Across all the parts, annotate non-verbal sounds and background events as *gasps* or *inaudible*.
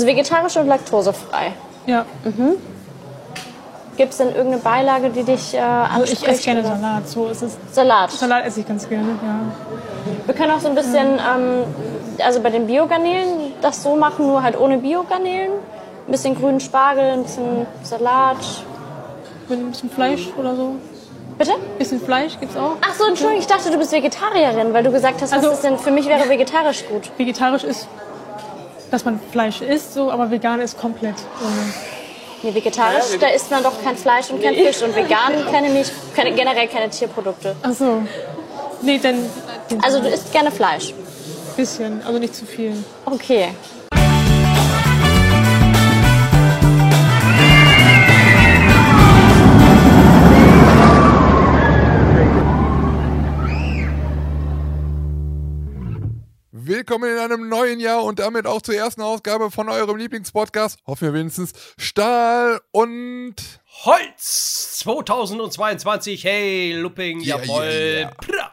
Also vegetarisch und laktosefrei. Ja. Gibt es denn irgendeine Beilage, die dich äh, Also anspricht? ich esse gerne oder? Salat. So ist es. Salat. Salat esse ich ganz gerne, ja. Wir können auch so ein bisschen, ähm, also bei den Biogarnelen das so machen, nur halt ohne Biogarnelen. Ein bisschen grünen Spargel, ein bisschen Salat. Mit ein bisschen Fleisch oder so. Bitte? Ein bisschen Fleisch gibt's auch. Ach so, Entschuldigung, ich dachte, du bist Vegetarierin, weil du gesagt hast, was Also- ist denn für mich wäre vegetarisch gut. Vegetarisch ist, dass man Fleisch isst, so, aber vegan ist komplett. ohne. Nee, vegetarisch, da isst man doch kein Fleisch und kein Fisch und vegan keine Milch, keine, generell keine Tierprodukte. Ach so. Nee, dann ein Also du isst gerne Fleisch. bisschen, also nicht zu viel. Okay. Willkommen in einem neuen Jahr und damit auch zur ersten Ausgabe von eurem Lieblingspodcast. Hoffen wir wenigstens Stahl und Holz 2022, hey, Looping, Yeah, jawohl. yeah, yeah.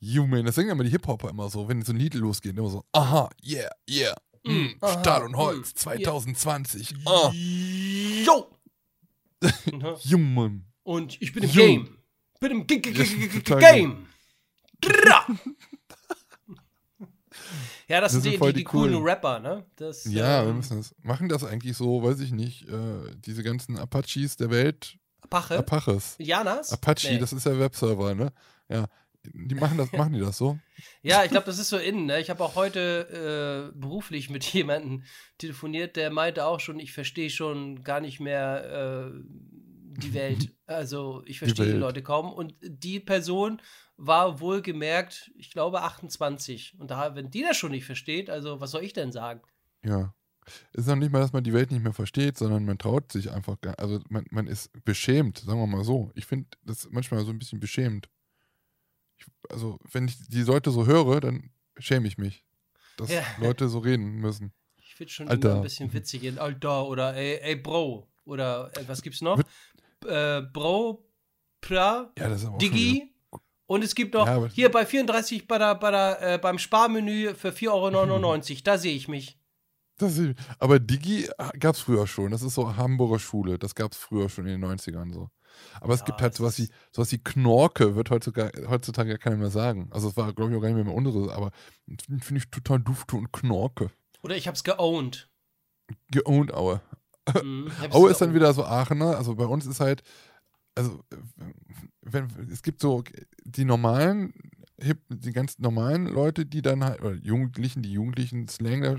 Human. Das singen immer die Hip-Hopper immer so, wenn so ein Lied losgeht. Immer so, aha, yeah, yeah. Mm, aha, Stahl und Holz mm, 2020. Ah, Jo. *laughs* Mhm. Human. Und ich bin im. Game. Bin im G -G -G ist -G -G total Game. Ja, das, Das sind die, die, die die coolen coolen. Rapper, ne? Das, Ja, wir ähm, müssen das. Machen das eigentlich so, weiß ich nicht, äh, diese ganzen Apaches der Welt. Apache? Apaches. Janas? Apache, Nee. das ist der Webserver, ne? Ja. Die machen das, *laughs* machen die das so? Ja, ich glaube, das ist so innen. Ne? Ich habe auch heute äh, beruflich mit *laughs* jemandem telefoniert, der meinte auch schon, ich verstehe schon gar nicht mehr äh, die Welt. *laughs* Also ich verstehe die, Welt. Leute kaum. Und die Person war wohlgemerkt, ich glaube 28. Und da, wenn die das schon nicht versteht, also was soll ich denn sagen? Ja. Es ist noch nicht mal, dass man die Welt nicht mehr versteht, sondern man traut sich einfach gar Also man, man ist beschämt, sagen wir mal so. Ich finde das manchmal so ein bisschen beschämt. Ich, also, wenn ich die Leute so höre, dann schäme ich mich, dass Ja. Leute so reden müssen. Ich finde schon Alter. immer ein bisschen witzig in Alter oder ey, ey Bro oder äh, was gibt's noch? Äh, Bro, Pra, Ja, das Und es gibt noch Ja, hier bei 34 bei der, bei der, äh, beim Sparmenü für 4,99 Euro. Da sehe ich mich. Das aber Digi gab es früher schon. Das ist so Hamburger Schule. Das gab es früher schon in den 90ern so. Aber es Ja, gibt halt es sowas wie, sowas wie Knorke, wird heutzutage, heutzutage ja keiner mehr sagen. Also es war, glaube ich, auch gar nicht mehr unsere, aber finde ich total dufte und Knorke. Oder ich hab's geowned. Geowned Aue. Mhm, Aue *laughs* ist dann wieder so Aachener. Also bei uns ist halt, also äh, wenn, es gibt so die normalen, die ganz normalen Leute, die dann halt, oder Jugendlichen, die Jugendlichen Slang da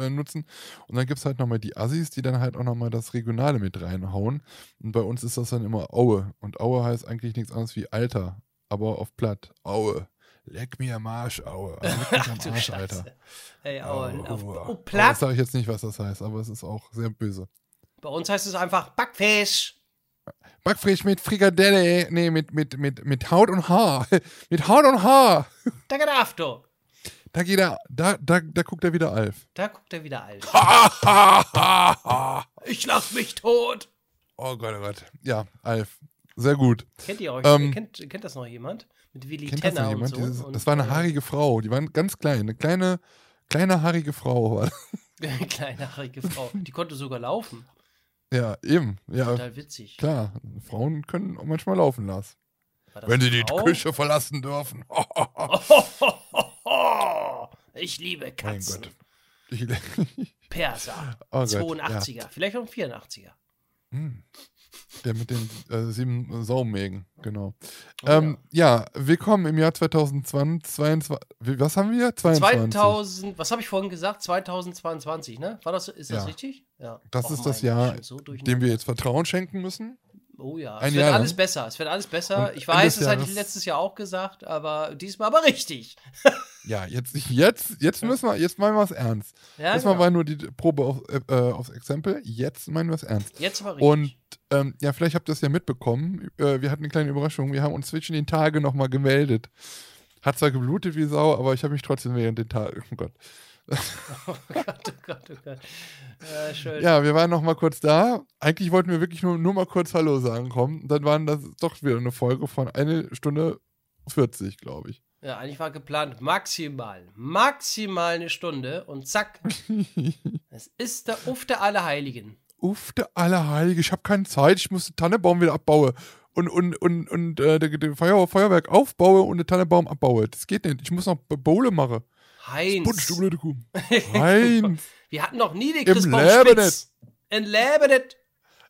äh, nutzen. Und dann gibt es halt nochmal die Assis, die dann halt auch nochmal das Regionale mit reinhauen. Und bei uns ist das dann immer Aue. Und Aue heißt eigentlich nichts anderes wie Alter, aber auf platt. Aue. Leck mir am Arsch, Aue. Also *laughs* leck mich am Arsch. Alter. Ey, Aue. auf, Aue. oh, Aber platt. Das sage ich jetzt nicht, was das heißt, aber es ist auch sehr böse. Bei uns heißt es einfach Backfisch. Backfisch mit Frikadelle, nee, mit, mit, mit, mit Haut und Haar. *laughs* mit Haut und Haar. Da geht er after. Da geht er, da, da, da guckt er wieder Alf. Da guckt er wieder oh Ich lach mich tot. Gott, oh Gott. Ja, Alf. Sehr gut. Kennt ihr euch? Ähm, kennt, kennt das noch jemand? Mit Willi das Tenner jemand? und so. Dieses, und, das war eine äh, haarige Frau. Die war ganz klein. Eine kleine, kleine haarige Frau. war das. *laughs* Kleine haarige Frau. Die konnte sogar laufen. Ja, eben. Ja, Total witzig. klar. Frauen können auch manchmal laufen das Wenn sie die Frau? Küche verlassen dürfen. *laughs* Ich liebe mein Katzen. Gott. Ich, *laughs* Perser. Oh Gott, 82er. Vielleicht auch ein 84er. Hm. Der mit den äh, sieben Saumägen, genau. Oh, ähm, ja. willkommen im Jahr 2020. 22, wie- was haben wir? 22. 2000, was habe ich vorhin gesagt? 2022, ne? War das, ist das Ja. richtig? Ja. Das Och, ist das Jahr, so dem wir jetzt Vertrauen schenken müssen. Oh ja, ein es wird Jahr alles lang. besser. Es wird alles besser. Und ich weiß, das hatte ich letztes Jahr auch gesagt, aber diesmal aber richtig. *laughs* Ja, jetzt, jetzt, jetzt müssen wir, jetzt meinen wir es ernst. Ja, Erstmal genau. war nur die Probe auf, äh, aufs Exempel, jetzt meinen wir es ernst. Jetzt aber richtig. Und ähm, ja, vielleicht habt ihr es ja mitbekommen. Äh, wir hatten eine kleine Überraschung. Wir haben uns zwischen den Tagen nochmal gemeldet. Hat zwar geblutet wie Sau, aber ich habe mich trotzdem während den Tagen. Oh Gott. *laughs* oh Gott, oh Gott, oh Gott. Ja, schön. Ja, wir waren noch mal kurz da. Eigentlich wollten wir wirklich nur, nur mal kurz Hallo sagen kommen. Dann waren das doch wieder eine Folge von eine Stunde 40, glaube ich. Ja, eigentlich war geplant maximal, maximal eine Stunde und zack. *laughs* es ist der Uff der Allerheiligen. Uff, der Allerheilige, ich habe keine Zeit, ich muss den Tannenbaum wieder abbauen. Und, und, und, und äh, den Feuer, Feuerwerk aufbaue und den Tannenbaum abbaue. Das geht nicht. Ich muss noch Bowle machen. Heinz. Putsch, du blöde Kuh. *laughs* Heinz. Wir hatten noch nie den Im Christbaum Leben spitz. Im Leben nicht.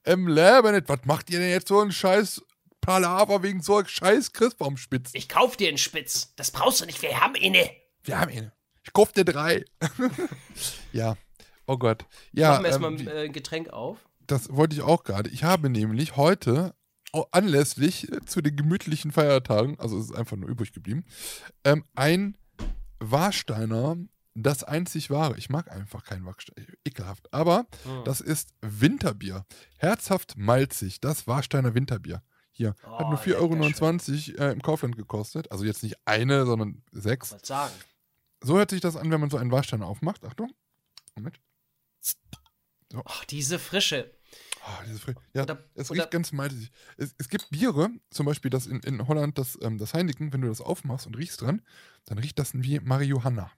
Im Leben nicht. Was macht ihr denn jetzt so einen scheiß Palaver wegen so scheiß Christbaumspitz? Ich kauf dir einen Spitz. Das brauchst du nicht, wir haben ihn. Wir haben ihn. Ich kauf dir drei. *laughs* ja. Oh Gott. Ja, Machen wir erstmal ähm, äh, ein Getränk auf. das wollte ich auch gerade. Ich habe nämlich heute anlässlich äh, zu den gemütlichen Feiertagen, also es ist einfach nur übrig geblieben, ähm, ein Warsteiner, das einzig wahre. Ich mag einfach keinen Warsteiner, ekelhaft. Aber Hm. das ist Winterbier. Herzhaft malzig, das Warsteiner Winterbier. Hier, hat Oh, nur 4,29 Euro äh, im Kaufland gekostet. Also jetzt nicht eine, sondern sechs. Was sagen? So hört sich das an, wenn man so einen Warsteiner aufmacht. Achtung. Moment. Ach, diese Frische. Ah, diese Fre ja, Oder- es oder- riecht ganz malzig. Es, es gibt Biere, zum Beispiel das in, in Holland, das, ähm, das Heineken, wenn du das aufmachst und riechst dran, dann riecht das wie Marihuana.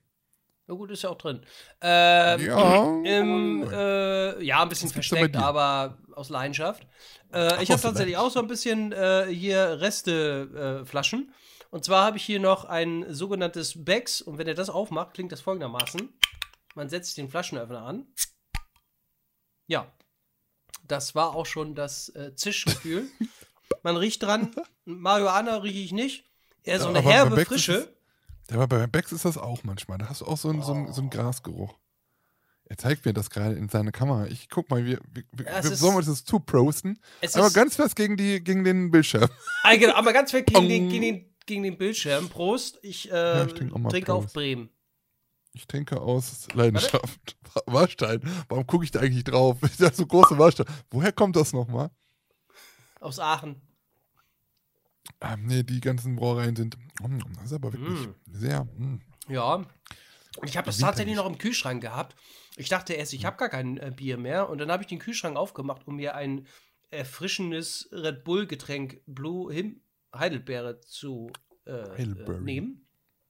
Na gut, ist ja auch drin. Ähm, Ja. Im, äh, ja, ein bisschen versteckt, aber aus Leidenschaft. Äh, ich habe tatsächlich auch so ein bisschen äh, hier Reste-Flaschen. Äh, Flaschen. und zwar habe ich hier noch ein sogenanntes Becks. Und wenn ihr das aufmacht, klingt das folgendermaßen. Man setzt den Flaschenöffner an. Ja. Das war auch schon das äh, Zischgefühl. *laughs* Man riecht dran. Marihuana rieche ich nicht. Eher so Ja, eine bei herbe Frische. Aber bei Becks ist das auch manchmal. Da hast du auch so einen, so einen, so einen Grasgeruch. Er zeigt mir das gerade in seiner Kamera. Ich guck mal, wir, wir, Ja, wir ist- sollen wir das zuprosten. Aber ganz fest gegen, die, gegen den Bildschirm. Ah, genau, aber ganz weg gegen, den, gegen, den, gegen den Bildschirm. Prost. Ich, äh, Ja, ich trink trinke auf Prost. Bremen. Ich trinke aus Leidenschaft. Warstein. Warum gucke ich da eigentlich drauf? *laughs* Dachte, so große Warstein. Woher kommt das nochmal? Aus Aachen. Ah, nee, die ganzen Brauereien sind. Mm, Das ist aber wirklich Mm. sehr. mm. Ja. Und ich habe das tatsächlich noch im Kühlschrank gehabt. Ich dachte erst, ich habe gar kein äh, Bier mehr. Und dann habe ich den Kühlschrank aufgemacht, um mir ein erfrischendes Red Bull-Getränk Blue Him Heidelbeere zu äh, äh, Heidelbeere. nehmen.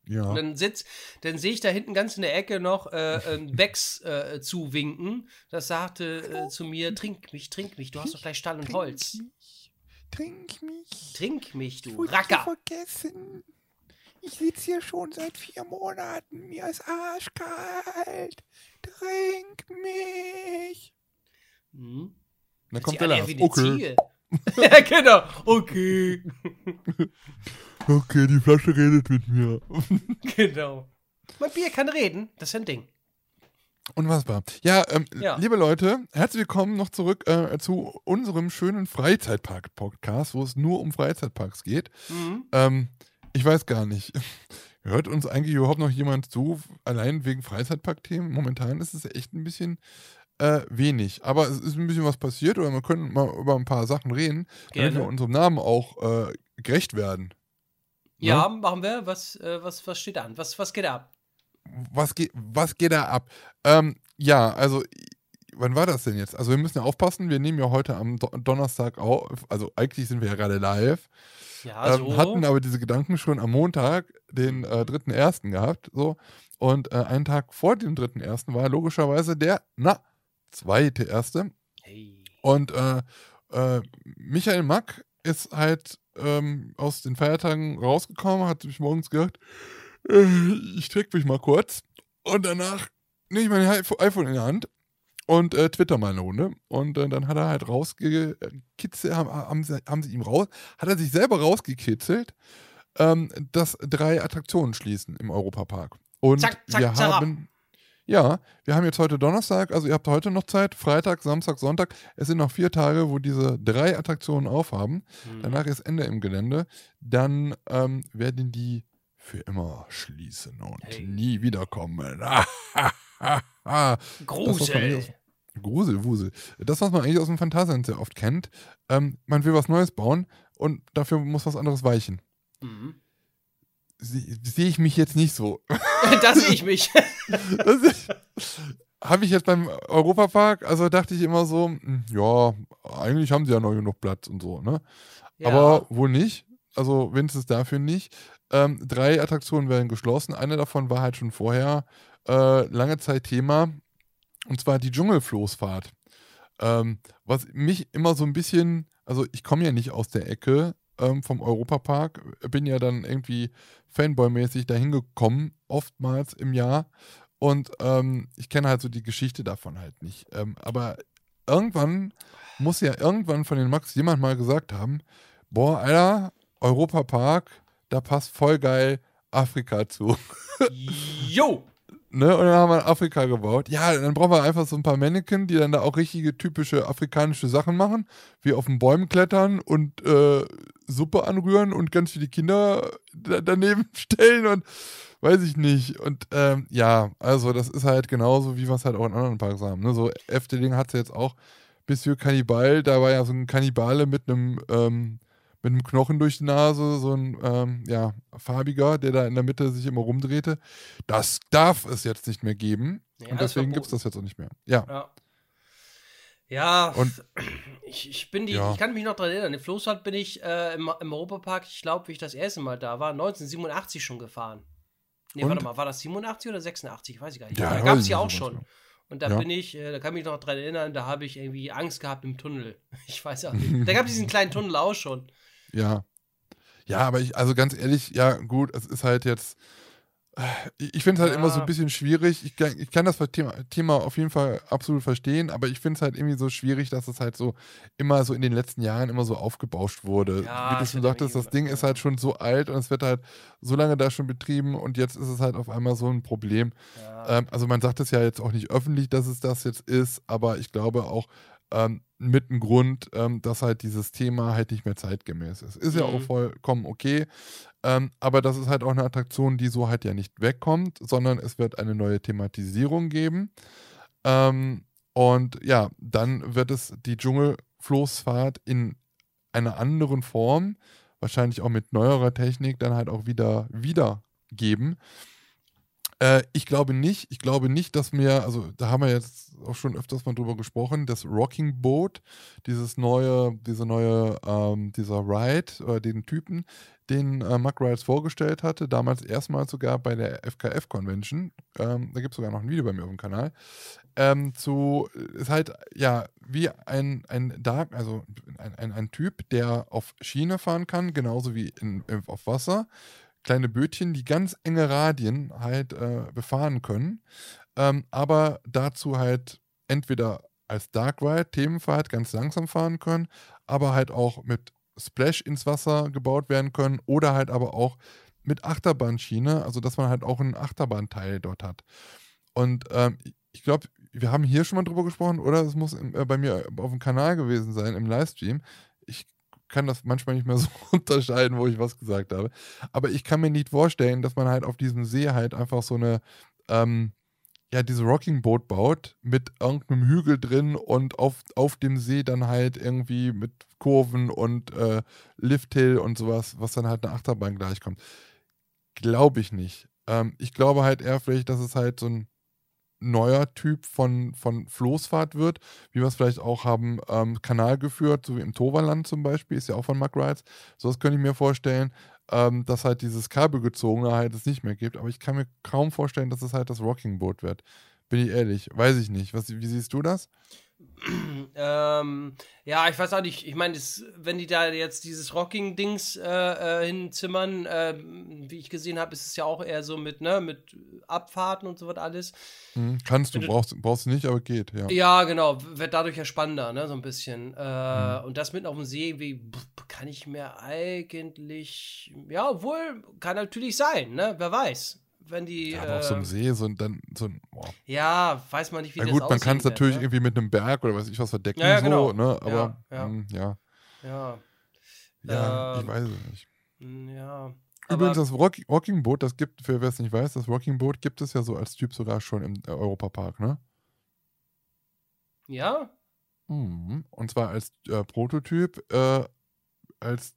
Ja. Und dann sitz, dann sehe ich da hinten ganz in der Ecke noch äh, ein *laughs* Becks äh, zuwinken. Das sagte äh, zu mir: Trink mich, trink mich, du hast doch gleich Stall und Holz. Trink mich. Trink mich, du Wurde Racker. vergessen. Ich sitze hier schon seit vier Monaten. Mir ist arschkalt. Trink mich. Hm? Dann kommt der Lars. Okay. *laughs* Ja, genau. Okay. *laughs* okay, die Flasche redet mit mir. *laughs* genau. Mein Bier kann reden. Das ist ein Ding. Unfassbar. Ja, ähm, Ja. liebe Leute, herzlich willkommen noch zurück äh, zu unserem schönen Freizeitpark-Podcast, wo es nur um Freizeitparks geht. Mhm. Ähm, ich weiß gar nicht. *laughs* Hört uns eigentlich überhaupt noch jemand zu, allein wegen Freizeitpark-Themen? Momentan ist es echt ein bisschen äh, wenig. Aber es ist ein bisschen was passiert oder wir können mal über ein paar Sachen reden, damit Gerne. wir unserem Namen auch äh, gerecht werden. Ja, machen wir. Was, äh, was, was steht an? Was, was geht ab? Was geht, was geht da ab? Ähm, ja, also, wann war das denn jetzt? Also, wir müssen ja aufpassen, wir nehmen ja heute am Do Donnerstag auf, also eigentlich sind wir ja gerade live, Ja, ähm, so. hatten aber diese Gedanken schon am Montag, den äh, 3.1. gehabt, so. Und äh, einen Tag vor dem 3.1. war logischerweise der, na, zweite erste. hey. Und äh, äh, Michael Mack ist halt ähm, aus den Feiertagen rausgekommen, hat sich morgens gedacht, ich träg mich mal kurz. Und danach nehme ich mein iPhone- in die Hand und äh, twitter mal eine Runde. Und äh, dann hat er halt rausgekitzelt, haben, haben, sie, haben sie ihm raus, hat er sich selber rausgekitzelt, ähm, dass drei Attraktionen schließen im Europapark. Und Zack, zack, wir zack. haben, ja, wir haben jetzt heute Donnerstag, also ihr habt heute noch Zeit, Freitag, Samstag, Sonntag. Es sind noch vier Tage, wo diese drei Attraktionen aufhaben. Hm. Danach ist Ende im Gelände. Dann ähm, werden die für immer schließen und Hey. nie wiederkommen. *laughs* Das, Grusel. Grusel, Wusel. Das, was man eigentlich aus dem Phantasialand sehr oft kennt. Ähm, man will was Neues bauen und dafür muss was anderes weichen. Mhm. Sehe ich mich jetzt nicht so. *laughs* da sehe ich *laughs* mich. Habe ich jetzt beim Europapark, also dachte ich immer so, hm, ja, eigentlich haben sie ja noch genug Platz und so, ne? Ja. Aber wohl nicht. Also wenigstens dafür nicht. Ähm, drei Attraktionen werden geschlossen. Eine davon war halt schon vorher äh, lange Zeit Thema. Und zwar die Dschungelfloßfahrt. Ähm, was mich immer so ein bisschen, also ich komme ja nicht aus der Ecke ähm, vom Europapark, bin ja dann irgendwie Fanboy-mäßig dahin gekommen, oftmals im Jahr. Und ähm, ich kenne halt so die Geschichte davon halt nicht. Ähm, aber irgendwann muss ja irgendwann von den Max jemand mal gesagt haben, boah, Alter, Europapark, da passt voll geil Afrika zu. *laughs* Jo! Ne? Und dann haben wir Afrika gebaut. Ja, dann brauchen wir einfach so ein paar Mannequin, die dann da auch richtige typische afrikanische Sachen machen, wie auf den Bäumen klettern und äh, Suppe anrühren und ganz viele Kinder da daneben *laughs* stellen und weiß ich nicht. Und ähm, ja, also das ist halt genauso, wie wir es halt auch in anderen Parks haben. Ne? So Efteling hat es jetzt auch bis für Kannibal, da war ja so ein Kannibale mit einem ähm, mit einem Knochen durch die Nase, so ein ähm, ja, farbiger, der da in der Mitte sich immer rumdrehte. Das darf es jetzt nicht mehr geben. Ja, und deswegen gibt es das jetzt auch nicht mehr. Ja. Ja. Ja, Und- ich, ich bin die, Ja. ich kann mich noch daran erinnern, in Floßfahrt bin ich äh, im, im Europapark, ich glaube, wie ich das erste Mal da war, 1987 schon gefahren. Nee, Und? warte mal, war das 87 oder 86? Weiß ich gar nicht. Ja, da gab es ja auch schon. ganz Und da Ja. bin ich, äh, da kann ich mich noch dran erinnern, da habe ich irgendwie Angst gehabt im Tunnel. *laughs* Ich weiß auch *laughs* nicht. Da gab es diesen kleinen Tunnel auch schon. Ja. Ja, aber ich, also ganz ehrlich, ja, gut, es ist halt jetzt. äh, Ich, finde es halt immer so Ja. ein bisschen schwierig. Ich, kann- ich kann das Thema, Thema auf jeden Fall absolut verstehen, aber ich finde es halt irgendwie so schwierig, dass es halt so immer so in den letzten Jahren immer so aufgebauscht wurde. Ja, Wie du schon sagtest, das Ding ist halt schon so alt und es wird halt so lange da schon betrieben und jetzt ist es halt auf einmal so ein Problem. Ja. Ähm, also man sagt es ja jetzt auch nicht öffentlich, dass es das jetzt ist, aber ich glaube auch ähm, mit einem Grund, ähm, dass halt dieses Thema halt nicht mehr zeitgemäß ist. Ist ja auch Mhm. vollkommen okay, ähm, aber das ist halt auch eine Attraktion, die so halt ja nicht wegkommt, sondern es wird eine neue Thematisierung geben. Ähm, und ja, dann wird es die Dschungelfloßfahrt in einer anderen Form, wahrscheinlich auch mit neuerer Technik, dann halt auch wieder wiedergeben. Äh, ich glaube nicht, ich glaube nicht, dass mir, also da haben wir jetzt auch schon öfters mal drüber gesprochen, das Rocking Boat, dieses neue, diese neue, ähm, dieser Ride oder den Typen, den äh, Muck Rides vorgestellt hatte, damals erstmals sogar bei der FKF Convention, ähm, da gibt es sogar noch ein Video bei mir auf dem Kanal, ähm, zu, ist halt, ja, wie ein, ein Dark, also ein, ein, ein Typ, der auf Schiene fahren kann, genauso wie in, auf Wasser, kleine Bötchen, die ganz enge Radien halt äh, befahren können, ähm, aber dazu halt entweder als Dark Ride, Themenfahrt ganz langsam fahren können, aber halt auch mit Splash ins Wasser gebaut werden können oder halt aber auch mit Achterbahnschiene, also dass man halt auch einen Achterbahnteil dort hat. Und ähm, ich glaube, wir haben hier schon mal drüber gesprochen, oder? Es muss äh, bei mir auf dem Kanal gewesen sein, im Livestream. Ich kann das manchmal nicht mehr so *laughs* unterscheiden, wo ich was gesagt habe. Aber ich kann mir nicht vorstellen, dass man halt auf diesem See halt einfach so eine, ähm, ja, diese Rocking Boat baut mit irgendeinem Hügel drin und auf, auf dem See dann halt irgendwie mit Kurven und äh, Lifthill und sowas, was dann halt eine Achterbahn gleichkommt. Glaube ich nicht. Ähm, ich glaube halt eher vielleicht, dass es halt so ein neuer Typ von, von Floßfahrt wird, wie wir es vielleicht auch haben, ähm, Kanal geführt, so wie im Toverland zum Beispiel, ist ja auch von Muck Rides. So was könnte ich mir vorstellen, ähm, dass halt dieses Kabelgezogene halt es nicht mehr gibt. Aber ich kann mir kaum vorstellen, dass es halt das Rocking Boat wird. Bin ich ehrlich, weiß ich nicht. Was, wie siehst du das? *clears throat* Ähm, ja, ich weiß auch nicht. Ich meine, wenn die da jetzt dieses Rocking-Dings äh, äh, hinzimmern, äh, wie ich gesehen habe, ist es ja auch eher so mit, ne, mit Abfahrten und so was alles. Hm, kannst du, du- brauchst, brauchst du nicht, aber geht, ja. Ja, genau, wird dadurch ja spannender, ne, so ein bisschen. Äh, Mhm. Und das mitten auf dem See, wie pff, kann ich mir eigentlich, ja, wohl, kann natürlich sein, ne, wer weiß. Wenn die, Ja, aber auf so einem äh, See, so ein, dann, so ein, boah. ja, weiß man nicht, wie Na das gut, man kann es natürlich ne? irgendwie mit einem Berg oder weiß ich was verdecken, Ja, ja, so, genau. ne? Aber Ja, ja. hm, ja. Ja, Ja, ich Ähm, weiß es nicht. mm, ja. Übrigens, das Rock Rocking Boat, das gibt, für wer es nicht weiß, das Rocking Boat gibt es ja so als Typ sogar schon im äh, Europapark, ne? Ja? Mhm. Und zwar als äh, Prototyp, äh, als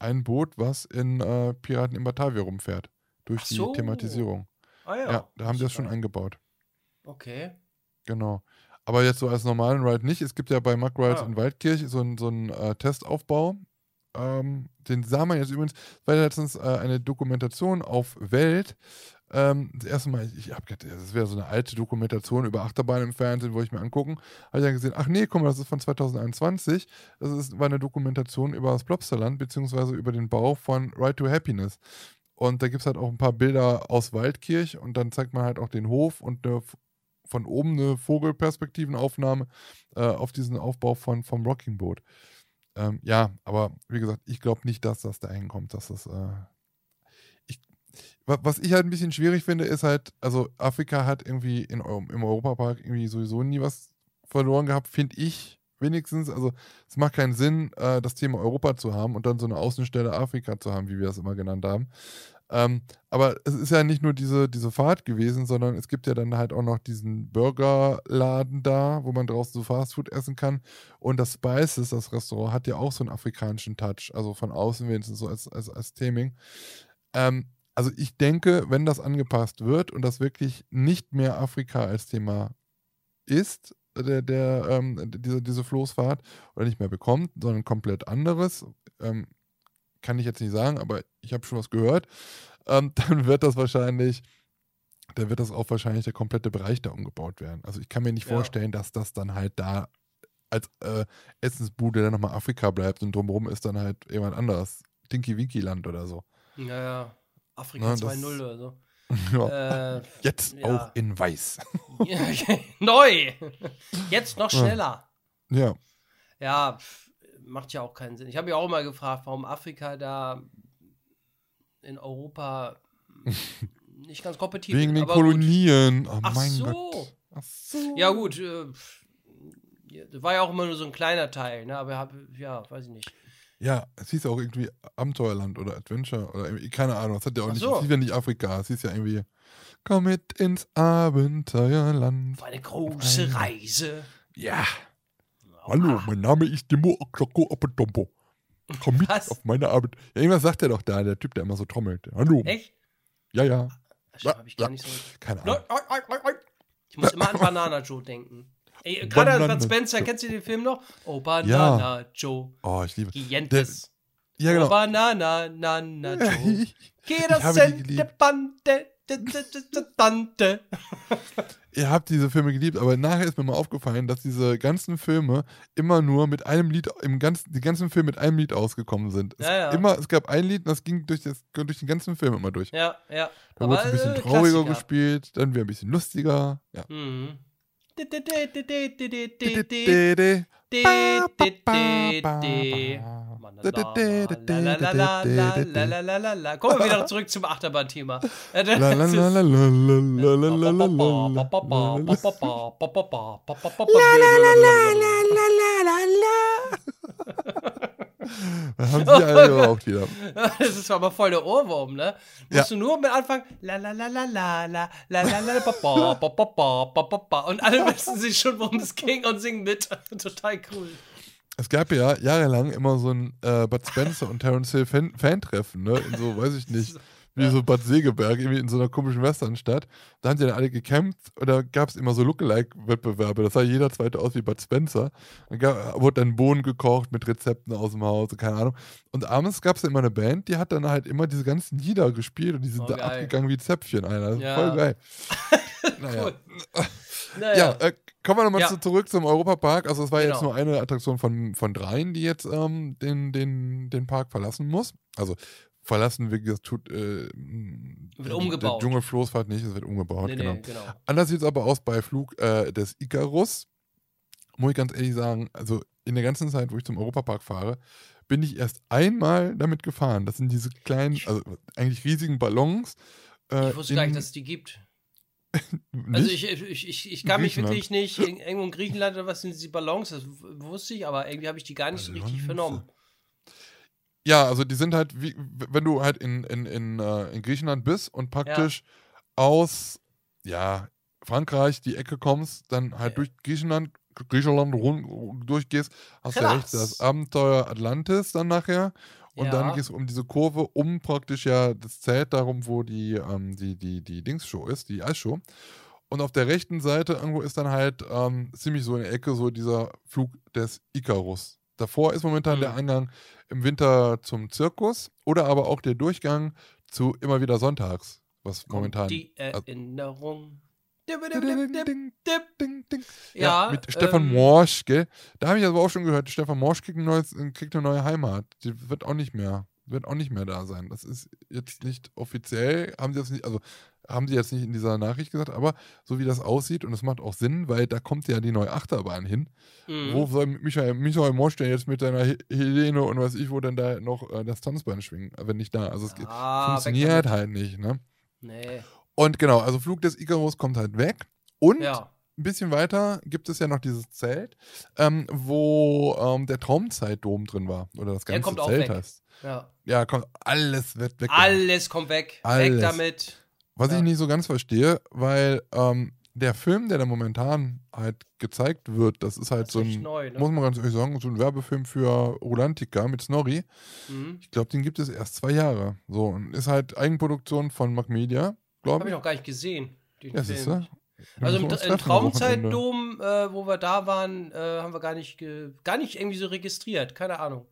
ein Boot, was in äh, Piraten in Batavia rumfährt. Durch so. die Thematisierung. Ah Ja, ja. da haben die das schon eingebaut. Okay. Genau. Aber jetzt so als normalen Ride nicht. Es gibt ja bei Muck Rides Ah. in Waldkirch so einen so äh, Testaufbau. ähm, den sah man jetzt übrigens, weil letztens äh, eine Dokumentation auf Welt, ähm, das erste Mal, ich, ich habe gedacht, das wäre so eine alte Dokumentation über Achterbahn im Fernsehen, wollte ich mir angucken. Habe ich dann gesehen, ach nee, guck mal, das ist von 2021. Das ist, war eine Dokumentation über das Plopsaland, beziehungsweise über den Bau von Right to Happiness. Und da gibt es halt auch ein paar Bilder aus Waldkirch und dann zeigt man halt auch den Hof und eine, von oben eine Vogelperspektivenaufnahme äh, auf diesen Aufbau von, vom Rocking Boat. Ähm, ja, aber wie gesagt, ich glaube nicht, dass das dahin kommt, dass das. Äh, was ich halt ein bisschen schwierig finde, ist halt, also Afrika hat irgendwie in, im Europapark irgendwie sowieso nie was verloren gehabt, finde ich wenigstens. Also es macht keinen Sinn, äh, das Thema Europa zu haben und dann so eine Außenstelle Afrika zu haben, wie wir das immer genannt haben. Ähm, aber es ist ja nicht nur diese, diese Fahrt gewesen, sondern es gibt ja dann halt auch noch diesen Burgerladen da, wo man draußen so Fastfood essen kann. Und das Spices, das Restaurant, hat ja auch so einen afrikanischen Touch. Also von außen wenigstens so als, als, als Theming. Ähm, also ich denke, wenn das angepasst wird und das wirklich nicht mehr Afrika als Thema ist, der, der, ähm, diese, diese Floßfahrt, oder nicht mehr bekommt, sondern komplett anderes, ähm, kann ich jetzt nicht sagen, aber ich habe schon was gehört, ähm, *laughs* dann wird das wahrscheinlich, dann wird das auch wahrscheinlich der komplette Bereich da umgebaut werden. Also ich kann mir nicht Ja. vorstellen, dass das dann halt da als äh, Essensbude dann nochmal Afrika bleibt und drumherum ist dann halt jemand anderes. Dinky Winky Land oder so. Ja, ja. Afrika Na, das- 2.0 oder so. *laughs* ja. Äh, Jetzt ja. auch in Weiß. *laughs* neu! Jetzt noch schneller. ja. Ja, pf, macht ja auch keinen Sinn. Ich habe mich auch immer gefragt, warum Afrika da in Europa *laughs* nicht ganz kompetitiv Wegen den gut. Kolonien. Oh Ach mein so. Gott. Ach so. Ja, gut. Äh, ja, war ja auch immer nur so ein kleiner Teil, ne? Aber hab, ja, weiß ich nicht. Ja, es hieß auch irgendwie Abenteuerland oder Adventure oder keine Ahnung, das hat ja auch Ach nicht, so. es hieß ja nicht Afrika, es hieß ja irgendwie, komm mit ins Abenteuerland. War eine große Ein- Reise. Ja. Hallo, mein Name ist Dimo Okloko Apetompo. Komm mit Was? auf meine Arbeit. Ja, irgendwas sagt er doch da, der Typ, der immer so trommelt. Hallo. Echt? Ja, ja. Das habe ich gar nicht so. Keine Ahnung. Ich muss immer an Banana Joe denken. Ey, gerade Bud Spencer, kennst du den Film noch? Oh, Banana Joe. Oh, ich liebe. Gientes. Ja, Oh, genau. Banana, na, na, Joe. Jeder der Bande, de, de, de, de, Tante. *laughs* Ihr habt diese Filme geliebt, aber nachher ist mir mal aufgefallen, dass diese ganzen Filme immer nur mit einem Lied, im ganzen, die ganzen Filme mit einem Lied ausgekommen sind. Es, Ja, ja. Immer, es gab ein Lied und das ging durch, das, durch den ganzen Film immer durch. Ja, ja. Da wurde es ein bisschen äh, trauriger Klassiker. gespielt, dann wieder ein bisschen lustiger. Ja. Mhm. Kommen wir wieder zurück zum Achterbahn-Thema. Da *laughs* haben sie alle geraucht wieder. *laughs* Das ist aber voll der Ohrwurm, ne? Ja. Musst du nur mit anfangen, la la la la la la la la la ba, ba, ba, ba, ba, ba, ba, ba. und alle wissen sich schon, worum es ging und singen mit. *laughs* Total cool. Es gab ja jahrelang immer so ein äh, Bud Spencer und Terence Hill Fan Fan-Treffen, ne? In so, weiß ich nicht, wie so Bad Segeberg, irgendwie in so einer komischen Westernstadt. Da haben die dann alle gekämpft und da gab es immer so Lookalike-Wettbewerbe. Das sah jeder zweite aus wie Bud Spencer. Dann gab, wurde dann Bohnen gekocht mit Rezepten aus dem Haus, keine Ahnung. Und abends gab es immer eine Band, die hat dann halt immer diese ganzen Lieder gespielt und die sind Oh, da geil. abgegangen wie Zäpfchen, Alter. Ja. Voll geil. *laughs* naja. Cool. *laughs* Ja, Naja. äh, kommen wir nochmal Ja. zu, zurück zum Europapark. Also es war jetzt Genau. nur eine Attraktion von, von dreien, die jetzt ähm, den, den, den Park verlassen muss. Also verlassen, wie gesagt, tut äh, der- umgebaut. Der Dschungelfloßfahrt nicht, es wird umgebaut, nee, genau. nee, genau. Anders sieht es aber aus bei Flug äh, des Icarus. Muss ich ganz ehrlich sagen, also in der ganzen Zeit, wo ich zum Europapark fahre, bin ich erst einmal damit gefahren. Das sind diese kleinen, also eigentlich riesigen Ballons. Äh, Ich wusste gar nicht, dass es die gibt. *laughs* Also ich, ich, ich, ich kann mich wirklich nicht, in, irgendwo in Griechenland oder was sind diese Ballons, das wusste ich, aber irgendwie habe ich die gar nicht so richtig Ballons? vernommen. Ja, also die sind halt, wie, wenn du halt in, in, in, äh, in Griechenland bist und praktisch aus ja, Frankreich die Ecke kommst, dann halt Ja. durch Griechenland, Griechenland rund, durchgehst, hast du ja recht, das Abenteuer Atlantis dann nachher. Und Ja. dann gehst du um diese Kurve, um praktisch ja das Zelt darum, wo die, ähm, die, die, die Dings-Show ist, die Eisshow. Und auf der rechten Seite irgendwo ist dann halt ähm, ziemlich so in der Ecke so dieser Flug des Icarus. Davor ist momentan Mhm. der Eingang im Winter zum Zirkus oder aber auch der Durchgang zu immer wieder sonntags, was Kommt momentan. Die Erinnerung. Ja, Ja, mit Stefan ähm, Morsch, gell? Da habe ich aber auch schon gehört, Stefan Morsch kriegt, ein neues, kriegt eine neue Heimat. Die wird auch nicht mehr, wird auch nicht mehr da sein. Das ist jetzt nicht offiziell, haben sie das nicht, also haben sie jetzt nicht in dieser Nachricht gesagt, aber so wie das aussieht, und es macht auch Sinn, weil da kommt ja die neue Achterbahn hin. Mhm. Wo soll Michael, Michael Morsch denn jetzt mit seiner He- Helene und was ich, wo denn da noch äh, das Tanzbein schwingen, wenn nicht da? Also es Ah, funktioniert halt nicht, ne? Nee. Und genau, also Flug des Icarus kommt halt weg. Und Ja. ein bisschen weiter gibt es ja noch dieses Zelt, ähm, wo ähm, der Traumzeitdom drin war. Oder das ganze Zelt heißt. Ja. Ja, kommt, alles wird weg. Alles kommt weg. Alles. Weg damit. Was ja. ich nicht so ganz verstehe, weil ähm, der Film, der da momentan halt gezeigt wird, das ist halt Das ist so ein, neu, ne? muss man ganz ehrlich sagen, so ein Werbefilm für Rolantica mit Snorri. Mhm. Ich glaube, den gibt es erst zwei Jahre. So, und ist halt Eigenproduktion von Mac Media, glaube Habe ich. ich noch gar nicht gesehen. Den Ja, Film. du? Also im, im. Traumzeitdom, äh, wo wir da waren, äh, haben wir gar nicht, ge gar nicht irgendwie so registriert. Keine Ahnung.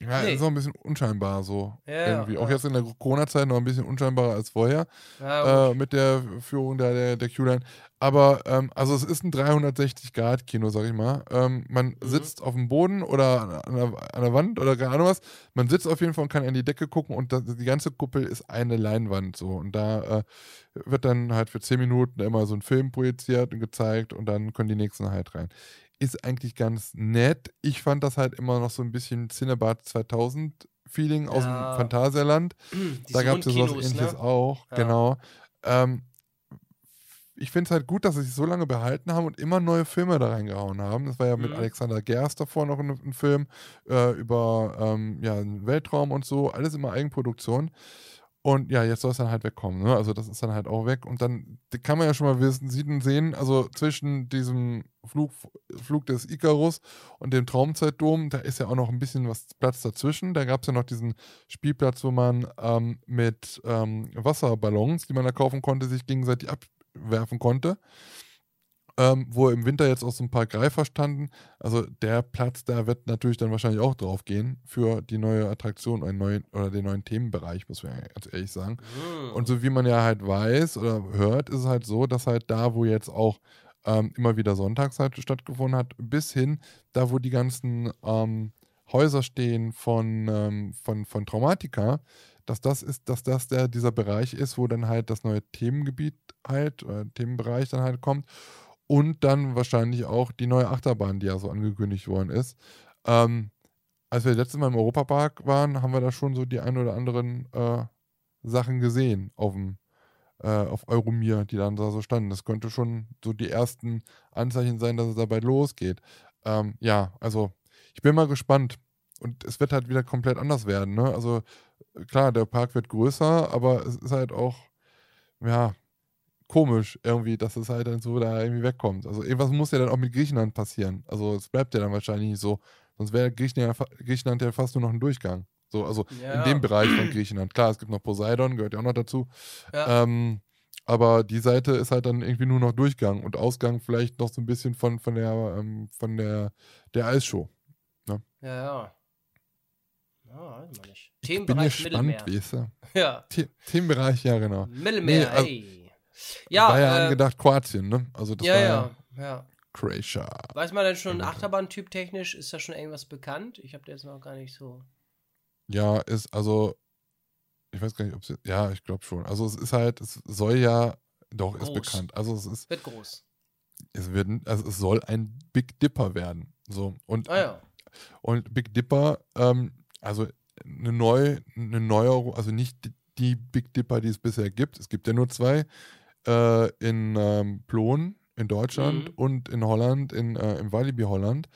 Ja, Nee. ist auch ein bisschen unscheinbar so. Ja, irgendwie. Auch ja. jetzt in der Corona-Zeit noch ein bisschen unscheinbarer als vorher Ja, äh, mit der Führung der, der, der Q-Line. Aber ähm, also es ist ein 360-Grad-Kino, sag ich mal. Ähm, man Mhm. sitzt auf dem Boden oder an der, an der Wand oder keine Ahnung was. Man sitzt auf jeden Fall und kann in die Decke gucken und das, die ganze Kuppel ist eine Leinwand so. Und da äh, wird dann halt für 10 Minuten immer so ein Film projiziert und gezeigt und dann können die nächsten halt rein. Ist eigentlich ganz nett. Ich fand das halt immer noch so ein bisschen Cinebart 2000 Feeling aus Ja. dem Phantasialand. *clears throat* Da gab es ja sowas Rundkinos, ähnliches ne? auch, Ja. genau. Ähm, ich finde es halt gut, dass sie sich so lange behalten haben und immer neue Filme da reingehauen haben. Das war ja mit Mhm. Alexander Gerst davor noch ein, ein Film äh, über ähm, ja, Weltraum und so, alles immer Eigenproduktion. Und ja, jetzt soll es dann halt wegkommen. Ne? Also das ist dann halt auch weg. Und dann kann man ja schon mal wissen, sieht und sehen, also zwischen diesem Flug, Flug des Icarus und dem Traumzeitdom, da ist ja auch noch ein bisschen was Platz dazwischen. Da gab es ja noch diesen Spielplatz, wo man ähm, mit ähm, Wasserballons, die man da kaufen konnte, sich gegenseitig abwerfen konnte. Ähm, wo im Winter jetzt auch so ein paar Greifer standen. Also der Platz, da wird natürlich dann wahrscheinlich auch drauf gehen für die neue Attraktion einen neuen, oder den neuen Themenbereich, muss man ganz ehrlich sagen. Mhm. Und so wie man ja halt weiß oder hört, ist es halt so, dass halt da, wo jetzt auch ähm, immer wieder sonntags halt stattgefunden hat, bis hin da, wo die ganzen ähm, Häuser stehen von, ähm, von, von Traumatika, dass das ist, dass das der, dieser Bereich ist, wo dann halt das neue Themengebiet halt, oder Themenbereich dann halt kommt. Und dann wahrscheinlich auch die neue Achterbahn, die ja so angekündigt worden ist. Ähm, als wir letztes Mal im Europapark waren, haben wir da schon so die ein oder anderen äh, Sachen gesehen auf dem äh, auf Euromir, die dann da so standen. Das könnte schon so die ersten Anzeichen sein, dass es dabei losgeht. Ähm, ja, also ich bin mal gespannt. Und es wird halt wieder komplett anders werden. Ne? Also klar, der Park wird größer, aber es ist halt auch, ja, komisch irgendwie, dass es halt dann so da irgendwie wegkommt. Also irgendwas muss ja dann auch mit Griechenland passieren. Also es bleibt ja dann wahrscheinlich nicht so. Sonst wäre Griechenland, ja Griechenland ja fast nur noch ein Durchgang. So, also Ja. in dem Bereich von Griechenland. Klar, es gibt noch Poseidon, gehört ja auch noch dazu. Ja. Ähm, aber die Seite ist halt dann irgendwie nur noch Durchgang und Ausgang vielleicht noch so ein bisschen von, von der, ähm, von der, der Eisshow. Ja, ja. Ja, man nicht. Ich bin Themenbereich gespannt, Mittelmeer. weißt du. Ja, The Themenbereich, ja, genau. Mittelmeer, Nee, also- ey. Ja, War ja äh, angedacht Kroatien, ne? Also das ja, war ja, ja ja. Croatia. Weiß man denn schon, Ja, Achterbahn-Typ technisch, ist da schon irgendwas bekannt? Ich habe da jetzt noch gar nicht so. Ja, ist also, ich weiß gar nicht, ob es, ja, ich glaube schon. Also es ist halt, es soll ja, doch, ist Groß. bekannt. Also es ist, Wird groß. es wird, also es soll ein Big Dipper werden. So. Und, Ah ja. und Big Dipper, ähm, also eine neue, eine Neuerung, also nicht die Big Dipper, die es bisher gibt. Es gibt ja nur zwei äh, in ähm, Plon in Deutschland Mhm. und in Holland, in, äh, im Walibi Holland.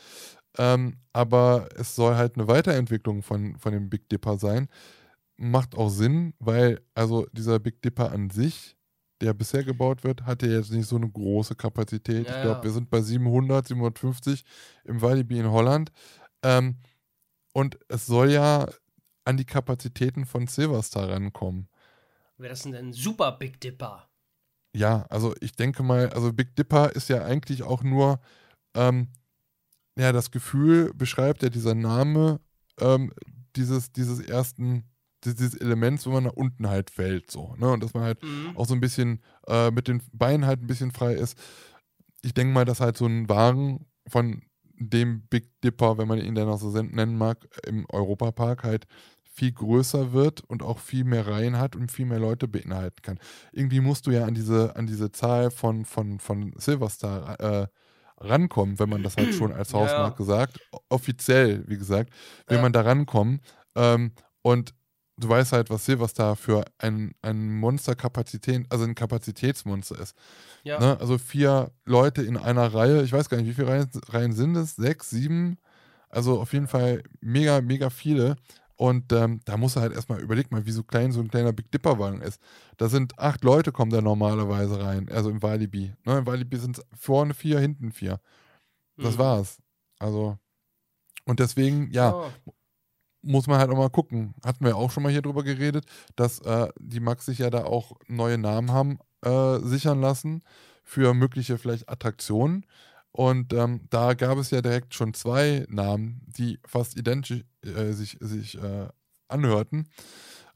Ähm, aber es soll halt eine Weiterentwicklung von, von dem Big Dipper sein. Macht auch Sinn, weil also dieser Big Dipper an sich, der bisher gebaut wird, hat ja jetzt nicht so eine große Kapazität. Ja, ich glaube, ja. wir sind bei 700, 750 im Walibi in Holland. Ähm, und es soll ja an die Kapazitäten von Silverstar rankommen. Wäre das denn ein super Big Dipper? Ja, also ich denke mal, also Big Dipper ist ja eigentlich auch nur ähm, ja, das Gefühl beschreibt ja dieser Name ähm, dieses, dieses ersten, dieses Elements, wo man nach unten halt fällt, so, ne? Und dass man halt Mhm. auch so ein bisschen äh, mit den Beinen halt ein bisschen frei ist. Ich denke mal, dass halt so ein Wagen von dem Big Dipper, wenn man ihn dann noch so nennen mag, im Europapark halt viel größer wird und auch viel mehr Reihen hat und viel mehr Leute beinhalten kann. Irgendwie musst du ja an diese, an diese Zahl von, von, von Silverstar äh, rankommen, wenn man das halt schon als Ja, *clears throat* ja. Hausmarke sagt. Offiziell, wie gesagt, will Ja. man da rankommen. Ähm, und du weißt halt, was Silverstar für ein, ein Monsterkapazität, also ein Kapazitätsmonster ist. Ja. Ne? Also vier Leute in einer Reihe, ich weiß gar nicht, wie viele Reihen, Reihen sind es? Sechs, sieben? Also auf jeden Fall mega, mega viele. Und ähm, da muss er halt erstmal, überleg mal, wie so klein so ein kleiner Big Dipper-Wagen ist. Da sind acht Leute, kommen da normalerweise rein, also im Walibi. Ne? Im Walibi sind es vorne vier, hinten vier. Das Mhm. war's. Also, und deswegen, ja, Oh. muss man halt auch mal gucken. Hatten wir auch schon mal hier drüber geredet, dass äh, die Max sich ja da auch neue Namen haben äh, sichern lassen für mögliche vielleicht Attraktionen. Und ähm, da gab es ja direkt schon zwei Namen, die fast identisch äh, sich, sich äh, anhörten,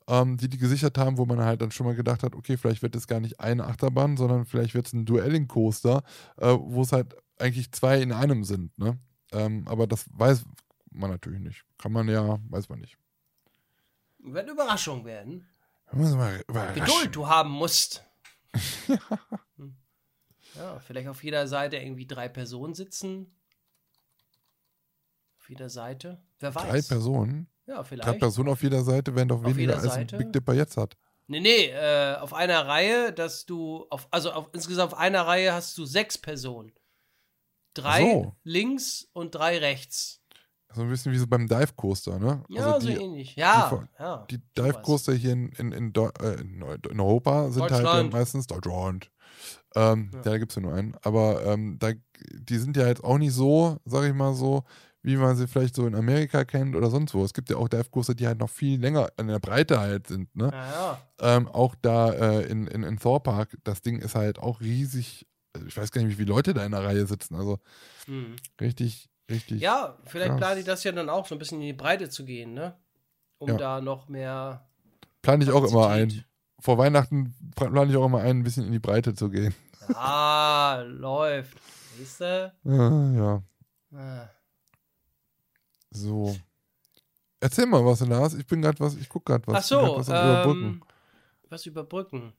ähm, die die gesichert haben, wo man halt dann schon mal gedacht hat, okay, vielleicht wird es gar nicht eine Achterbahn, sondern vielleicht wird es ein Duelling-Coaster, äh, wo es halt eigentlich zwei in einem sind. Ne? Ähm, aber das weiß man natürlich nicht. Kann man ja, weiß man nicht. Wird eine Überraschung werden. Geduld du haben musst. *laughs* Hm. Ja, vielleicht auf jeder Seite irgendwie drei Personen sitzen. Auf jeder Seite. Wer weiß. Drei Personen? Ja, Drei vielleicht. Personen auf jeder Seite wären doch Auf weniger als ein? Big Dipper jetzt hat. Nee, nee, äh, auf einer Reihe, dass du, auf, also auf, insgesamt auf einer Reihe hast du sechs Personen. Drei so. links und drei rechts. So ein bisschen wie so beim Dive Coaster, ne? Ja, also so die, ähnlich. Ja, die- ja. die. Dive Coaster hier in, in, in, äh, in Europa sind halt meistens Deutschland. Ähm, Ja. ja. da gibt es ja nur einen. Aber ähm, da, die sind ja jetzt auch nicht so, sag ich mal so, wie man sie vielleicht so in Amerika kennt oder sonst wo. Es gibt ja auch Dive Coaster, die halt noch viel länger in der Breite halt sind, ne? Ja, ja. Ähm, auch da äh, in, in, in Thor Park, das Ding ist halt auch riesig. Also Ich weiß gar nicht, wie viele Leute da in der Reihe sitzen. Also Hm. richtig, richtig. Ja, vielleicht Krass. planen die das ja dann auch, so ein bisschen in die Breite zu gehen, ne? Um Ja. da noch mehr. Plane ich auch immer ein. Vor Weihnachten plane ich auch immer ein, ein bisschen in die Breite zu gehen. Ah, läuft. Siehst du? Ah, ja, Ah. so. Erzähl mal was, Lars. Ich bin gerade was, ich guck gerade was. Ach so, was ähm, was überbrücken.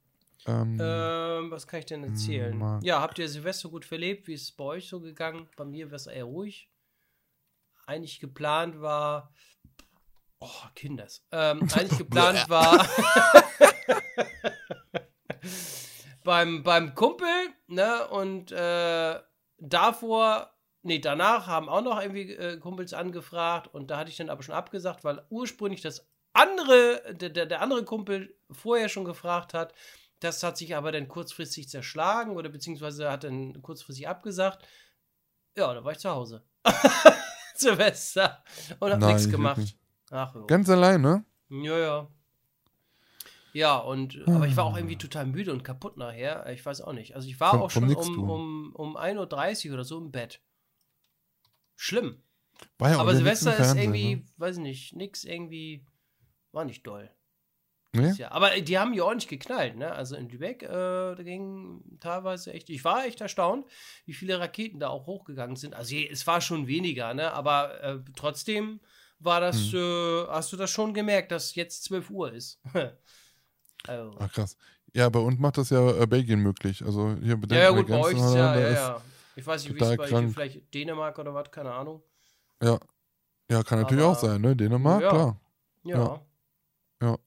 Ähm, Ähm, was kann ich denn erzählen? Marc. Ja, habt ihr Silvester gut verlebt? Wie ist es bei euch so gegangen? Bei mir war es eher ruhig. Eigentlich geplant war. Oh, Kinders. Ähm, *laughs* eigentlich geplant war. *laughs* beim, beim Kumpel, ne? Und äh, davor. Nee, danach haben auch noch irgendwie äh, Kumpels angefragt und da hatte ich dann aber schon abgesagt, weil ursprünglich das andere, der, der, der andere Kumpel vorher schon gefragt hat, das hat sich aber dann kurzfristig zerschlagen oder beziehungsweise hat dann kurzfristig abgesagt. Ja, da war ich zu Hause. *laughs* Silvester. Und hab nichts nicht gemacht. Ach, jo. Ganz alleine? Ja, ja. Ja, und aber ich war auch irgendwie total müde und kaputt nachher. Ich weiß auch nicht. Also ich war Vom- auch schon um, um, um 1.30 Uhr oder so im Bett. Schlimm. War ja aber Silvester ist Fernsehen, irgendwie, Ne? weiß ich nicht, nix irgendwie, war nicht doll. Nee? Ja, aber die haben ja ordentlich geknallt, ne? Also in Lübeck, äh, da ging teilweise echt, ich war echt erstaunt, wie viele Raketen da auch hochgegangen sind. Also je- es war schon weniger, ne? Aber äh, trotzdem war das, Hm. äh, hast du das schon gemerkt, dass jetzt 12 Uhr ist. *laughs* also, Ach krass. Ja, bei uns macht das ja äh, Belgien möglich. Also hier bedenken ja, ja, gut, bei euch ist ja, ja, ja. Ich weiß nicht, wie es bei krank. vielleicht Dänemark oder was, keine Ahnung. Ja. Ja, kann natürlich Aber- auch sein, ne? Dänemark, Ja. klar. Ja. Ja.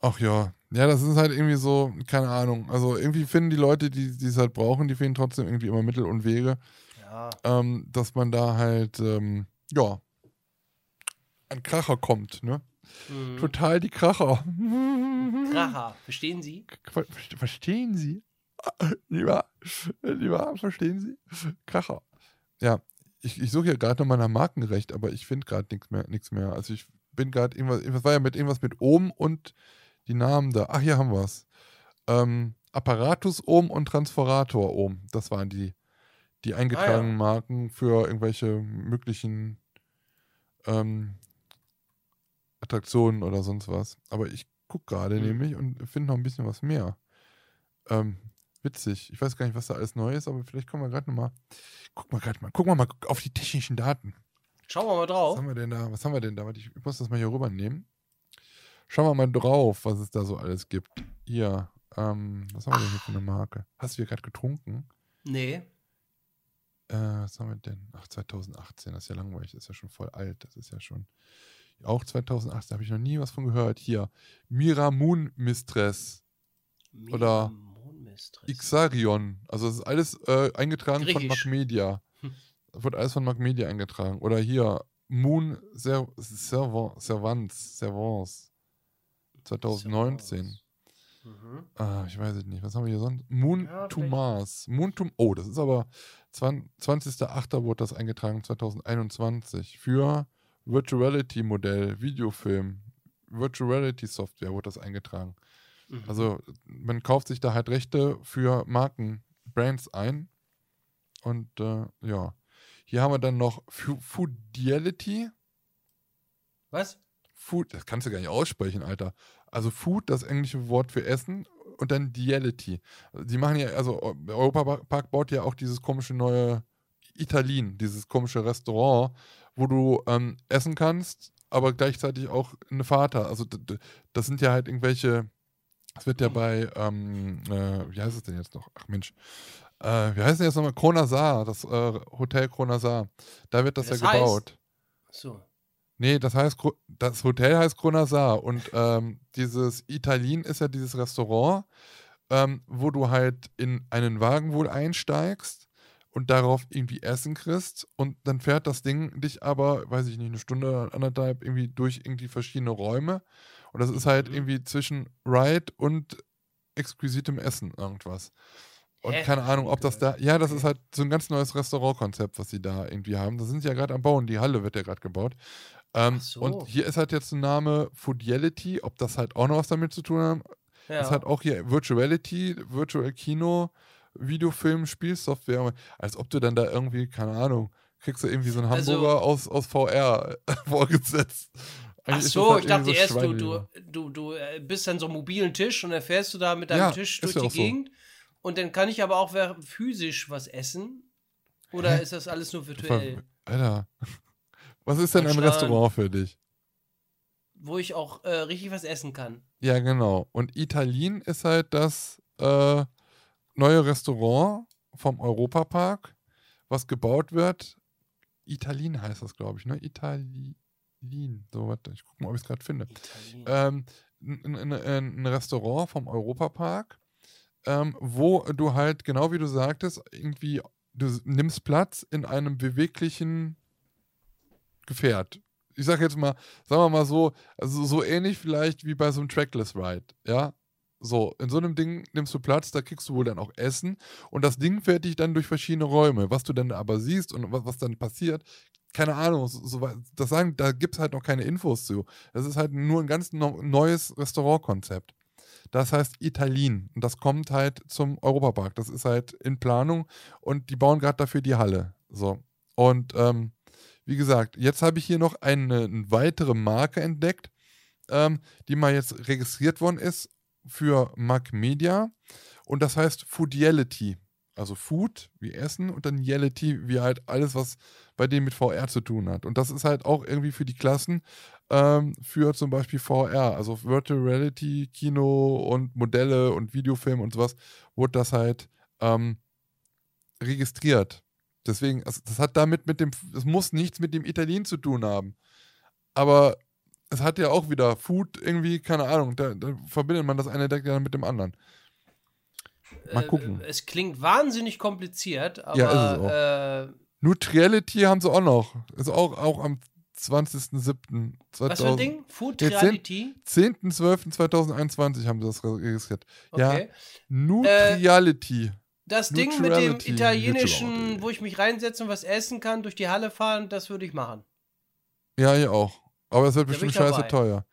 Ach ja. Ja, das ist halt irgendwie so, keine Ahnung. Also irgendwie finden die Leute, die die es halt brauchen, die finden trotzdem irgendwie immer Mittel und Wege, Ja. ähm, dass man da halt, ähm, ja, an Kracher kommt, ne? Mhm. Total die Kracher. Kracher, verstehen Sie? Ver- Verstehen Sie? *laughs* Lieber, lieber, verstehen Sie? Kracher. Ja, ich, ich suche ja gerade noch mal nach Markenrecht, aber ich finde gerade nichts mehr, nichts mehr. Also ich bin gerade irgendwas, irgendwas war ja mit irgendwas mit Ohm und die Namen da. Ach, hier haben wir es. Ähm, Apparatus Ohm und Transforator Ohm. Das waren die, die eingetragenen Marken für irgendwelche möglichen ähm, Attraktionen oder sonst was. Aber ich gucke gerade Hm. nämlich und finde noch ein bisschen was mehr. Ähm, witzig. Ich weiß gar nicht, was da alles neu ist, aber vielleicht kommen wir gerade nochmal. Guck mal gerade mal, guck mal mal auf die technischen Daten. Schauen wir mal Was drauf. haben wir denn da? Was haben wir denn da? Ich muss das mal hier rübernehmen. Schauen wir mal drauf, was es da so alles gibt. Hier, ähm, was haben wir denn hier für eine Marke? Hast du hier gerade getrunken? Nee. Äh, was haben wir denn? Ach, 2018, das ist ja langweilig, das ist ja schon voll alt. Das ist ja schon. Auch 2018 habe ich noch nie was von gehört. Hier, Miramun Mistress, Oder Mondmistress. Ixarion. Also, das ist alles äh, eingetragen von Griechisch. Macmedia. Hm. Das wird alles von Macmedia eingetragen. Oder hier, Moon Ser Servan Servants, Servants. 2019. Mhm. Ah, ich weiß es nicht. Was haben wir hier sonst? Moon Ja, to Mars. Moon to Oh, das ist aber 20 20.08. wurde das eingetragen, 2021. Für Virtuality Modell, Videofilm, Virtual Reality Software wurde das eingetragen. Mhm. Also man kauft sich da halt Rechte für Marken, Brands ein. Und äh, ja. Hier haben wir dann noch Fu- Foodiality. Was? Food, das kannst du gar nicht aussprechen, Alter. Also Food, das englische Wort für Essen und dann Diality. Die machen ja, also der Europapark baut ja auch dieses komische neue Italien, dieses komische Restaurant, wo du ähm, essen kannst, aber gleichzeitig auch eine hast. Also das sind ja halt irgendwelche, das wird ja bei, ähm, äh, wie heißt es denn jetzt noch? Ach Mensch, äh, wie heißt denn jetzt nochmal? Kronasar, das äh, Hotel Kronasar. Da wird das, Das ja heißt- gebaut. So. Nee, das heißt, das Hotel heißt Kronasar und ähm, dieses Italien ist ja dieses Restaurant, ähm, wo du halt in einen Wagen wohl einsteigst und darauf irgendwie Essen kriegst und dann fährt das Ding dich aber, weiß ich nicht, eine Stunde, anderthalb irgendwie durch irgendwie verschiedene Räume und das ist halt Mhm. irgendwie zwischen Ride und exquisitem Essen irgendwas. Und Hä? keine Ahnung, ob das da. Ja, das ist halt so ein ganz neues Restaurantkonzept, was sie da irgendwie haben. Da sind sie ja gerade am Bauen. Die Halle wird ja gerade gebaut. Ähm, so. Und hier ist halt jetzt ein Name Foodiality, ob das halt auch noch was damit zu tun hat. Ja. Ist halt auch hier Virtuality, Virtual Kino, Videofilm, Spielsoftware. Als ob du dann da irgendwie, keine Ahnung, kriegst du irgendwie so einen Also- Hamburger aus, aus VR *laughs* vorgesetzt. Ach Eigentlich ist so, das ich halt dachte irgendwie erst, du, du, du, du äh, bist an so einem mobilen Tisch und dann fährst du da mit deinem Ja, Tisch durch ja die auch so. Gegend und dann kann ich aber auch physisch was essen. Oder ist das alles nur virtuell? Alter, *laughs* was ist denn ein. Restaurant für dich? Wo ich auch äh, richtig was essen kann. Ja, genau. Und Italien ist halt das äh, neue Restaurant vom Europapark, was gebaut wird. Italien heißt das, glaube ich, ne? Italien. So, warte, ich gucke mal, ob ich es gerade finde. Ähm, ein, ein, ein Restaurant vom Europapark, ähm, wo du halt, genau wie du sagtest, irgendwie, du nimmst Platz in einem beweglichen Gefährt. Ich sag jetzt mal, sagen wir mal so, also so ähnlich vielleicht wie bei so einem Trackless Ride, ja? So, in so einem Ding nimmst du Platz, da kriegst du wohl dann auch Essen und das Ding fährt dich dann durch verschiedene Räume. Was du dann aber siehst und was, was dann passiert, keine Ahnung, so, das sagen, da gibt es halt noch keine Infos zu. Das ist halt nur ein ganz no neues Restaurantkonzept. Das heißt Italien und das kommt halt zum Europapark. Das ist halt in Planung und die bauen gerade dafür die Halle. So. Und ähm, wie gesagt, jetzt habe ich hier noch eine, eine weitere Marke entdeckt, ähm, die mal jetzt registriert worden ist für Mac Media und das heißt Foodiality. Also Food wie Essen und dann Yality wie halt alles, was bei dem mit VR zu tun hat. Und das ist halt auch irgendwie für die Klassen ähm, für zum Beispiel VR, also Virtual Reality, Kino und Modelle und Videofilm und sowas, wurde das halt ähm, registriert. Deswegen, also das hat damit mit dem, es muss nichts mit dem Italien zu tun haben. Aber es hat ja auch wieder Food irgendwie, keine Ahnung, da, da verbindet man das eine dann mit dem anderen. Mal gucken. Äh, es klingt wahnsinnig kompliziert, aber Ja, ist es auch. Äh, Neutrality haben sie auch noch. Ist auch, auch am 20.07. was für ein Ding? Food Reality? 10.12.2021 haben sie das registriert. Ja, Okay. Neutrality. Das Ding mit dem italienischen, wo ich mich reinsetze und was essen kann, durch die Halle fahren, das würde ich machen. Ja, hier auch. Aber es wird Da bestimmt scheiße dabei. teuer.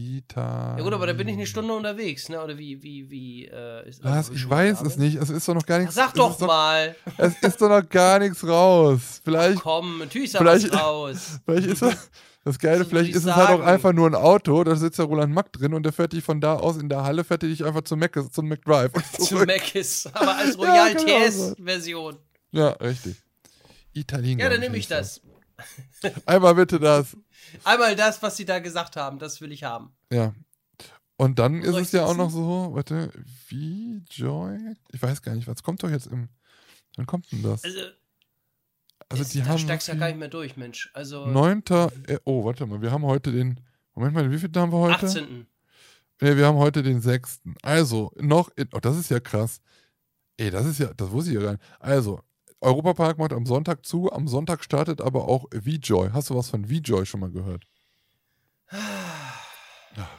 Italien. Ja gut, aber da bin ich eine Stunde unterwegs, ne? Oder wie, wie, wie, äh, ist Was? Ich weiß es nicht. Es ist doch noch gar Ach, nichts. Sag es doch mal. es ist doch noch gar nichts raus. Vielleicht, Komm, natürlich sag Vielleicht- was raus. *laughs* vielleicht ist das, das Geile, soll vielleicht ich ist es halt auch sagen? einfach nur ein Auto. Da sitzt der Roland Mack drin und der fährt dich von da aus in der Halle, fährt dich einfach zum Mac, zum McDrive. und *laughs* Zu zurück. Mc's, aber als *laughs* Ja, Royal genau so. TS-Version. Ja, richtig. Italien. Ja, dann nehme ich das. Einmal bitte das. Einmal das, was sie da gesagt haben, das will ich haben. Ja. Und dann ist es ja auch noch so, warte, wie Joy? Ich weiß gar nicht, was kommt doch jetzt im. Wann kommt denn das? Also, Also ist, die da haben. steigst ja gar nicht mehr durch, Mensch. Also, 9. äh, Oh, warte mal, wir haben heute den. Moment mal, wie viel haben wir heute? 18. Nee, wir haben heute den 6. Also, noch. In, oh, das ist ja krass. Ey, das ist ja. Das wusste ich ja gar nicht. Also, Europapark macht am Sonntag zu. Am Sonntag startet aber auch VJoy. Hast du was von VJoy schon mal gehört?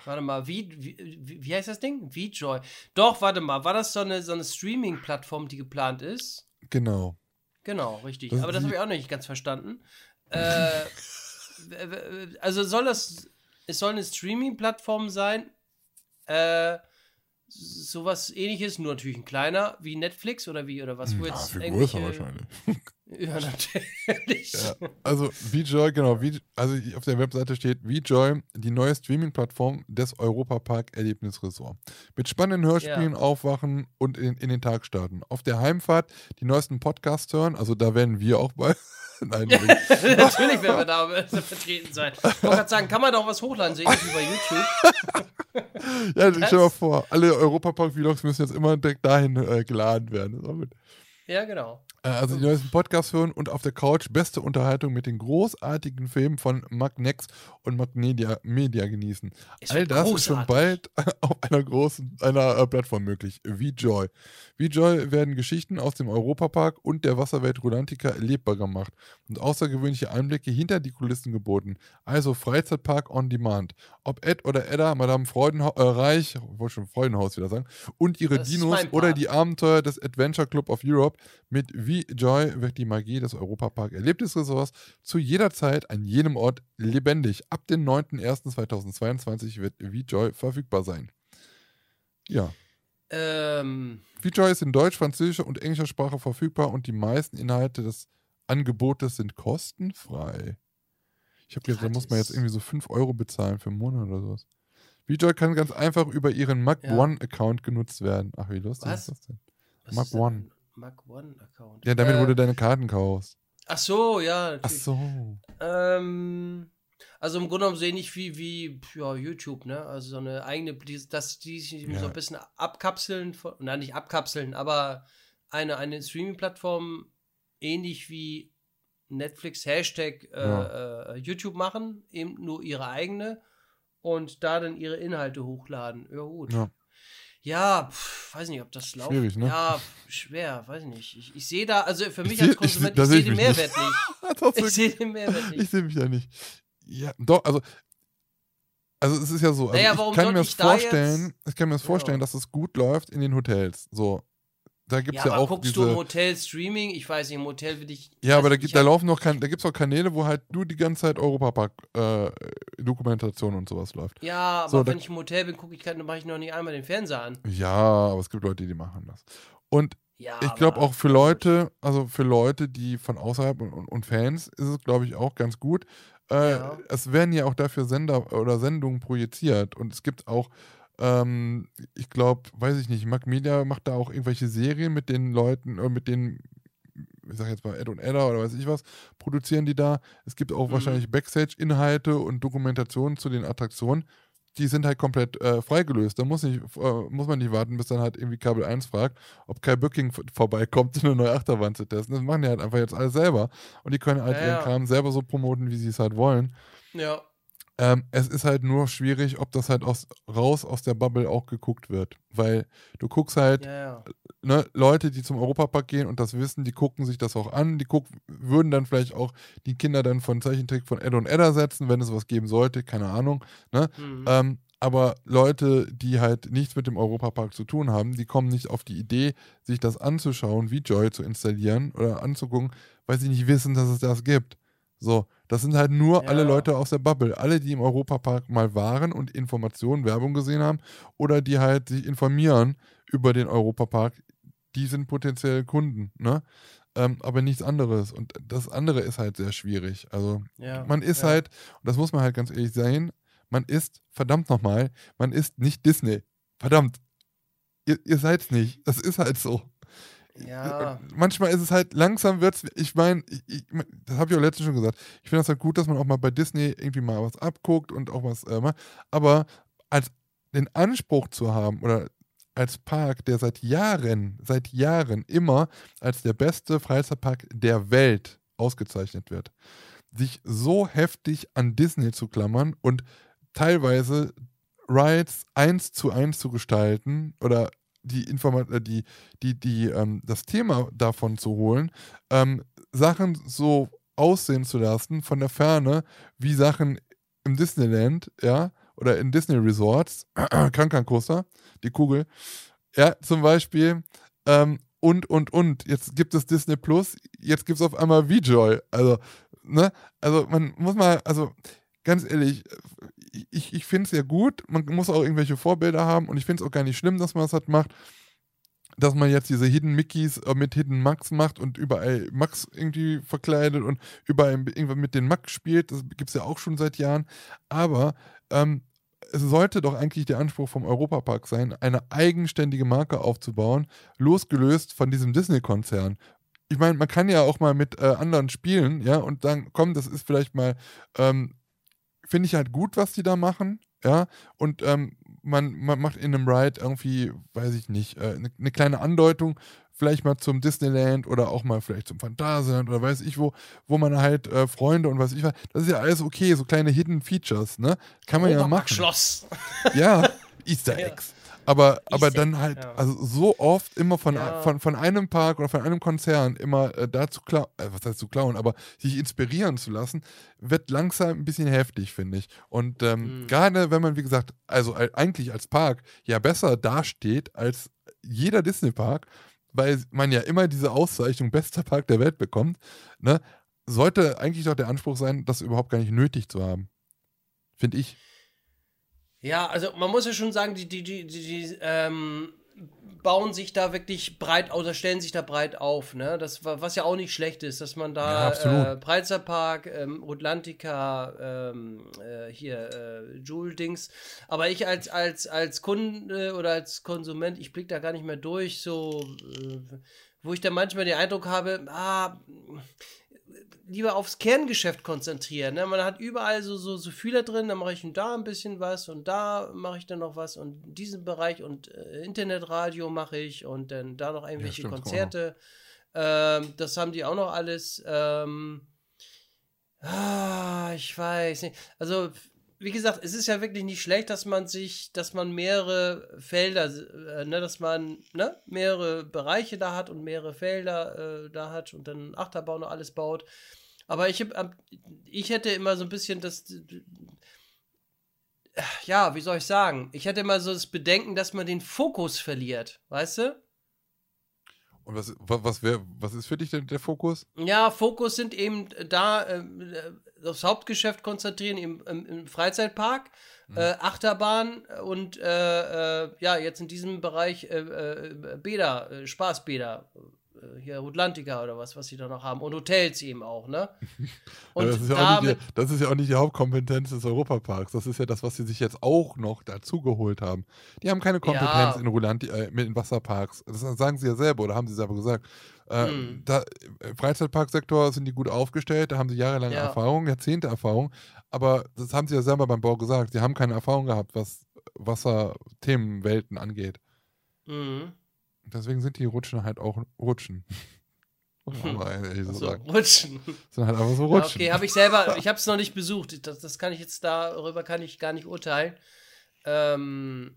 Warte mal, wie, wie, wie heißt das Ding? VJoy. Doch, warte mal, war das so eine, so eine Streaming-Plattform, die geplant ist? Genau. Genau, richtig. Das Aber das habe ich auch noch nicht ganz verstanden. Äh, *laughs* also soll das, es soll eine Streaming-Plattform sein, äh, sowas ähnliches, nur natürlich ein kleiner, wie Netflix oder wie, oder was? Wo Ja, jetzt viel irgendwelche- größer wahrscheinlich. *laughs* Ja, natürlich. Ja, also VJoy, genau, V, also auf der Webseite steht VJoy, die neue Streaming-Plattform des Europapark Erlebnisresort. Mit spannenden Hörspielen aufwachen und in, in den Tag starten. Auf der Heimfahrt die neuesten Podcasts hören, also da werden wir auch bei. Nein. *laughs* Natürlich werden wir da vertreten sein. Ich wollte gerade sagen, kann man doch was hochladen, so ähnlich wie bei YouTube. *laughs* ja, stell dir mal vor, alle Europapark-Vlogs müssen jetzt immer direkt dahin äh, geladen werden. Ist. Ja, genau. Äh, Also die neuesten Podcasts hören und auf der Couch beste Unterhaltung mit den großartigen Filmen von Magnex und Magnedia Media genießen. Es All das ist schon großartig. bald *laughs* auf einer großen einer äh, Plattform möglich. VJoy. VJoy werden Geschichten aus dem Europapark und der Wasserwelt Rulantica erlebbar gemacht und außergewöhnliche Einblicke hinter die Kulissen geboten. Also Freizeitpark on Demand. Ob Ed oder Edda, Madame Freudenha äh, Reich, ich wollte schon Freudenhaus wieder sagen, und ihre Das ist Dinos oder die Abenteuer des Adventure Club of Europe mit VJoy wird die Magie des Europapark Erlebnisressorts zu jeder Zeit an jedem Ort lebendig. Ab dem 9.01.2022 wird VJoy verfügbar sein. Ja. Ähm, VJoy ist in Deutsch, Französischer und englischer Sprache verfügbar und die meisten Inhalte des Angebotes sind kostenfrei. Ich habe gedacht, da muss man jetzt irgendwie so 5 Euro bezahlen für einen Monat oder sowas. VJoy kann ganz einfach über ihren Mac Ja. One-Account genutzt werden. Ach, wie lustig Was? ist das denn? was denn One. Mark One Account. Ja, damit äh, wo du deine Karten kaufst. Ach so, ja. Ach Natürlich. so. Ähm, also im Grunde genommen so ähnlich wie, wie ja, YouTube, ne? Also so eine eigene, dass die sich Ja. so ein bisschen abkapseln, von, nein, nicht abkapseln, aber eine, eine Streaming-Plattform ähnlich wie Netflix, Hashtag äh, Ja. äh, YouTube machen, eben nur ihre eigene und da dann ihre Inhalte hochladen. Ja, gut. Ja. Ja, pf, weiß nicht, ob das läuft. Schwierig, ne? Ja, schwer, weiß ich nicht. Ich, ich sehe da, also für mich seh- als ich Konsument, da ich, seh sehe ich den nicht. Mehrwert nicht. *laughs* Ist Ich sehe den Mehrwert nicht. Ich sehe mich ja nicht. Ja, doch, also. Also es ist ja so, also Naja, ich kann mir das ich da vorstellen, jetzt- ich kann mir das vorstellen, Ja. dass es gut läuft in den Hotels. So. Da gibt Ja, es ja, aber auch guckst diese. du im Hotel Streaming? Ich weiß nicht, im Hotel will ich. ja, aber da, gibt, da hab- laufen noch da gibt es auch Kanäle, wo halt nur die ganze Zeit Europapark-Dokumentation und sowas läuft. Ja, aber So, da- wenn ich im Hotel bin, gucke ich, dann mache ich noch nicht einmal den Fernseher an. Ja, aber es gibt Leute, die machen das. Und Ja, ich glaube auch für Leute, also für Leute, die von außerhalb und, und, und Fans, ist es, glaube ich, auch ganz gut. Äh, Ja. Es werden ja auch dafür Sender oder Sendungen projiziert und es gibt auch, ähm, ich glaube, weiß ich nicht, Mac Media macht da auch irgendwelche Serien mit den Leuten, äh, mit den, ich sag jetzt mal Ed und Edda oder weiß ich was, produzieren die da. Es gibt auch Mhm. wahrscheinlich Backstage-Inhalte und Dokumentationen zu den Attraktionen. Die sind halt komplett äh, freigelöst. Da muss, nicht, äh, muss man nicht warten, bis dann halt irgendwie Kabel 1 fragt, ob Kai Bücking v- vorbeikommt, *laughs* eine neue Achterbahn zu testen. Das machen die halt einfach jetzt alles selber. Und die können halt Ja, ihren ja. Kram selber so promoten, wie sie es halt wollen. Ja. Ähm, es ist halt nur schwierig, ob das halt aus, raus aus der Bubble auch geguckt wird. Weil du guckst halt, ja. ne, Leute, die zum Europapark gehen und das wissen, die gucken sich das auch an. Die guck, würden dann vielleicht auch die Kinder dann von Zeichentrick von Ed und Edda setzen, wenn es was geben sollte, keine Ahnung. Ne? Mhm. Ähm, aber Leute, die halt nichts mit dem Europapark zu tun haben, die kommen nicht auf die Idee, sich das anzuschauen, wie Joy zu installieren oder anzugucken, weil sie nicht wissen, dass es das gibt. So, das sind halt nur Ja. alle Leute aus der Bubble. Alle, die im Europapark mal waren und Informationen, Werbung gesehen haben oder die halt sich informieren über den Europapark, die sind potenziell Kunden, ne? Ähm, aber nichts anderes. Und das andere ist halt sehr schwierig. Also Ja, man ist ja. halt, und das muss man halt ganz ehrlich sein, man ist, verdammt nochmal, man ist nicht Disney. Verdammt. Ihr, ihr seid's nicht. Das ist halt so. Ja. Und Manchmal ist es halt, langsam wird's, ich meine, ich, ich, das habe ich auch letztens schon gesagt, ich finde das halt gut, dass man auch mal bei Disney irgendwie mal was abguckt und auch was, äh, macht. aber als den Anspruch zu haben oder als Park, der seit Jahren, seit Jahren immer als der beste Freizeitpark der Welt ausgezeichnet wird, sich so heftig an Disney zu klammern und teilweise Rides eins zu eins zu gestalten oder die Informat äh, die, die, die, ähm, das Thema davon zu holen, ähm, Sachen so aussehen zu lassen von der Ferne, wie Sachen im Disneyland, ja, oder in Disney Resorts, *clears throat* Krankencoaster, die Kugel, ja, zum Beispiel, ähm, und, und, und. Jetzt gibt es Disney Plus, jetzt gibt es auf einmal VJoy. Also, ne, also man muss mal, also ganz ehrlich, ich, ich finde es ja gut, man muss auch irgendwelche Vorbilder haben und ich finde es auch gar nicht schlimm, dass man das halt macht, dass man jetzt diese Hidden Mickeys äh, mit Hidden Max macht und überall Max irgendwie verkleidet und überall irgendwas mit den Max spielt, das gibt es ja auch schon seit Jahren, aber ähm, es sollte doch eigentlich der Anspruch vom Europapark sein, eine eigenständige Marke aufzubauen, losgelöst von diesem Disney-Konzern. Ich meine, man kann ja auch mal mit äh, anderen spielen, ja, und sagen, komm, das ist vielleicht mal, ähm, finde ich halt gut, was die da machen, ja, und ähm, man, man macht in einem Ride irgendwie, weiß ich nicht, äh, eine ne kleine Andeutung, vielleicht mal zum Disneyland oder auch mal vielleicht zum Phantasialand oder weiß ich wo, wo man halt äh, Freunde und was ich was, das ist ja alles okay, so kleine Hidden Features, ne? Kann man ja machen. Schloss. Ja, *laughs* Easter Ja. Aber, aber dann halt, ja. also so oft immer von, Ja. von, von einem Park oder von einem Konzern immer äh, da zu klauen, äh, was heißt zu klauen, aber sich inspirieren zu lassen, wird langsam ein bisschen heftig, finde ich. Und ähm, Mhm. gerade wenn man, wie gesagt, also äh, eigentlich als Park ja besser dasteht als jeder Disney-Park, weil man ja immer diese Auszeichnung bester Park der Welt bekommt, ne, sollte eigentlich doch der Anspruch sein, das überhaupt gar nicht nötig zu haben. Finde ich. Ja, also man muss ja schon sagen, die, die, die, die, die ähm, bauen sich da wirklich breit aus, oder stellen sich da breit auf, ne? Das wa- was ja auch nicht schlecht ist, dass man Ja, da absolut. äh, Preizerpark, ähm, Rotlantica, ähm, äh, hier äh, Joule Dings, aber ich als als als Kunde oder als Konsument, ich blick da gar nicht mehr durch, so äh, wo ich dann manchmal den Eindruck habe, ah lieber aufs Kerngeschäft konzentrieren. Ne? Man hat überall so, so, so Fühler drin, dann mache ich da ein bisschen was und da mache ich dann noch was und in diesem Bereich und äh, Internetradio mache ich und dann da noch irgendwelche das Konzerte. Ähm, das haben die auch noch alles. Ähm, ah, ich weiß nicht. Also, wie gesagt, es ist ja wirklich nicht schlecht, dass man sich, dass man mehrere Felder, äh, ne, dass man ne, mehrere Bereiche da hat und mehrere Felder äh, da hat und dann Achterbau noch alles baut. Aber ich, hab, ich hätte immer so ein bisschen das, ja, wie soll ich sagen? Ich hätte immer so das Bedenken, dass man den Fokus verliert, weißt du? Und was, was, was, wär, was ist für dich denn der Fokus? Ja, Fokus sind eben da ähm, äh, aufs Hauptgeschäft konzentrieren im, im, im Freizeitpark, äh, Achterbahn und äh, äh, ja, jetzt in diesem Bereich äh, äh, Bäder, äh, Spaßbäder. Hier Rotlantica oder was, was sie da noch haben. Und Hotels eben auch, ne? *laughs* Und Ja, das, ist ja auch damit, nicht die, das ist ja auch nicht die Hauptkompetenz des Europaparks. Das ist ja das, was sie sich jetzt auch noch dazu geholt haben. Die haben keine Kompetenz Ja. in Rolanti, äh, mit den Wasserparks. Das sagen sie ja selber oder haben sie selber gesagt. Äh, Hm. da, Im Freizeitparksektor sind die gut aufgestellt, da haben sie jahrelange Ja. Erfahrung, Jahrzehnte Erfahrung. Aber das haben sie ja selber beim Bau gesagt. Sie haben keine Erfahrung gehabt, was Wasserthemenwelten angeht. Mhm. Deswegen sind die Rutschen halt auch Rutschen. *laughs* Ehrlich so So, sagen. rutschen. Sind halt einfach so Ja, Rutschen. okay, habe ich selber, *laughs* ich habe es noch nicht besucht. Das, das kann ich jetzt darüber kann ich gar nicht urteilen. Ähm,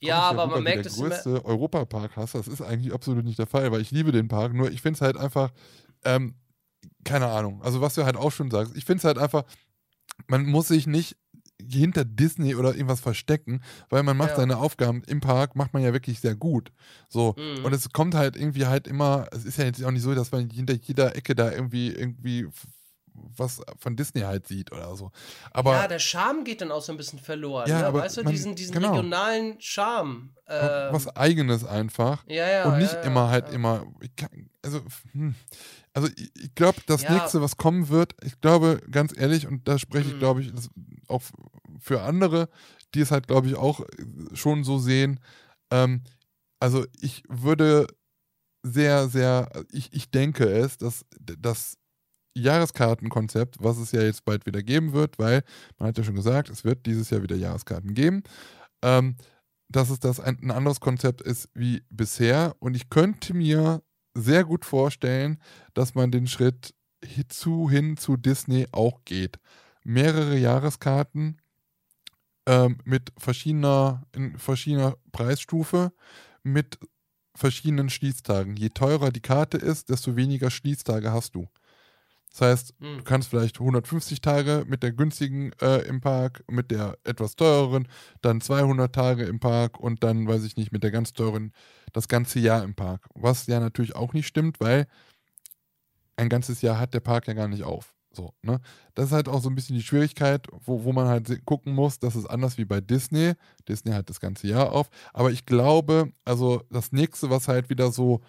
Ja, aber man merkt der es immer- größte Europapark hast. Das ist eigentlich absolut nicht der Fall, weil ich liebe den Park. Nur ich finde es halt einfach, ähm, keine Ahnung. Also was du halt auch schon sagst, ich finde es halt einfach, man muss sich nicht hinter Disney oder irgendwas verstecken, weil man macht Ja. seine Aufgaben im Park, macht man ja wirklich sehr gut. So. Mhm. Und es kommt halt irgendwie halt immer, es ist ja jetzt auch nicht so, dass man hinter jeder Ecke da irgendwie, irgendwie was von Disney halt sieht oder so. Aber ja, der Charme geht dann auch so ein bisschen verloren. Ja, ne? aber weißt du, man- diesen, diesen genau. regionalen Charme. Ähm, was eigenes einfach. ja, ja. und nicht ja, immer halt immer. Kann, also, hm, also ich, ich glaube, das nächste, was kommen wird, ich glaube, ganz ehrlich, und da spreche ich, Mhm. glaube ich, auch für andere, die es halt, glaube ich, auch schon so sehen. Ähm, also ich würde sehr, sehr, ich, ich denke es, dass das Jahreskartenkonzept, was es ja jetzt bald wieder geben wird, weil man hat ja schon gesagt, es wird dieses Jahr wieder Jahreskarten geben, ähm, dass es das ein, ein anderes Konzept ist wie bisher. Und ich könnte mir sehr gut vorstellen, dass man den Schritt zu, hin zu Disney auch geht. Mehrere Jahreskarten ähm, mit verschiedener, in verschiedener Preisstufe, mit verschiedenen Schließtagen. Je teurer die Karte ist, desto weniger Schließtage hast du. Das heißt, Hm. du kannst vielleicht 150 Tage mit der günstigen äh, im Park, mit der etwas teureren, dann 200 Tage im Park und dann, weiß ich nicht, mit der ganz teuren das ganze Jahr im Park. Was ja natürlich auch nicht stimmt, weil ein ganzes Jahr hat der Park ja gar nicht auf. So, ne? Das ist halt auch so ein bisschen die Schwierigkeit, wo, wo man halt gucken muss, das ist anders wie bei Disney. Disney hat das ganze Jahr auf. Aber ich glaube, also das nächste, was halt wieder so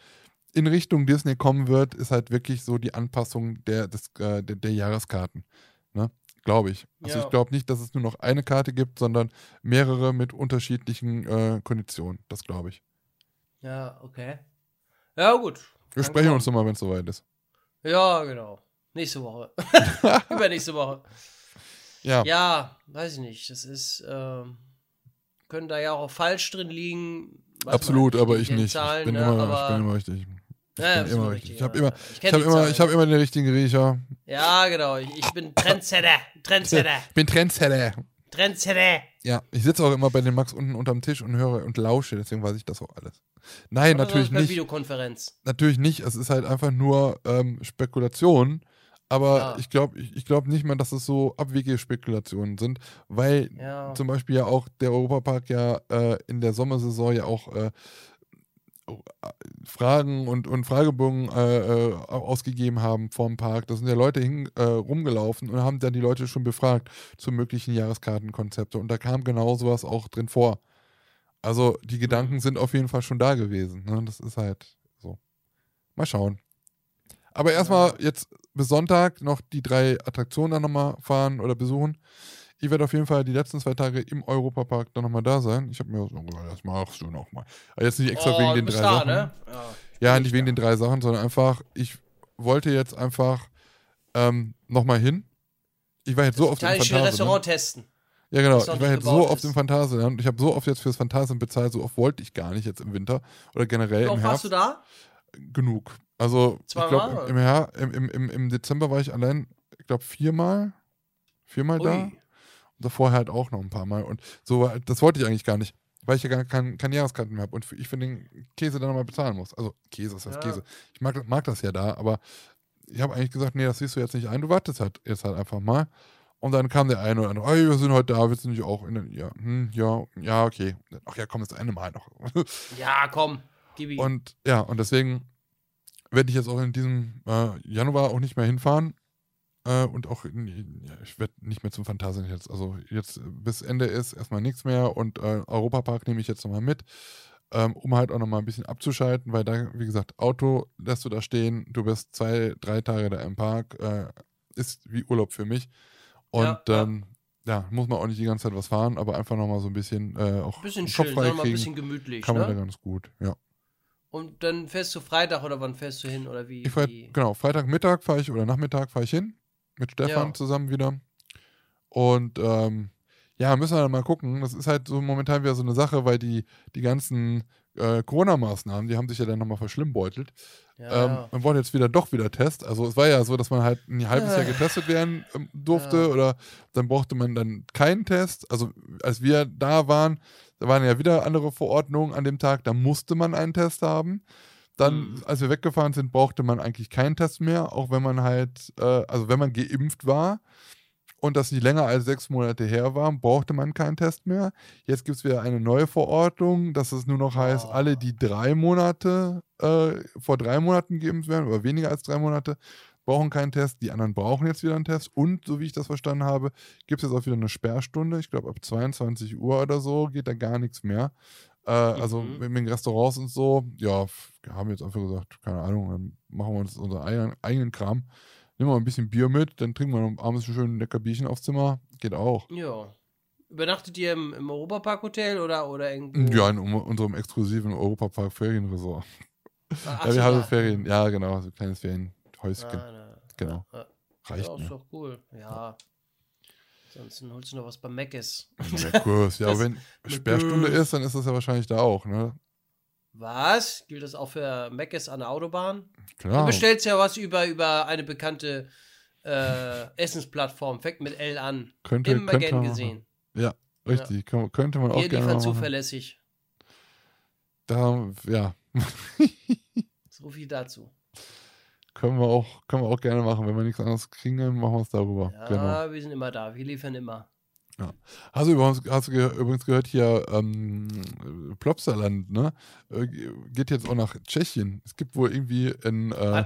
in Richtung Disney kommen wird, ist halt wirklich so die Anpassung der, des, äh, der, der Jahreskarten. Ne? Glaube ich. Also Ja. ich glaube nicht, dass es nur noch eine Karte gibt, sondern mehrere mit unterschiedlichen äh, Konditionen. Das glaube ich. Ja, okay. Ja, gut. Wir Kann sprechen uns nochmal, wenn es soweit ist. Ja, genau. Nächste Woche. *laughs* Übernächste Woche. Ja, Ja, weiß ich nicht. Das ist, ähm, können da ja auch falsch drin liegen. Absolut, halt aber ich nicht. Zahlen, ich, bin ne? immer, aber, ich bin immer richtig. Ich Ja, absolut immer richtig. Ich habe immer, Ich ich hab immer, ich hab immer den richtigen Riecher. Ja, genau. Ich, ich bin Trendsetter. Trendsetter. Ich bin Trendsetter. Trendsetter. Ja, ich sitze auch immer bei den Max unten unterm Tisch und höre und lausche, deswegen weiß ich das auch alles. Nein, Oder natürlich nicht. Videokonferenz. Natürlich nicht. Es ist halt einfach nur ähm, Spekulation. Aber Ja. ich glaube ich, ich glaub nicht mal, dass es so abwegige Spekulationen sind, weil Ja. zum Beispiel ja auch der Europapark ja äh, in der Sommersaison ja auch äh, Fragen und, und Fragebogen äh, äh, ausgegeben haben vom Park. Da sind ja Leute hin, äh, rumgelaufen und haben dann die Leute schon befragt zu möglichen Jahreskartenkonzepte. Und da kam genau sowas auch drin vor. Also die Gedanken sind auf jeden Fall schon da gewesen. Ne? Das ist halt so. Mal schauen. Aber erstmal jetzt bis Sonntag noch die drei Attraktionen dann nochmal fahren oder besuchen. Ich werde auf jeden Fall die letzten zwei Tage im Europapark dann nochmal da sein. Ich habe mir so gesagt, das machst du nochmal. Aber jetzt nicht extra oh, wegen den drei da, Sachen. ne? Ja. Ja, nicht ich wegen da. den drei Sachen, sondern einfach, ich wollte jetzt einfach ähm, nochmal hin. Ich war jetzt so auf dem Italienische Phantasialand. Restaurant testen. Ja, genau. das Ich war jetzt so auf ist. dem Phantasialand. Ich habe so oft jetzt fürs Phantasialand bezahlt, so oft wollte ich gar nicht jetzt im Winter oder generell Wie im oft warst du da? Genug. Also, ich Zweimal, glaube, oder? im, im, im, im, im Dezember war ich allein, ich glaube, viermal. Viermal da. Ui. Und davor halt auch noch ein paar Mal. Und so, das wollte ich eigentlich gar nicht, weil ich ja gar kein, keine Jahreskarten mehr habe und für, ich für den Käse dann nochmal bezahlen muss. Also Käse ist das Ja. Käse. Ich mag, mag das ja da, aber ich habe eigentlich gesagt, nee, das siehst du jetzt nicht ein, du wartest halt jetzt halt einfach mal. Und dann kam der eine oder andere, hey, wir sind heute da, willst du nicht auch in den, ja, hm, ja, ja, okay. Ach ja, komm, das eine Mal noch. *laughs* Ja, komm. Gib ihm. Und ja, und deswegen werde ich jetzt auch in diesem äh, Januar auch nicht mehr hinfahren. Äh, und auch, ich werde nicht mehr zum Phantasien jetzt. Also jetzt bis Ende ist erstmal nichts mehr und äh, Europapark nehme ich jetzt nochmal mit, ähm, um halt auch nochmal ein bisschen abzuschalten, weil da, wie gesagt, Auto lässt du da stehen, du bist zwei, drei Tage da im Park, äh, ist wie Urlaub für mich. Und Ja, ja. ähm, ja, muss man auch nicht die ganze Zeit was fahren, aber einfach nochmal so ein bisschen äh, auch bisschen Kopf mal ein bisschen gemütlich. kann man da Ne? ganz gut, ja. Und dann fährst du Freitag oder wann fährst du hin? Oder wie? Fahr, wie? genau, Freitagmittag fahre ich oder Nachmittag fahre ich hin mit Stefan Ja. zusammen wieder. Und ähm, ja, müssen wir dann mal gucken. Das ist halt so momentan wieder so eine Sache, weil die, die ganzen äh, Corona-Maßnahmen, die haben sich ja dann nochmal verschlimmbeutelt. Ja, Ähm, man wollte jetzt wieder doch wieder Test. Also es war ja so, dass man halt ein halbes Jahr Äh. getestet werden ähm, durfte Ja. oder dann brauchte man dann keinen Test. Also als wir da waren, da waren ja wieder andere Verordnungen an dem Tag, da musste man einen Test haben. Dann, Mhm. als wir weggefahren sind, brauchte man eigentlich keinen Test mehr, auch wenn man halt, äh, also wenn man geimpft war und das nicht länger als sechs Monate her war, brauchte man keinen Test mehr. Jetzt gibt es wieder eine neue Verordnung, dass es nur noch heißt, Oh. alle, die drei Monate, äh, vor drei Monaten geimpft werden oder weniger als drei Monate, brauchen keinen Test, die anderen brauchen jetzt wieder einen Test und, so wie ich das verstanden habe, gibt es jetzt auch wieder eine Sperrstunde. Ich glaube, ab 22 Uhr oder so geht da gar nichts mehr. Äh, Also Mhm. in den Restaurants und so, ja, haben jetzt einfach gesagt, keine Ahnung, dann machen wir uns unseren eigenen, eigenen Kram. Nehmen wir ein bisschen Bier mit, dann trinken wir abends schön lecker Bierchen aufs Zimmer. Geht auch. Ja. Übernachtet ihr im, im Europapark-Hotel oder, oder irgendwo? Ja, in um, unserem exklusiven Europapark Ferienresort. Ach ja, wir so, haben. Ferien, ja, genau, so ein kleines Ferienhäuschen. Ah, na, Genau. Ja, Reicht ja, ist doch cool. Ja. Ansonsten holst du noch was bei Meckes. Ja, Kurs. Ja, wenn Sperrstunde ist, dann ist das ja wahrscheinlich da auch, ne? Was? Gilt das auch für Meckes an der Autobahn? Du Klar. bestellst ja was über, über eine bekannte äh, Essensplattform. Fängt mit L an. Könnte, Immer könnte gern gesehen. machen. Richtig, kann- könnte man auch Ihr gerne machen. zuverlässig. Da, ja, So viel dazu. Können wir auch, können wir auch gerne machen. Wenn wir nichts anderes kriegen, dann machen wir es darüber. Ja, Genau. wir sind immer da. Wir liefern immer. Hast du übrigens, hast du ge übrigens gehört hier, ähm, Plopsaland, ne? Äh, geht jetzt auch nach Tschechien. Es gibt wohl irgendwie in, äh,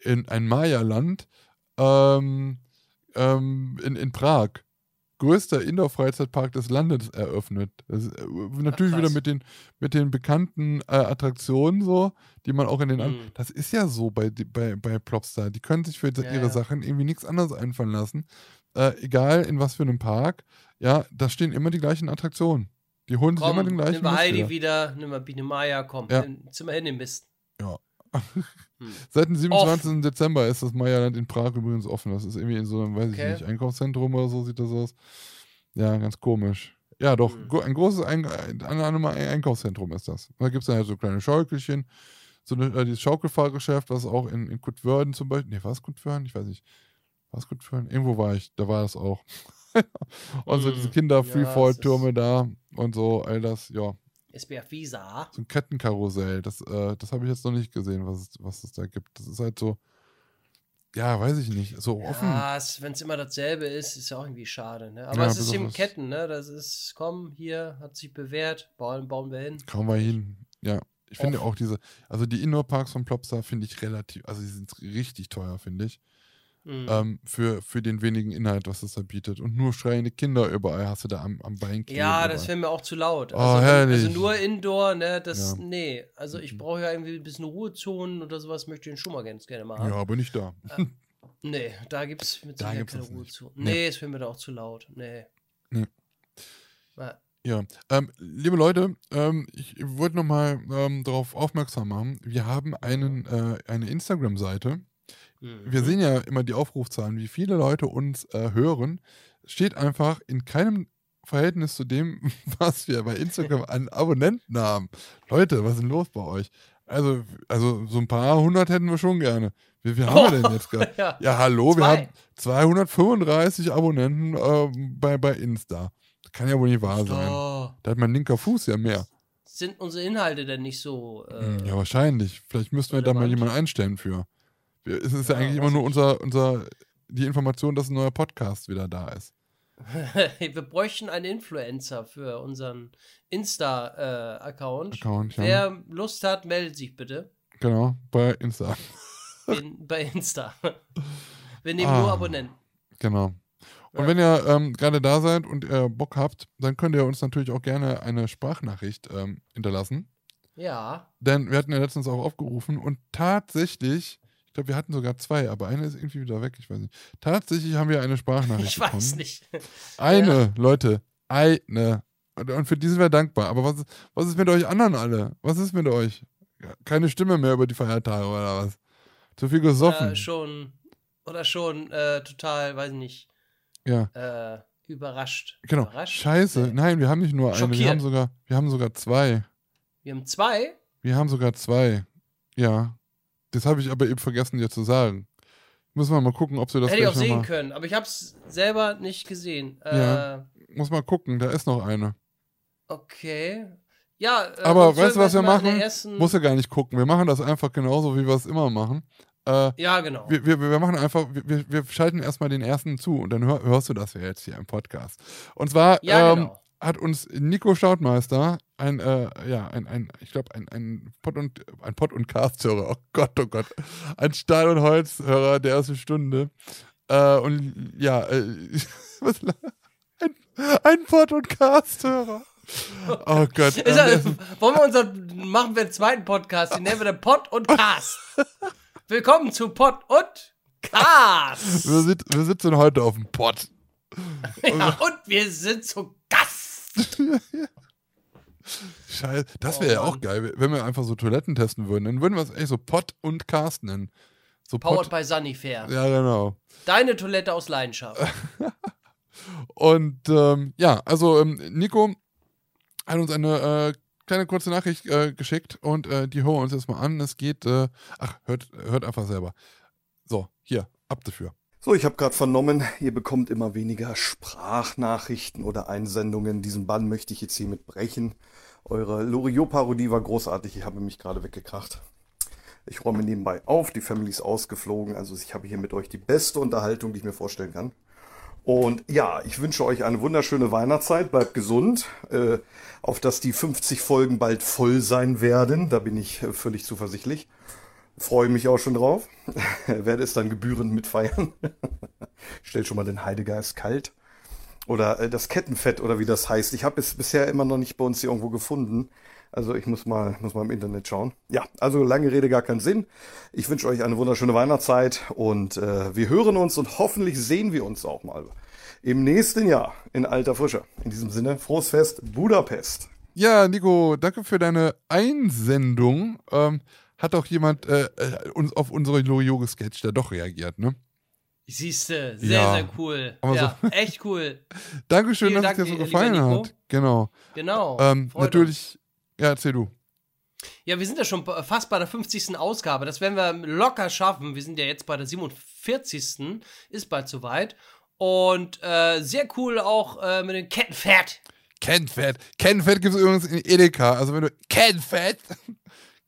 in ein Maya-Land ähm, ähm, in, in Prag. Größter Indoor-Freizeitpark des Landes eröffnet. Ist, äh, natürlich krass. wieder mit den, mit den bekannten äh, Attraktionen so, die man auch in den. Mhm. das ist ja so bei, bei, bei Plopstar. Die können sich für Ja, ihre ja. Sachen irgendwie nichts anderes einfallen lassen. Äh, egal in was für einem Park. Ja, da stehen immer die gleichen Attraktionen. Die holen sich Komm, immer den gleichen nimm mal Heidi wieder. nimm mal Biene Maya, komm. Ja. Ja. Zimmer hin den Mist. Ja. *laughs* Hm. Seit dem 27. Dezember ist das Maya-Land in Prag übrigens offen. Das ist irgendwie in so einem, weiß Okay. ich nicht, Einkaufszentrum oder so sieht das aus. Ja, ganz komisch. Ja, doch, Hm. ein großes ein ein, ein, ein Einkaufszentrum ist das. Da gibt es dann halt so kleine Schaukelchen, so eine, äh, dieses Schaukelfahrgeschäft, was auch in, in Kutwörden zum Beispiel, nee, war es Kutwörden? Ich weiß nicht. War es Kutwörden? Irgendwo war ich, da war das auch. *laughs* und so Hm. diese Ja, Kinder-Freefall-Türme es da und so, all das, ja. SBF Visa. So ein Kettenkarussell, das, äh, das habe ich jetzt noch nicht gesehen, was es, was es da gibt. Das ist halt so, ja, weiß ich nicht, so offen. Ja, wenn es immer dasselbe ist, ist ja auch irgendwie schade. Ne? Aber Ja, es ist eben Ketten, ne? Das ist, komm, hier, hat sich bewährt, bauen, bauen wir hin. Kaum mal hin. Ja, ich finde auch diese, also die Indoor-Parks von Plopsa finde ich relativ, also die sind richtig teuer, finde ich. Mhm. Ähm, für, für den wenigen Inhalt, was es da bietet. Und nur schreiende Kinder überall hast du da am, am Bein ja, das überall. wäre mir auch zu laut. Oh, Also, herrlich. also nur Indoor, ne, das, Ja. nee. Also ich brauche ja irgendwie ein bisschen Ruhezonen oder sowas, möchte ich schon mal ganz gerne mal Ja, aber nicht da. Nee, da gibt es mit Da Sicherheit gibt's keine das. Ruhezonen. Nee. Nee, es wäre mir da auch zu laut. Nee. Nee. Ja. Ja, ähm, liebe Leute, ähm, ich wollte nochmal ähm, darauf aufmerksam machen. Wir haben einen, äh, eine Instagram-Seite. Mhm. Wir sehen ja immer die Aufrufzahlen, wie viele Leute uns äh, hören. Steht einfach in keinem Verhältnis zu dem, *laughs* was wir bei Instagram an Abonnenten haben. Leute, was ist denn los bei euch? Also, also so ein paar hundert hätten wir schon gerne. Wie viel haben wir denn jetzt *laughs* gerade? ja. Ja, hallo, wir Zwei. haben 235 Abonnenten ähm, bei, bei Insta. Das kann ja wohl nicht wahr sein. Oh. Da hat mein linker Fuß ja mehr. Sind unsere Inhalte denn nicht so. Äh, Hm, ja, wahrscheinlich. Vielleicht müssten wir da mal jemanden einstellen für. Wir, es ist ja, Ja, eigentlich immer nur unser, unser, die Information, dass ein neuer Podcast wieder da ist. *laughs* wir bräuchten einen Influencer für unseren Insta-Account. Account, ja. Wer Lust hat, meldet sich bitte Genau, bei Insta. *laughs* in, bei Insta. Wir nehmen Ah. nur Abonnenten. Genau. Und Ja. wenn ihr ähm, gerade da seid und ihr Bock habt, dann könnt ihr uns natürlich auch gerne eine Sprachnachricht ähm, hinterlassen. Ja. Denn wir hatten ja letztens auch aufgerufen und tatsächlich, ich glaube, wir hatten sogar zwei, aber eine ist irgendwie wieder weg, ich weiß nicht. Tatsächlich haben wir eine Sprachnachricht *laughs* Ich bekommen. weiß nicht. Eine, Leute, eine. Und, für die sind wir dankbar. Aber was, ist- was ist mit euch anderen alle? Was ist mit euch? Ja, Keine Stimme mehr über die Feiertage oder was? Zu viel gesoffen. Oder schon, oder schon äh, total, weiß nicht, ja, äh, überrascht. genau. Überrascht? Scheiße. Nein, wir haben nicht nur eine, wir haben sogar, wir haben sogar zwei. Wir haben zwei. Wir haben sogar zwei. Ja. Das habe ich aber eben vergessen, dir zu sagen. Müssen wir mal gucken, ob sie das Hätte ich auch sehen können, aber ich habe es selber nicht gesehen. Äh, Ja. Muss mal gucken, da ist noch eine. Okay. Ja, äh, Aber weißt du, was wir machen? Muss ja gar nicht gucken. Wir machen das einfach genauso, wie wir es immer machen. Äh, ja, genau. wir, wir, wir machen einfach, wir, wir- schalten erstmal den ersten zu und dann hör, hörst du das ja jetzt hier im Podcast. Und zwar ja, ähm, genau. hat uns Nico Staudmeister ein, äh, ja, ein, ein, ich glaube, ein, ein Pod und ein Pod und Cast-Hörer. Oh Gott, oh Gott. Ein Stahl- und Holz-Hörer der ersten Stunde. Äh, und ja, äh, *laughs* was, ein, ein Pod und Cast-Hörer. Oh Gott. Ist er, wollen wir unser, machen wir einen zweiten Podcast, den nennen wir den Pod und Cast. Willkommen zu Pod und Cast. Wir, sit, wir sitzen heute auf dem Pod. *laughs* Ja, und wir sind zu Gast. *laughs* Scheiße, das wäre ja auch geil, wenn wir einfach so Toiletten testen würden. Dann würden wir es echt so Pod und Cast nennen. So Powered by Sunnyfair. Ja, genau. Deine Toilette aus Leidenschaft. *laughs* Und ähm, ja, also ähm, Nico hat uns eine äh, kleine kurze Nachricht äh, geschickt und äh, die hören wir uns jetzt mal an. Es geht, äh, ach, hört, hört einfach selber. So, hier, ab dafür. So, ich habe gerade vernommen, ihr bekommt immer weniger Sprachnachrichten oder Einsendungen. Diesen Bann möchte ich jetzt hiermit brechen. Eure Loriot-Parodie war großartig. Ich habe mich gerade weggekracht. Ich räume nebenbei auf. Die Family ist ausgeflogen. Also ich habe hier mit euch die beste Unterhaltung, die ich mir vorstellen kann. Und ja, ich wünsche euch eine wunderschöne Weihnachtszeit. Bleibt gesund. Äh, auf dass die 50 Folgen bald voll sein werden. Da bin ich äh, völlig zuversichtlich. Freue mich auch schon drauf. *laughs* Werde es dann gebührend mitfeiern. *laughs* Stell schon mal den Heidegeist kalt. Oder äh, das Kettenfett oder wie das heißt. Ich habe es bisher immer noch nicht bei uns hier irgendwo gefunden. Also ich muss mal, muss mal im Internet schauen. Ja, also lange Rede, gar keinen Sinn. Ich wünsche euch eine wunderschöne Weihnachtszeit und äh, wir hören uns und hoffentlich sehen wir uns auch mal im nächsten Jahr in alter Frische. In diesem Sinne, frohes Fest Budapest. Ja, Nico, danke für deine Einsendung. Ähm, hat auch jemand äh, äh uns auf unsere Loyoge-Sketch da doch reagiert, ne? Siehste, sehr, Ja. sehr cool. Aber ja, so- *laughs* echt cool. Dankeschön, Vielen dass es Dank, dir so gefallen hat. Genau. Genau. Ähm, natürlich, ja, erzähl du. Ja, wir sind ja schon fast bei der 50. Ausgabe. Das werden wir locker schaffen. Wir sind ja jetzt bei der 47. Ist bald soweit. Und äh, sehr cool auch äh, mit dem Kettenpferd. Kennfett. Kennfett gibt es übrigens in Edeka. Also wenn du Kennfett,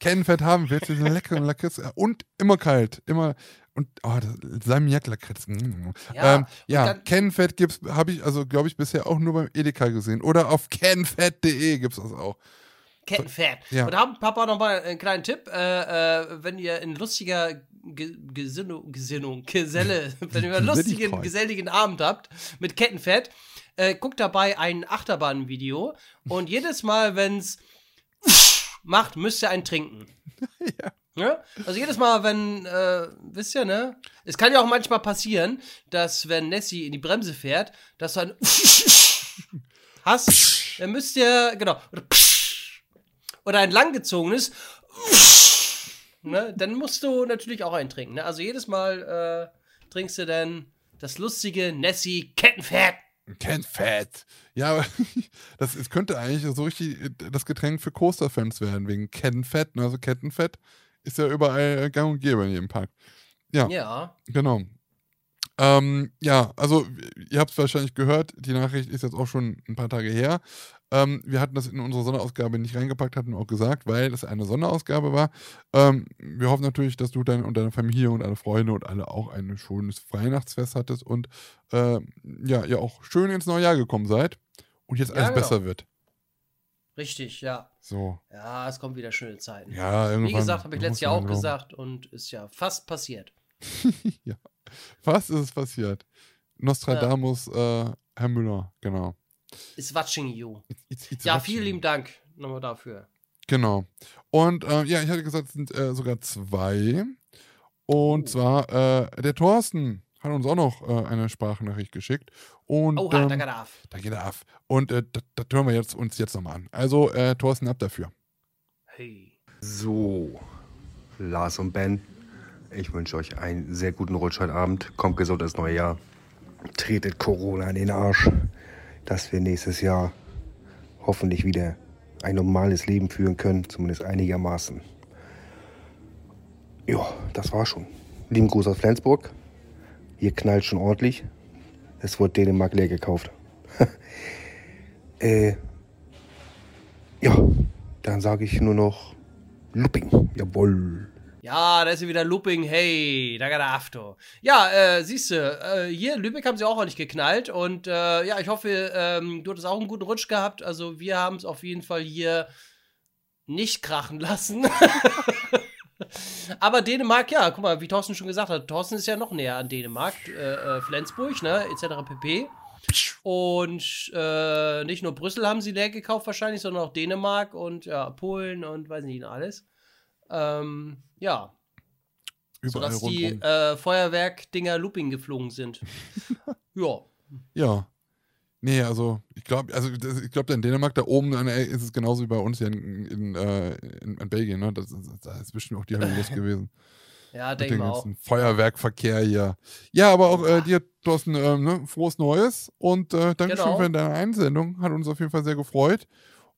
Kennfett haben willst, diese leckeren Lakritz und immer kalt, immer und oh, das Salmiak-Lakritz. Mm. Ja, ähm, ja Kennfett gibt's, habe ich also glaube ich bisher auch nur beim Edeka gesehen oder auf kennfett.de gibt's das auch. Kettenpferd. Ja. Und haben Papa noch mal einen kleinen Tipp. Äh, äh, wenn ihr in lustiger Ge Gesinnung, Gesinnung, Geselle, *laughs* wenn ihr einen lustigen, geselligen Abend habt mit Kettenfett, äh, guckt dabei ein Achterbahn-Video und jedes Mal, wenn's macht, müsst ihr einen trinken. *laughs* Ja. Also jedes Mal, wenn, äh, wisst ihr, ne? Es kann ja auch manchmal passieren, dass wenn Nessie in die Bremse fährt, dass du ein *laughs* hast, dann müsst ihr, genau, oder, *laughs* oder ein langgezogenes, ne? Dann musst du natürlich auch einen trinken, ne? Also jedes Mal äh, trinkst du dann das lustige Nessie Kettenpferd. Kennfett. Ja, aber *laughs* das es könnte eigentlich so richtig äh, das Getränk für Coaster-Fans werden, wegen Kettenfett. ne? Also Kettenfett ist ja überall äh, gang und gäbe in jedem Park. Ja. Ja. Genau. Ähm, ja, also ihr habt es wahrscheinlich gehört, die Nachricht ist jetzt auch schon ein paar Tage her. Ähm, wir hatten das in unsere Sonderausgabe nicht reingepackt, hatten auch gesagt, weil es eine Sonderausgabe war. Ähm, wir hoffen natürlich, dass du dein, und deine Familie und alle Freunde und alle auch ein schönes Weihnachtsfest hattest und äh, ja, ihr auch schön ins neue Jahr gekommen seid und jetzt Ja, alles genau. besser wird. Richtig, ja. So. Ja, es kommen wieder schöne Zeiten. Ja, irgendwann. Wie gesagt, habe ich letztes Jahr auch glauben. gesagt und ist ja fast passiert. *laughs* ja. Fast ist es passiert. Nostradamus, äh, Herr Müller, genau. Is watching you. It's- it's Ja, watching. vielen lieben Dank nochmal dafür. Genau. Und äh, ja, ich hatte gesagt, es sind äh, sogar zwei. Und zwar äh, der Thorsten hat uns auch noch äh, eine Sprachnachricht geschickt. Und Oha, ähm, da geht er auf. da geht er ab. Und äh, das, das hören wir jetzt, uns jetzt nochmal an. Also, äh, Thorsten, ab dafür. Hey. So, Lars und Ben, ich wünsche euch einen sehr guten Rutsch heute Abend. Kommt gesund ins neue Jahr. Tretet Corona in den Arsch, dass wir nächstes Jahr hoffentlich wieder ein normales Leben führen können, zumindest einigermaßen. Ja, das war schon. Lieben Gruß aus Flensburg. Hier knallt schon ordentlich. Es wurde Dänemark leer gekauft. *laughs* äh, ja, dann sage ich nur noch Looping. Jawohl. Ja, da ist ja wieder Looping. Hey, da geht Afto. Ja, äh, siehst du, äh, hier in Lübeck haben sie auch ordentlich geknallt. Und äh, ja, ich hoffe, ähm, du hattest auch einen guten Rutsch gehabt. Also, wir haben es auf jeden Fall hier nicht krachen lassen. *laughs* Aber Dänemark, ja, guck mal, wie Thorsten schon gesagt hat, Thorsten ist ja noch näher an Dänemark, äh, äh, Flensburg, ne, etc. pp. Und äh, nicht nur Brüssel haben sie leer gekauft wahrscheinlich, sondern auch Dänemark und ja, Polen und weiß nicht alles. Ähm, ja. Überall Sodass die äh, Feuerwerk-Dinger Looping geflogen sind. *laughs* ja. Ja. Nee, also ich glaube, also ich glaube, in Dänemark da oben ist es genauso wie bei uns hier in, in, äh, in, in Belgien, ne? Das, da ist bestimmt auch die Hölle los *laughs* gewesen. Ja, denke mal auch. Feuerwerkverkehr hier. Ja, aber auch äh, dir, Thorsten, ähm, ne? frohes Neues und äh, Dankeschön Genau. für deine Einsendung. Hat uns auf jeden Fall sehr gefreut.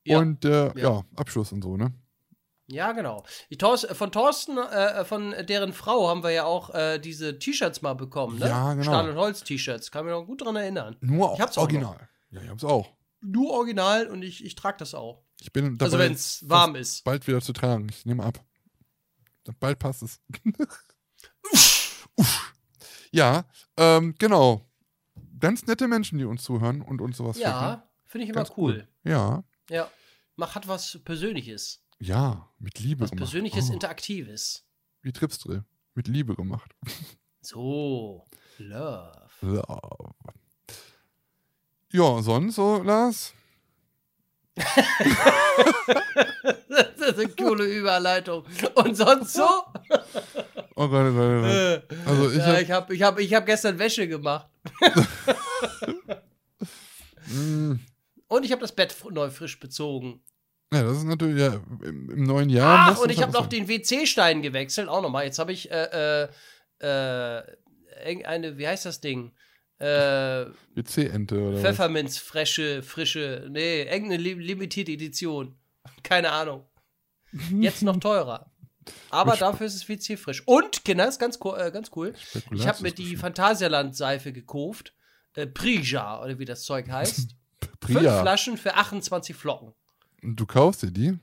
Ja. Und äh, ja. Ja. Abschluss und so, ne? Ja, genau. Thors von Thorsten, äh, von deren Frau haben wir ja auch äh, diese T-Shirts mal bekommen, ne? Ja, genau. Stahl- und Holz-T-Shirts. Kann mich noch gut dran erinnern. Nur Ich hab's auch original. Ja, ich hab's auch. Nur original und ich, ich trage das auch. Ich bin dabei, also wenn es warm ist. bald wieder zu tragen. Ich nehme ab. Bald passt es. *laughs* Uff. Ja, ähm, genau. Ganz nette Menschen, die uns zuhören und uns sowas. Ja, finde ich immer Ganz cool. Ja, Ja. Mach hat was Persönliches. Ja, mit Liebe Was gemacht. Persönliches, Oh, Interaktives. wie Tripsdrill. Mit Liebe gemacht. So. Love. Love. Ja, sonst so, Lars? *laughs* das ist eine coole Überleitung. Und sonst so? Oh Gott, oh Gott, oh Gott. Äh, Also ich ja, hab, ich habe ich hab, ich hab gestern Wäsche gemacht. *laughs* mh, Und ich habe das Bett neu frisch bezogen. Ja, das ist natürlich ja, im, im neuen Jahr. Ach, und ich habe noch den WC-Stein gewechselt. Auch nochmal. Jetzt habe ich äh, äh, äh, irgendeine, wie heißt das Ding? Äh. WC-Ente oder was? Pfefferminzfrische, frische, nee, irgendeine li limitierte Edition. *laughs* Keine Ahnung. Jetzt noch teurer. Aber dafür ist es WC frisch. Und, Kinder, ist ganz, äh, ganz cool. Ich habe mir die Phantasialand-Seife gekauft. Äh, Prija, oder wie das Zeug heißt. *laughs* Fünf. Flaschen für 28 Flocken. Du kaufst dir die?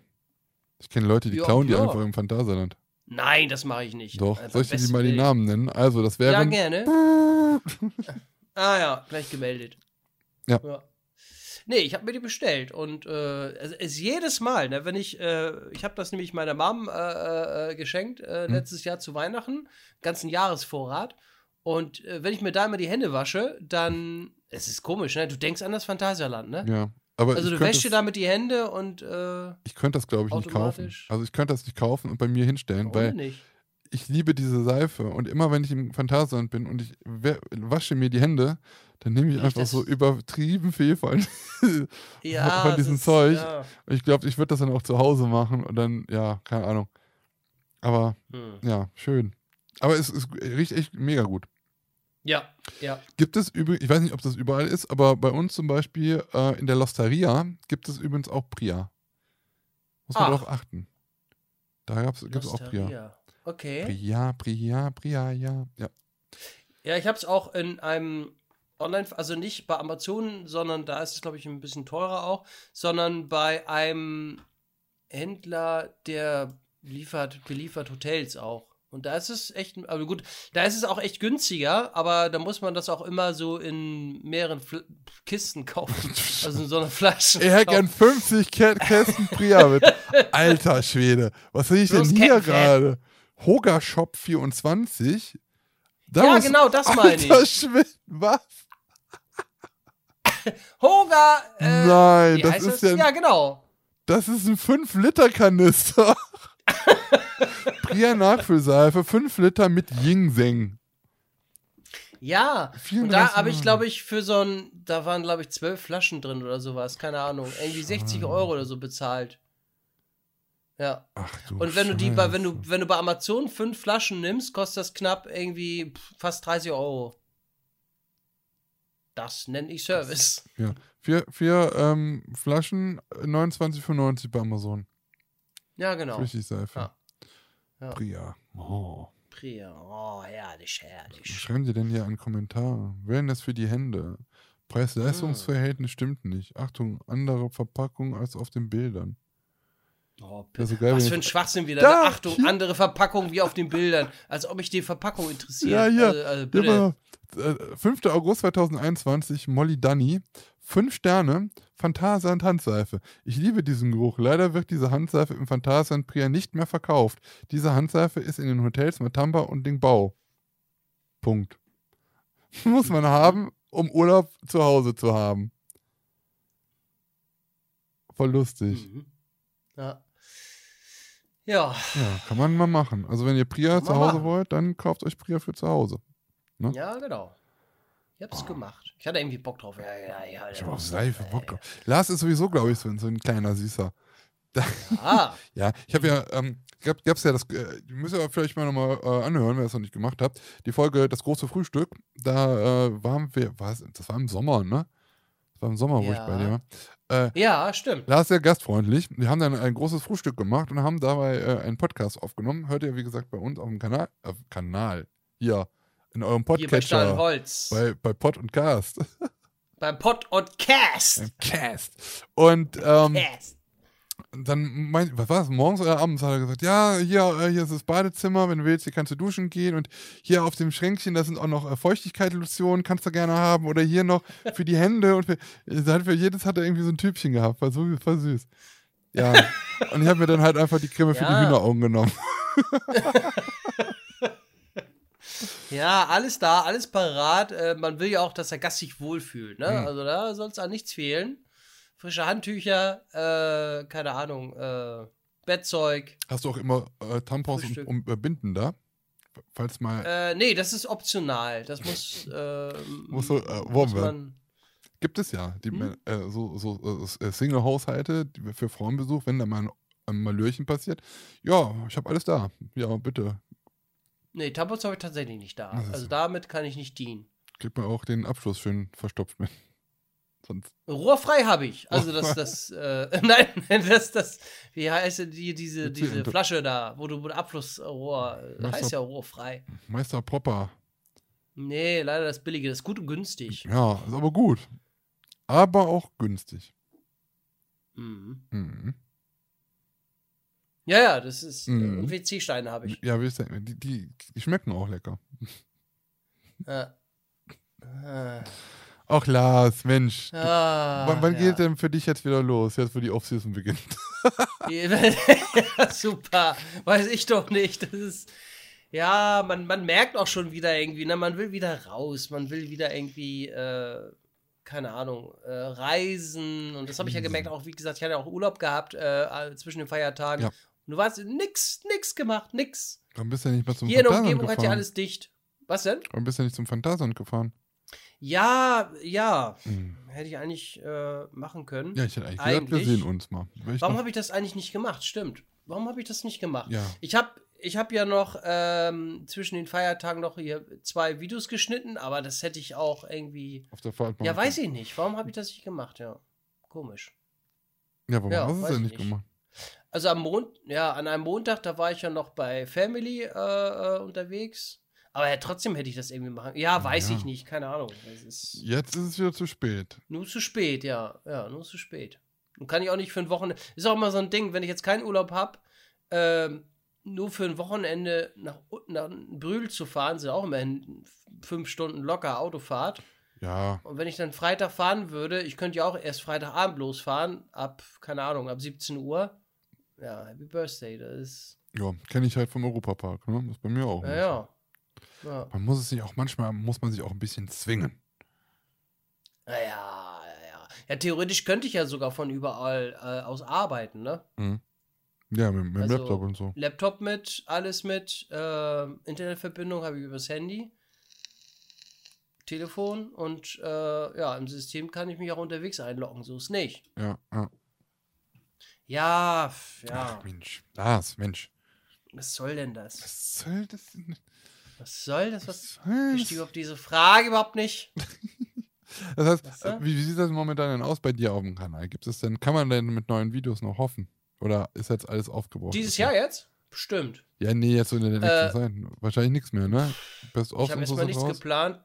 Ich kenne Leute, die Ja, klauen die ja. einfach im Phantasialand. Nein, das mache ich nicht. Doch. Einfach Soll ich dir die mal die. Namen nennen? Also, das Ja, wären. gerne. *laughs* Ah ja, gleich gemeldet. Ja. Nee, ich habe mir die bestellt und äh, es ist jedes Mal, ne, wenn ich, äh, ich habe das nämlich meiner Mom äh, äh, geschenkt äh, Hm. letztes Jahr zu Weihnachten, ganzen Jahresvorrat. Und äh, wenn ich mir da immer die Hände wasche, dann, es ist komisch, ne? Du denkst an das Phantasialand, ne? ja. Aber Also ich du wäschst dir damit die Hände und äh, Ich könnte das, glaube ich, nicht kaufen. Also ich könnte das nicht kaufen und bei mir hinstellen, warum weil nicht? ich liebe diese Seife und immer wenn ich im Phantasialand bin und ich wasche mir die Hände, dann nehme ich Riecht einfach so übertrieben viel von, *laughs* Ja, von diesem das ist- Zeug. Ja. Und ich glaube, ich würde das dann auch zu Hause machen und dann, ja, keine Ahnung. Aber Hm. ja, schön. Aber es, es riecht echt mega gut. Ja, ja. Gibt es übrigens, ich weiß nicht, ob das überall ist, aber bei uns zum Beispiel äh, in der Losteria gibt es übrigens auch Pria. Muss man Ach. darauf achten. Da gibt es auch Pria. Losteria. Okay. Pria, Pria, Pria, ja. Ja. Ja, ich habe es auch in einem Online, also nicht bei Amazon, sondern da ist es, glaube ich, ein bisschen teurer auch, sondern bei einem Händler, der liefert, beliefert Hotels auch. Und da ist es echt, aber gut, da ist es auch echt günstiger, aber da muss man das auch immer so in mehreren Fl Kisten kaufen. *laughs* Also in so einer Flasche. Ich hätte gern 50 Kä Kästen Pria mit. *laughs* Alter Schwede. Was sehe ich denn Bloß hier Kettenfett. gerade? Hoga Shop 24. Da Ja, genau, das meine ich. Alter Schwede. Was? *laughs* Hoga! Äh, Nein, das ist ja, Ja, genau. das ist ein 5-Liter-Kanister. Pria Nachfüllseife, 5 Liter mit Ginseng. Ja, und 34 da habe ich, glaube ich, für so ein, da waren, glaube ich, zwölf Flaschen drin oder sowas, keine Ahnung, irgendwie 60 Euro oder so bezahlt. Ja. Ach du Und wenn du die bei, wenn du, wenn du bei Amazon fünf Flaschen nimmst, kostet das knapp irgendwie fast 30 Euro. Das nenne ich Service. Ja. Vier, vier ähm, Flaschen, äh, 29,95 bei Amazon. Ja, genau. Flüssigseife. Ja. Ja. Pria. Oh. Priya. Oh, herrlich, Was herrlich. schreiben Sie denn hier einen Kommentar? Wellness für die Hände. Preis-Leistungsverhältnis stimmt nicht. Achtung, andere Verpackung als auf den Bildern. Oh, Das ist geil, was für ein Schwachsinn wieder. Da, ne? Achtung, hier. andere Verpackung wie auf den Bildern. Als ob ich die Verpackung interessiert. Ja, hier. Also, also Ja, bitte. Äh, 5. August 2021, Molly Dunny. Fünf Sterne, Phantasand Handseife. Ich liebe diesen Geruch. Leider wird diese Handseife im Phantasand Priya nicht mehr verkauft. Diese Handseife ist in den Hotels Matamba und Dingbau. Punkt. *laughs* Muss man haben, um Urlaub zu Hause zu haben. Voll lustig. Mhm. Ja. Ja, Ja, kann man mal machen. Also wenn ihr Priya zu Hause machen. wollt, dann kauft euch Priya für zu Hause. Ne? ja, genau. Ich hab's gemacht. Ich hatte irgendwie Bock drauf. Ja, ja, ja. Ich habe auch Seife Bock drauf. Lars ist sowieso, glaube ich, so, ein- so ein kleiner Süßer. *laughs* Ah, Ja, ich habe ja, ähm, gab, gab's ja das, äh, ihr müsst ja vielleicht mal nochmal äh, anhören, wer das noch nicht gemacht habt. Die Folge Das große Frühstück, da äh, waren wir, was, das war im Sommer, ne? Das war im Sommer, wo ich Ja. bei dir war. Äh, ja, stimmt. Lars sehr gastfreundlich. Wir haben dann ein großes Frühstück gemacht und haben dabei äh, einen Podcast aufgenommen. Hört ihr, wie gesagt, bei uns auf dem Kanal, äh, Kanal, hier, in eurem Hier bei Podcatcher. Stahlholz. Bei, bei Pod und Cast. *laughs* Beim Pod und Cast. Cast. Und ähm, Cast. dann, mein, was war das, morgens oder abends hat er gesagt, ja, hier, äh, hier ist das Badezimmer, wenn du willst, hier kannst du duschen gehen und hier auf dem Schränkchen, da sind auch noch äh, Feuchtigkeitslotionen, kannst du gerne haben oder hier noch für die Hände und für, hat für jedes hat er irgendwie so ein Typchen gehabt, war so voll süß. Ja, *laughs* und ich habe mir dann halt einfach die Creme für die Ja. Hühneraugen genommen. *laughs* Ja, alles da, alles parat. Äh, man will ja auch, dass der Gast sich wohlfühlt. Ne? Mhm. Also da soll es an nichts fehlen. Frische Handtücher, äh, keine Ahnung, äh, Bettzeug. Hast du auch immer äh, Tampons und, Frühstück. und äh, Binden da? Falls mal, Äh, nee, das ist optional. Das muss, äh, Muss so, muss man. gibt es ja, die, Hm? äh, so, so äh, Single-Haushalte für Frauenbesuch, wenn da mal ein, ein Malörchen passiert. Ja, ich habe alles da. Ja, bitte. Nee, Tampons habe ich tatsächlich nicht da. Also so. damit kann ich nicht dienen. Kriegt man auch den Abschluss schön verstopft mit. *laughs* Sonst. Rohrfrei habe ich. Also das, das, äh, *laughs* nein, das, das, wie heißt denn die, diese, diese Flasche da, wo du mit Abflussrohr, äh, Was heißt doch- ja rohrfrei. Meister Popper. Nee, leider das Billige, das ist gut und günstig. Ja, ist aber gut. Aber auch günstig. Mhm. Mhm. Ja, ja, das ist, Mhm. äh, und WC-Steine habe ich. Ja? Die, die, die schmecken auch lecker. *laughs* Ja. Ah, Ach, Lars, Mensch. ah, wann wann ja. geht denn für dich jetzt wieder los? Jetzt, wo die Off-Season beginnt. *laughs* ja, *laughs* super. Weiß ich doch nicht. Das ist. Ja, man, man merkt auch schon wieder irgendwie, ne, man will wieder raus, man will wieder irgendwie, äh, keine Ahnung, äh, reisen. Und das habe ich ja gemerkt, auch wie gesagt, ich hatte auch Urlaub gehabt äh, zwischen den Feiertagen. Ja. Du warst nix, nix gemacht, nix. Dann bist du ja nicht mehr zum Hier in der Umgebung hat ja gefahren. alles dicht. Was denn? Dann bist du ja nicht zum Phantasialand gefahren. Ja, ja. Mhm. Hätte ich eigentlich äh, machen können. Ja, ich hätte eigentlich, gesagt, wir Eigentlich. sehen uns mal. Weil Warum habe ich das eigentlich nicht gemacht? Stimmt. Warum habe ich das nicht gemacht? Ja. Ich habe ich hab ja noch ähm, zwischen den Feiertagen noch hier zwei Videos geschnitten, aber das hätte ich auch irgendwie. auf der Fahrt Ja, weiß ich nicht. Warum habe ich das nicht gemacht? Ja. Komisch. Ja, warum Ja, hast du es denn ich nicht nicht. gemacht? Also am Mond, ja, an einem Montag, da war ich ja noch bei Family äh, äh, unterwegs. Aber ja, trotzdem hätte ich das irgendwie machen. Ja, weiß Ja. ich nicht, keine Ahnung. Ist Jetzt ist es wieder zu spät. nur zu spät, ja. Ja, nur zu spät. Und kann ich auch nicht für ein Wochenende. Ist auch immer so ein Ding, wenn ich jetzt keinen Urlaub habe, ähm, nur für ein Wochenende nach, nach Brühl zu fahren, sind auch immerhin fünf Stunden locker Autofahrt. Ja, Und wenn ich dann Freitag fahren würde, ich könnte ja auch erst Freitagabend losfahren, ab, keine Ahnung, ab 17 Uhr. Ja, Happy Birthday, das ist. ja kenne ich halt vom Europapark. Ne? Das ist bei mir auch. Ja, ja. Ja, Man muss es sich auch, manchmal muss man sich auch ein bisschen zwingen. ja, ja. ja. ja theoretisch könnte ich ja sogar von überall äh, aus arbeiten, ne? Mhm. Ja, mit, mit dem Also- Laptop und so. Laptop mit, alles mit, äh, Internetverbindung habe ich übers Handy, Telefon und äh, ja, im System kann ich mich auch unterwegs einloggen, so ist nicht. Ja, ja. Ja, ja, Ach, Mensch. Lars, Mensch. was soll denn das? Was soll das denn? Was soll das? Was Was soll verstehe das? überhaupt diese Frage überhaupt nicht? *laughs* Das heißt, wie, wie sieht das momentan denn aus bei dir auf dem Kanal? Gibt es denn, kann man denn mit neuen Videos noch hoffen? Oder ist jetzt alles aufgebraucht? Dieses Jahr jetzt? Bestimmt. Ja, nee, jetzt in der nächsten Äh, Zeit. Wahrscheinlich nichts mehr, ne? Best of ich habe so erstmal nichts raus. geplant.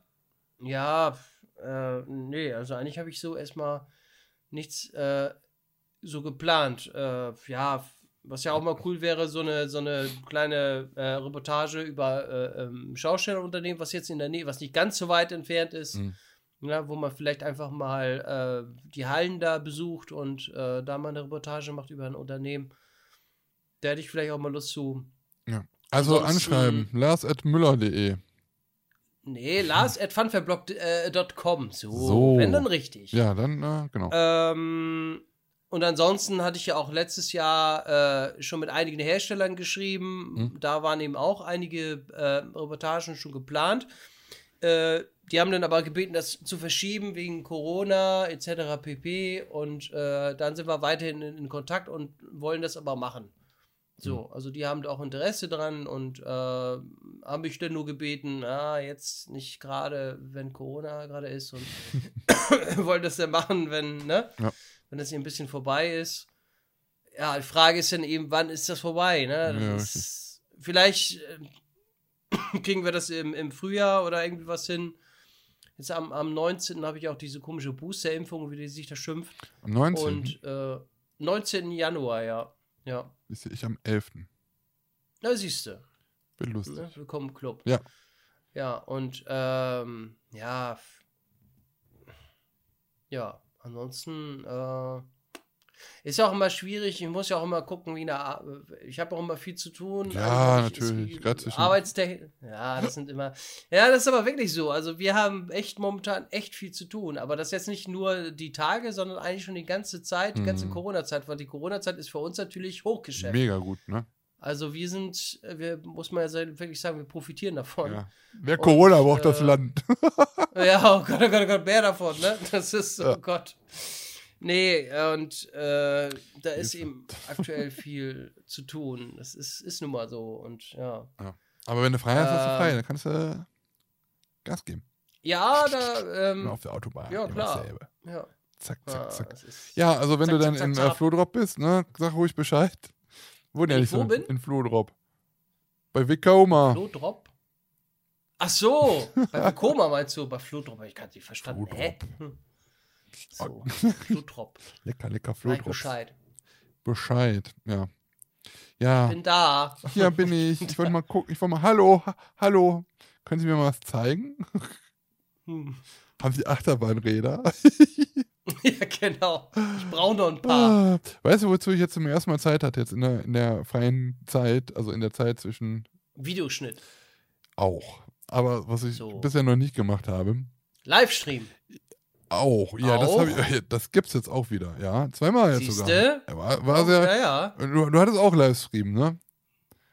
Ja, äh, nee, also eigentlich habe ich so erstmal nichts äh, so geplant. Äh, ja, Was ja auch mal cool wäre, so eine, so eine kleine äh, Reportage über äh, ähm, Schaustellerunternehmen, was jetzt in der Nähe, was nicht ganz so weit entfernt ist, Mhm. ja, wo man vielleicht einfach mal äh, die Hallen da besucht und äh, da mal eine Reportage macht über ein Unternehmen. Da hätte ich vielleicht auch mal Lust zu. Also Ansonsten- anschreiben, lars.müller.de. Nee, Lars at funfablog.com. So, So. wenn dann richtig. Ja, dann, äh, genau. Ähm, und ansonsten hatte ich ja auch letztes Jahr äh, schon mit einigen Herstellern geschrieben. Mhm. Da waren eben auch einige äh, Reportagen schon geplant. Äh, die haben dann aber gebeten, das zu verschieben wegen Corona etc. pp. Und äh, dann sind wir weiterhin in, in Kontakt und wollen das aber machen. So, also die haben da auch Interesse dran und äh, haben mich dann nur gebeten, ah, jetzt nicht gerade, wenn Corona gerade ist und *laughs* wollen das dann machen, wenn, ne? Ja. Wenn das hier ein bisschen vorbei ist. Ja, die Frage ist dann eben, wann ist das vorbei, ne? Das Ja, ist, vielleicht äh, *clears throat* kriegen wir das im, im Frühjahr oder irgendwie was hin. Jetzt am, am 19. habe ich auch diese komische Booster-Impfung, wie die sich da schimpft. Am 19. Und äh, 19. Januar, ja. Ja. ist ich am 11. Da siehst du. Wird lustig. Ne? Willkommen im Club. Ja. Ja, und ähm, ja. Ja, ansonsten äh, ist ja auch immer schwierig. Ich muss ja auch immer gucken, wie eine. Ich habe auch immer viel zu tun. Ja, Also, ich- natürlich, Arbeitstechnik. Ja, das sind immer. Ja, das ist aber wirklich so. Also, wir haben echt momentan echt viel zu tun. Aber das jetzt nicht nur die Tage, sondern eigentlich schon die ganze Zeit, die ganze Mhm. Corona-Zeit. Weil die Corona-Zeit ist für uns natürlich Hochgeschäft. Mega gut, ne? Also wir sind, äh, wir muss man ja wirklich sagen, wir profitieren davon. Ja. Wer Und, Corona braucht das äh, Land. *laughs* Ja, oh Gott, oh Gott, oh Gott, mehr davon, ne? Das ist, oh Ja. Gott. Nee, und äh, da ist eben aktuell viel zu tun. Das ist, ist nun mal so und ja. Aber wenn du frei hast, hast du frei. Dann kannst du Gas geben. Ja, da, ähm, auf der Autobahn. ja, klar. ja. Zack, ja, zack, zack. das Ja, also wenn Zack, du dann zack, in zack, äh, zack. Flodrop bist, ne, sag ruhig Bescheid. Wo denn ich wo bin? In Flodrop. Bei Vekoma. Flodrop? Ach so, bei *laughs* Koma meinst du, bei Flodrop, ich kann nicht verstanden. Hä? Hm. So, Flodrop. *laughs* Lecker, lecker ich Flodrop. Bescheid. Bescheid, ja. Ja, Bin da. hier bin ich. Ich wollte mal gucken. Ich wollte mal, hallo, ha hallo. Können Sie mir mal was zeigen? Hm. Haben Sie Achterbahnräder? *laughs* *laughs* Ja, genau. Ich brauche noch ein paar. Ah, weißt du, wozu ich jetzt zum ersten Mal Zeit hatte, jetzt in der, in der freien Zeit, also in der Zeit zwischen Videoschnitt. auch. Aber was ich So. bisher noch nicht gemacht habe, Livestream. auch. Ja, das, Auch? hab ich, *laughs* das gibt's jetzt auch wieder. Ja, zweimal jetzt sogar. Siehste? Ja, War, war Oh, sehr, ja, ja. du, du hattest auch Livestream, ne?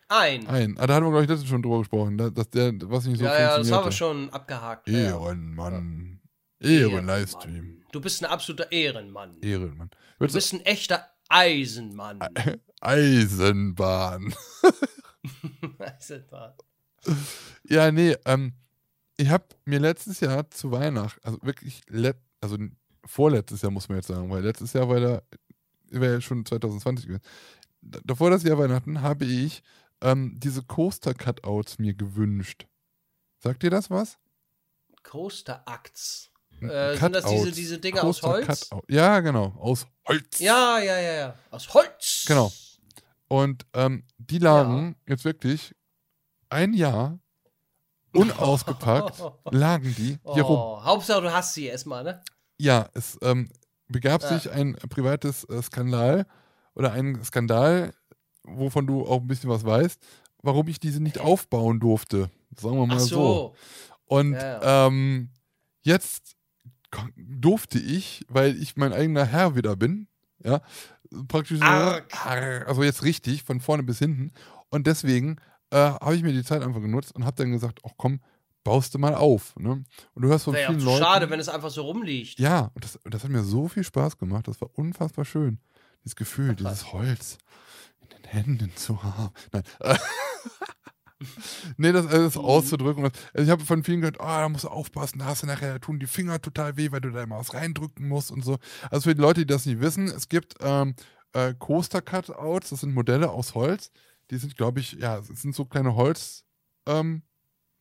Ein. Ein. Ah, da hatten wir, glaube ich, letztens schon drüber gesprochen, da- dass der, was nicht so ja, ja, das haben wir schon abgehakt. Ja, ja. Ehrenmann. Ehrenmann. Ehren-Livestream. Du bist ein absoluter Ehrenmann. Ehrenmann. Du Würdest bist ein echter Eisenmann. du, *laughs* Eisenbahn. *laughs* Eisenbahn. Ja, nee, ähm, ich habe mir letztes Jahr zu Weihnachten, also wirklich, also vorletztes Jahr muss man jetzt sagen, weil letztes Jahr war da, wäre ja schon 2020 gewesen. Davor das Jahr Weihnachten habe ich ähm, diese Coaster-Cutouts mir gewünscht. Sagt dir das was? Coaster Acts. N- Äh, sind das diese, diese Dinger aus Holz? Ja, genau, aus Holz. Ja, ja, ja, ja. Aus Holz. Genau. Und ähm, die lagen jetzt wirklich ein Jahr unausgepackt, *laughs* lagen die hier rum. Oh, Hauptsache, du hast sie erstmal, ne? Ja, es ähm, begab Ja. sich ein privates äh, Skandal oder ein Skandal, wovon du auch ein bisschen was weißt, warum ich diese nicht aufbauen durfte. Sagen wir mal Ach so. so. Und Ja, Ähm, jetzt durfte ich, weil ich mein eigener Herr wieder bin, ja, praktisch so, also jetzt richtig, von vorne bis hinten. Und deswegen äh, habe ich mir die Zeit einfach genutzt und habe dann gesagt, ach komm, baust du mal auf. Ne? Und du hörst von Wäre ja vielen Leuten. schade, wenn es einfach so rumliegt. Ja, und das, und das hat mir so viel Spaß gemacht. Das war unfassbar schön. Dieses Gefühl, Ach, dieses Holz in den Händen zu haben. Nein. *laughs* äh, *laughs* nee, das alles Mhm. auszudrücken. Also ich habe von vielen gehört, oh, da musst du aufpassen, da hast du nachher, da tun die Finger total weh, weil du da immer was reindrücken musst und so. Also für die Leute, die das nicht wissen, es gibt ähm, äh, Coaster-Cutouts, das sind Modelle aus Holz. Die sind, glaube ich, ja, es sind so kleine Holz. Ähm,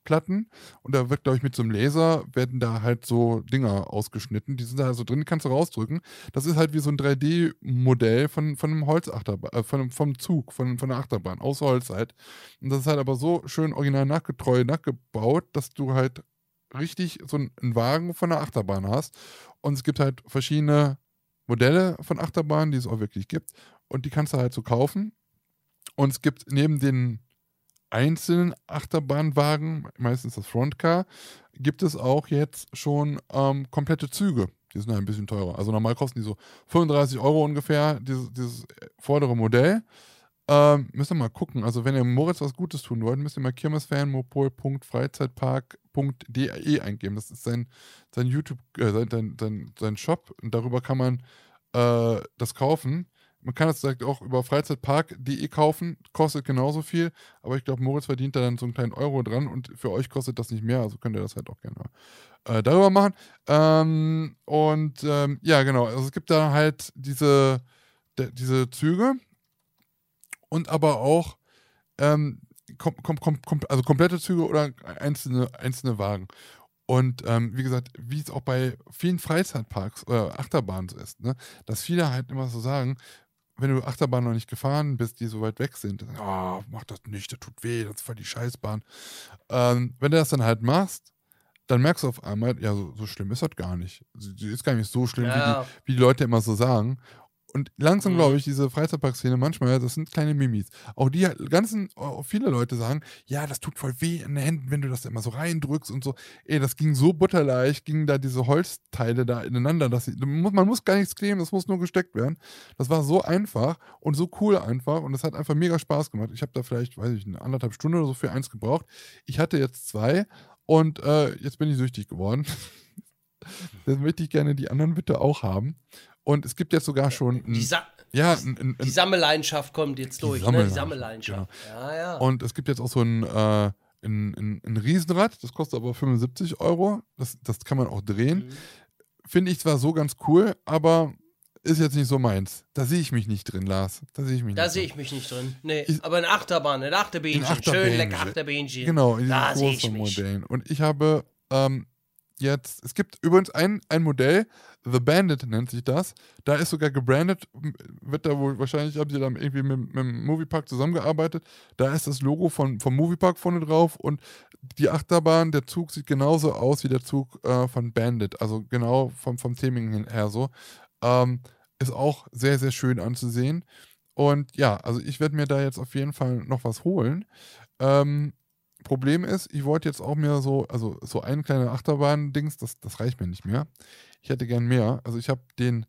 Platten und da wird, glaube ich, mit so einem Laser werden da halt so Dinger ausgeschnitten. Die sind da so drin, kannst du rausdrücken. Das ist halt wie so ein 3D-Modell von, von einem Holzachterbahn, äh, von, vom Zug, von, von einer Achterbahn, aus Holz halt. Und das ist halt aber so schön original nachgetreu, nachgebaut, dass du halt richtig so einen Wagen von einer Achterbahn hast. Und es gibt halt verschiedene Modelle von Achterbahnen, die es auch wirklich gibt. Und die kannst du halt so kaufen. Und es gibt neben den einzelnen Achterbahnwagen, meistens das Frontcar, gibt es auch jetzt schon ähm, komplette Züge. Die sind ein bisschen teurer. Also normal kosten die so 35 Euro ungefähr, dieses, dieses vordere Modell. Ähm, müsst ihr mal gucken. Also, wenn ihr Moritz was Gutes tun wollt, müsst ihr mal kirmesfanmopol.freizeitpark.de eingeben. Das ist sein, sein YouTube, äh, sein, sein, sein Shop. Und darüber kann man äh, das kaufen. Man kann direkt auch über freizeitpark.de kaufen, kostet genauso viel, aber ich glaube, Moritz verdient da dann so einen kleinen Euro dran und für euch kostet das nicht mehr, also könnt ihr das halt auch gerne äh, darüber machen. Ähm, und ähm, ja, genau, also es gibt da halt diese, diese Züge und aber auch ähm, kom, kom, kom, also komplette Züge oder einzelne, einzelne Wagen. Und ähm, wie gesagt, wie es auch bei vielen Freizeitparks oder Achterbahnen so ist, ne, dass viele halt immer so sagen, wenn du Achterbahn noch nicht gefahren bist, die so weit weg sind, dann, oh, mach das nicht, das tut weh, das ist voll die Scheißbahn. Ähm, wenn du das dann halt machst, dann merkst du auf einmal, ja, so, so schlimm ist das gar nicht. Sie ist gar nicht so schlimm, ja. wie, die, wie die Leute immer so sagen. Und langsam glaube mhm. ich, diese Freizeitparkszene manchmal, das sind kleine Mimis. Auch die ganzen, viele Leute sagen, ja, das tut voll weh in den Händen, wenn du das immer so reindrückst und so. Ey, das ging so butterleicht, gingen da diese Holzteile da ineinander. Dass ich, man muss gar nichts kleben, das muss nur gesteckt werden. Das war so einfach und so cool einfach und es hat einfach mega Spaß gemacht. Ich habe da vielleicht, weiß ich, eine anderthalb Stunde oder so für eins gebraucht. Ich hatte jetzt zwei und äh, jetzt bin ich süchtig geworden. *laughs* Jetzt möchte ich gerne die anderen bitte auch haben. Und es gibt jetzt sogar schon. Ein, die, Sa ja, ein, ein, die Sammelleidenschaft kommt jetzt durch. Die Sammelleidenschaft. Ne? Die Sammelleidenschaft. Genau. Ja, ja. Und es gibt jetzt auch so ein, äh, ein, ein, Riesenrad, das kostet aber 75 Euro. Das, das kann man auch drehen. Mhm. Finde ich zwar so ganz cool, aber ist jetzt nicht so meins. Da sehe ich mich nicht drin, Lars. Da sehe ich mich da nicht. Da sehe ich mich nicht drin. Nee, ich, aber in Achterbahn, in Achterbähnchen. Schön lecker Achterbähnchen. Genau, in diesen großen Modellen. Und ich habe ähm, jetzt, es gibt übrigens ein, ein Modell, The Bandit nennt sich das. Da ist sogar gebrandet, wird da wohl, wahrscheinlich haben sie da irgendwie mit, mit dem Moviepark zusammengearbeitet. Da ist das Logo von, vom Moviepark vorne drauf und die Achterbahn, der Zug sieht genauso aus wie der Zug äh, von Bandit. Also genau vom, vom Theming her so. Ähm, ist auch sehr, sehr schön anzusehen. Und ja, also ich werde mir da jetzt auf jeden Fall noch was holen. Ähm, Problem ist, ich wollte jetzt auch mir so, also so ein kleiner Achterbahn-Dings, das, das reicht mir nicht mehr. Ich hätte gern mehr. Also ich habe den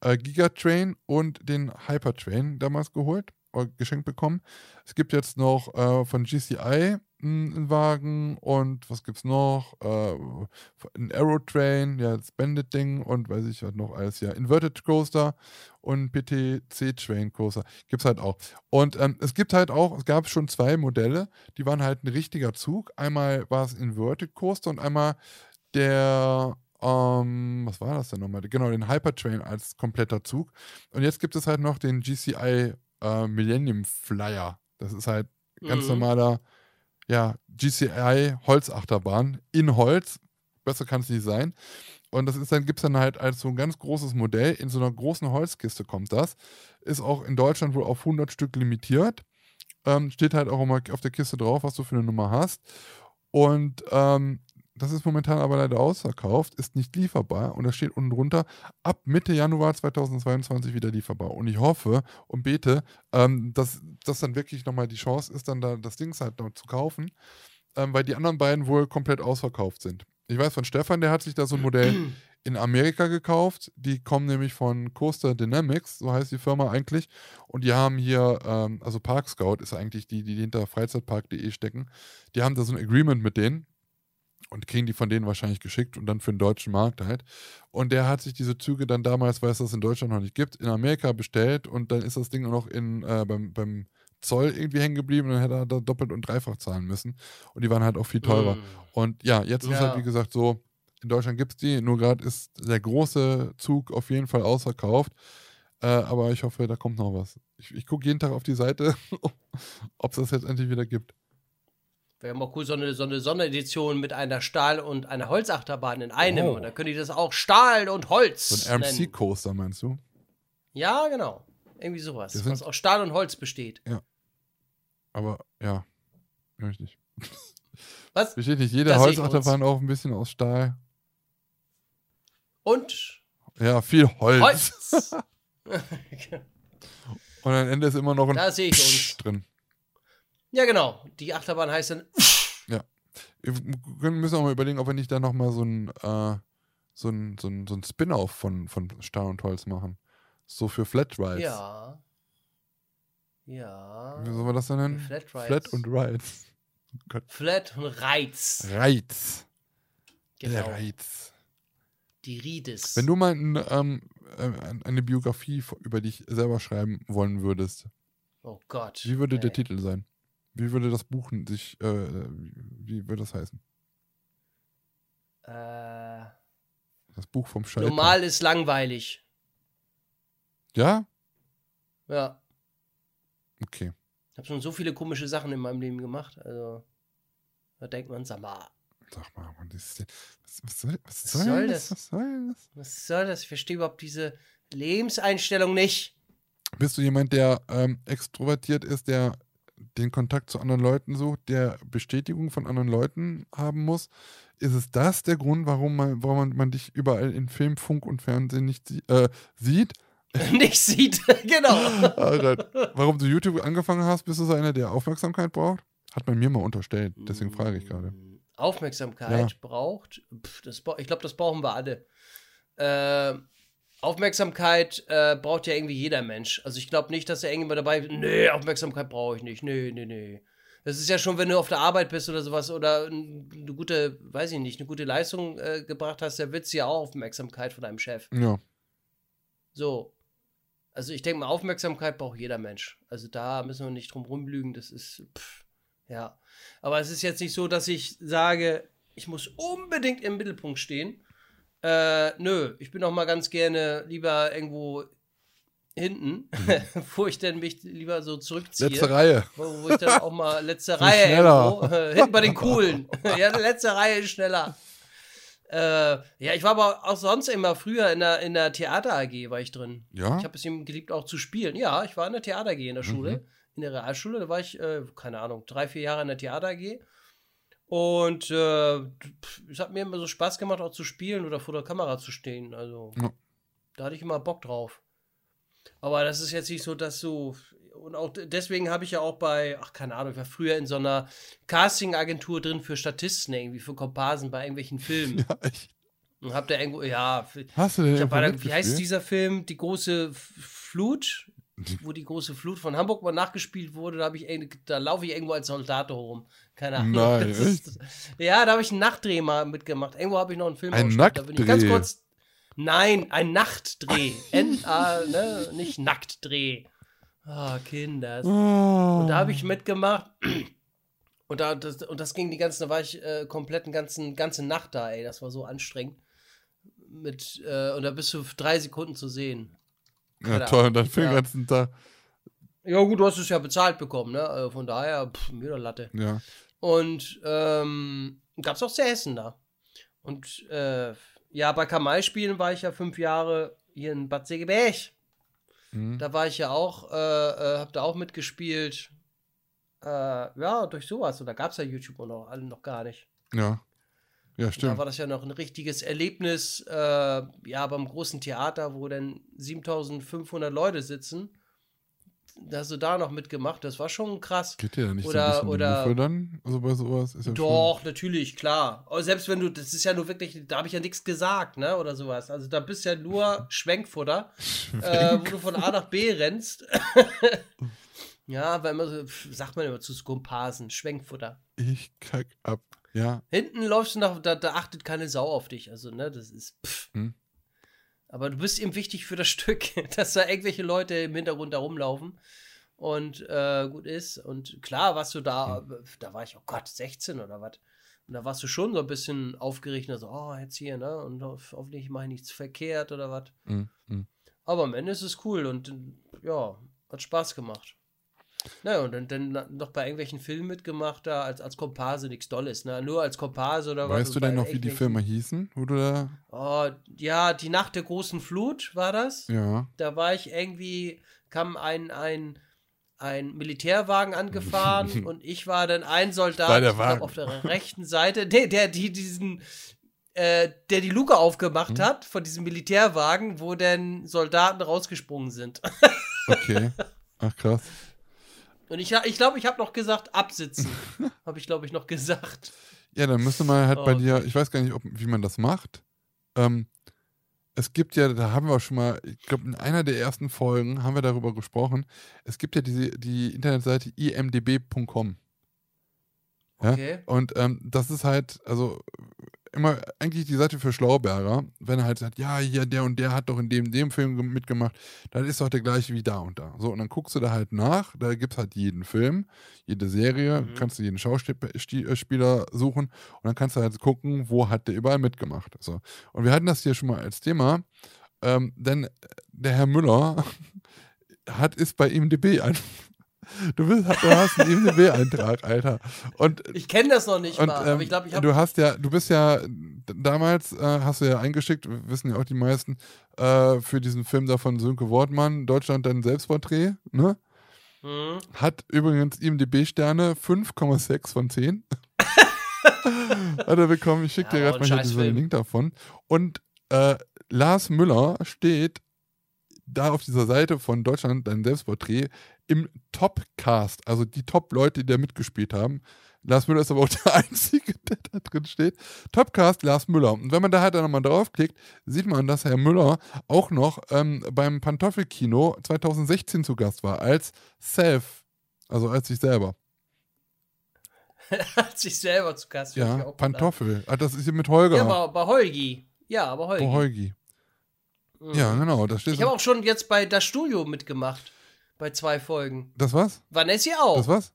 äh, Gigatrain und den Hypertrain damals geholt, oder geschenkt bekommen. Es gibt jetzt noch äh, von GCI einen Wagen und was gibt's noch? Äh, ein Aerotrain, ja, das Bandit-Ding und weiß ich was noch alles, ja, Inverted Coaster und PTC Train Coaster gibt's halt auch. Und ähm, es gibt halt auch, es gab schon zwei Modelle, die waren halt ein richtiger Zug. Einmal war es Inverted Coaster und einmal der ähm, was war das denn nochmal? Genau, den Hypertrain als kompletter Zug. Und jetzt gibt es halt noch den GCI äh, Millennium Flyer. Das ist halt ganz mhm. normaler ja, GCI Holzachterbahn in Holz. Besser kann es nicht sein. Und das ist dann, gibt es dann halt als so ein ganz großes Modell. In so einer großen Holzkiste kommt das. Ist auch in Deutschland wohl auf 100 Stück limitiert. Ähm, steht halt auch immer auf der Kiste drauf, was du für eine Nummer hast. Und ähm, das ist momentan aber leider ausverkauft, ist nicht lieferbar und da steht unten drunter, ab Mitte Januar 2022 wieder lieferbar. Und ich hoffe und bete, ähm, dass das dann wirklich nochmal die Chance ist, dann da das Ding halt noch zu kaufen, ähm, weil die anderen beiden wohl komplett ausverkauft sind. Ich weiß von Stefan, der hat sich da so ein Modell *clears throat* in Amerika gekauft. Die kommen nämlich von Coaster Dynamics, so heißt die Firma eigentlich. Und die haben hier, ähm, also Park Scout ist eigentlich die, die hinter freizeitpark.de stecken. Die haben da so ein Agreement mit denen und kriegen die von denen wahrscheinlich geschickt und dann für den deutschen Markt halt. Und der hat sich diese Züge dann damals, weil es das in Deutschland noch nicht gibt, in Amerika bestellt und dann ist das Ding noch in, äh, beim, beim Zoll irgendwie hängen geblieben und dann hätte er da doppelt und dreifach zahlen müssen. Und die waren halt auch viel teurer. Mm. Und ja, jetzt ja. ist halt wie gesagt so, in Deutschland gibt es die, nur gerade ist der große Zug auf jeden Fall ausverkauft. Äh, aber ich hoffe, da kommt noch was. Ich, ich gucke jeden Tag auf die Seite, *laughs* ob es das jetzt endlich wieder gibt. Wäre mal cool, so eine, so eine Sonderedition mit einer Stahl- und einer Holzachterbahn in einem. Oh. Und da könnte ich das auch Stahl und Holz. So ein. RMC-Coaster, meinst du? Ja, genau. Irgendwie sowas. Das Was aus Stahl und Holz besteht. Aber ja, richtig. *laughs* Was? Besteht nicht jede Holzachterbahn auch ein bisschen aus Stahl? Und Ja, viel Holz. Holz. *laughs* Und am Ende ist immer noch ein Da sehe ich uns. drin. Ja, genau. Die Achterbahn heißt dann. *laughs* Wir können- müssen auch mal überlegen, ob wir nicht da nochmal so ein, äh, so ein, so ein, so ein Spin-off von, von Stahl und Holz machen. So für Flat Rides. Ja. Ja. Wie soll man das denn nennen? Flat Rides. Flat und Rides. Flat und Reiz. Reiz. Genau. Der Reiz. Die Rides. Wenn du mal ein, ähm, äh, eine Biografie über dich selber schreiben wollen würdest, oh Gott. wie würde der ey. Titel sein? Wie würde das Buch sich, äh, wie wie würde das heißen? Äh, Das Buch vom Scheitern. normal ist langweilig. Ja? Ja. Okay. Ich habe schon so viele komische Sachen in meinem Leben gemacht. Also, da denkt man, sag mal, Sag mal, was, ist was, was, soll, was, Was soll, soll das? das? Was soll das? was soll das? Ich verstehe überhaupt diese Lebenseinstellung nicht. Bist du jemand, der ähm, extrovertiert ist, der den Kontakt zu anderen Leuten sucht, der Bestätigung von anderen Leuten haben muss? Ist es das der Grund, warum man, warum man, dich überall in Film, Funk und Fernsehen nicht äh, sieht? *laughs* nicht sieht. *laughs* genau. Warum du YouTube angefangen hast, bist du so einer, der Aufmerksamkeit braucht? Hat man mir mal unterstellt, deswegen frage ich gerade. Aufmerksamkeit Ja. braucht. Pff, das, ich glaube, das brauchen wir alle. Äh, Aufmerksamkeit äh, braucht ja irgendwie jeder Mensch. Also ich glaube nicht, dass da irgendjemand dabei ist, nee, Aufmerksamkeit brauche ich nicht. Nee, nee, nee. Das ist ja schon, wenn du auf der Arbeit bist oder sowas oder eine gute, weiß ich nicht, eine gute Leistung äh, gebracht hast, da willst du ja auch Aufmerksamkeit von deinem Chef. Ja, So. Also ich denke mal, Aufmerksamkeit braucht jeder Mensch. Also da müssen wir nicht drum rumlügen. Das ist, pff, ja. Aber es ist jetzt nicht so, dass ich sage, ich muss unbedingt im Mittelpunkt stehen. Äh, nö, ich bin auch mal ganz gerne lieber irgendwo hinten, *laughs* wo ich dann mich lieber so zurückziehe. letzte Reihe. Wo, wo ich dann auch mal letzte *laughs* Reihe schneller. irgendwo, äh, hinten bei den Coolen. *laughs* ja, letzte Reihe ist schneller. Äh, ja, ich war aber auch sonst immer früher in der, in der Theater AG war ich drin. Ja? Ich habe es ihm geliebt, auch zu spielen. Ja, ich war in der Theater AG in der Schule, Mhm. in der Realschule. Da war ich, äh, keine Ahnung, drei, vier Jahre in der Theater AG. Und äh, es hat mir immer so Spaß gemacht, auch zu spielen oder vor der Kamera zu stehen. Also, Ja. da hatte ich immer Bock drauf. Aber das ist jetzt nicht so, dass du. Und auch deswegen habe ich ja auch bei, ach, keine Ahnung, ich war früher in so einer Casting-Agentur drin für Statisten, irgendwie, für Komparsen bei irgendwelchen Filmen. *laughs* Ja, echt. Und hab da irgendwo, ja, Hast du denn ich hab bei der, wie heißt dieser Film? Die große Flut, wo die große Flut von Hamburg mal nachgespielt wurde. Da, ich, da laufe ich irgendwo als Soldat rum. Keine Ahnung. Nein, Das ist, ja, da habe ich einen Nachtdreh mal mitgemacht. Irgendwo habe ich noch einen Film. Ein Da bin ich ganz kurz. Nein, ein Nachtdreh. N-A, ne? Nicht Nacktdreh. Ah, Kinders. Oh. Und da habe ich mitgemacht. Und, da, das, und das ging die ganze, da war ich äh, komplett eine ganzen, ganze Nacht da, ey. Das war so anstrengend. Mit, äh, und da bist du drei Sekunden zu sehen. Ja, keine toll, und dann für den Ja. ganzen Tag. Ja, gut, du hast es ja bezahlt bekommen, ne? Also von daher, pff, mir doch Latte. Ja. Und ähm, gab es auch zu essen da. Und äh, ja, bei Kamai spielen war ich ja fünf Jahre hier in Bad Segeberg. Mhm. Da war ich ja auch, äh, äh, hab da auch mitgespielt. Äh, ja, durch sowas. Und da gab es ja YouTube noch, alle noch gar nicht. Ja. Ja, Da stimmt. war das ja noch ein richtiges Erlebnis, äh, ja, beim großen Theater, wo dann 7500 Leute sitzen. Da hast du da noch mitgemacht. Das war schon krass. Geht dir da nicht Oder- so ein bisschen oder- die dann? Also bei sowas ist ja Doch, natürlich, klar. Aber selbst wenn du, das ist ja nur wirklich, da habe ich ja nichts gesagt, ne, oder sowas. Also da bist ja nur *laughs* Schwenkfutter, äh, wo du von A nach B rennst. *laughs* ja, weil immer so, sagt man immer zu Skumparsen, Schwenkfutter. ich kack ab. Ja. Hinten läufst du nach, da, da achtet keine Sau auf dich. Also, ne, das ist, pff. Hm. Aber du bist eben wichtig für das *laughs* Stück, dass da irgendwelche Leute im Hintergrund da rumlaufen. Und äh, gut ist. Und klar, warst du da, da war ich, oh Gott, 16 oder was. Und da warst du schon so ein bisschen aufgeregt, also, oh, jetzt hier, ne? Und hoff- hoffentlich mache ich nichts verkehrt oder was. Mhm. Mhm. Aber am Ende ist es cool und ja, hat Spaß gemacht. Na, und dann, dann noch bei irgendwelchen Filmen mitgemacht, da als, als Komparse nichts Dolles, ne? Nur als Komparse oder was. Weißt du denn noch, wie die Filme hießen? Da. Oh, ja, die Nacht der großen Flut war das. Ja. Da war ich irgendwie, kam ein, ein, ein Militärwagen angefahren *laughs* und ich war dann ein Soldat der glaub, auf der rechten Seite, *laughs* der, der die diesen, äh, der die Luke aufgemacht Hm? hat von diesem Militärwagen, wo dann Soldaten rausgesprungen sind. Okay. *laughs* Ach krass. Und ich, ich glaube, ich habe noch gesagt, absitzen. *laughs* habe ich, glaube ich, noch gesagt. Ja, dann müsste man halt bei Oh, dir, ich weiß gar nicht, ob, wie man das macht. Ähm, es gibt ja, da haben wir auch schon mal, ich glaube, in einer der ersten Folgen haben wir darüber gesprochen. Es gibt ja diese, die Internetseite imdb.com. Ja? Okay. Und ähm, das ist halt, also immer eigentlich die Seite für Schlauberger, wenn er halt sagt, ja, hier, der und der hat doch in dem, dem Film ge- mitgemacht, dann ist doch der gleiche wie da und da. So, und dann guckst du da halt nach, da gibt es halt jeden Film, jede Serie, Mhm. kannst du jeden Schauspieler suchen und dann kannst du halt gucken, wo hat der überall mitgemacht. So. Und wir hatten das hier schon mal als Thema, ähm, denn der Herr Müller *laughs* hat ist bei IMDB ein. Du, bist, du hast einen IMDB-Eintrag, Alter. Und Ich kenne das noch nicht und mal, ähm, aber ich glaube, ich habe. du hast ja, du bist ja damals äh, hast du ja eingeschickt, wissen ja auch die meisten, äh, für diesen Film da von Sönke Wortmann, Deutschland dein Selbstporträt, ne? Hm. Hat übrigens IMDB-Sterne 5,6 von 10. Hat *laughs* er bekommen. Ich schicke dir gerade mal hier diesen. Link davon. Und äh, Lars Müller steht da auf dieser Seite von Deutschland dein Selbstporträt im Top-Cast. Also die Top-Leute, die da mitgespielt haben. Lars Müller ist aber auch der *laughs* Einzige, der da drin steht. Topcast Lars Müller. Und wenn man da halt dann nochmal draufklickt, sieht man, dass Herr Müller auch noch ähm, beim Pantoffelkino 2016 zu Gast war, als Self, also als sich selber. *laughs* hat sich selber zu Gast. Ja, Pantoffel. Ah, das ist hier mit. Holger. Ja, aber bei Holgi. Ja, aber Holgi. Bei Holgi. Mhm. Ja, genau. Da steht Ich habe auch schon jetzt bei Das Studio mitgemacht. Bei zwei Folgen. Das was? Vanessi auch. Das was?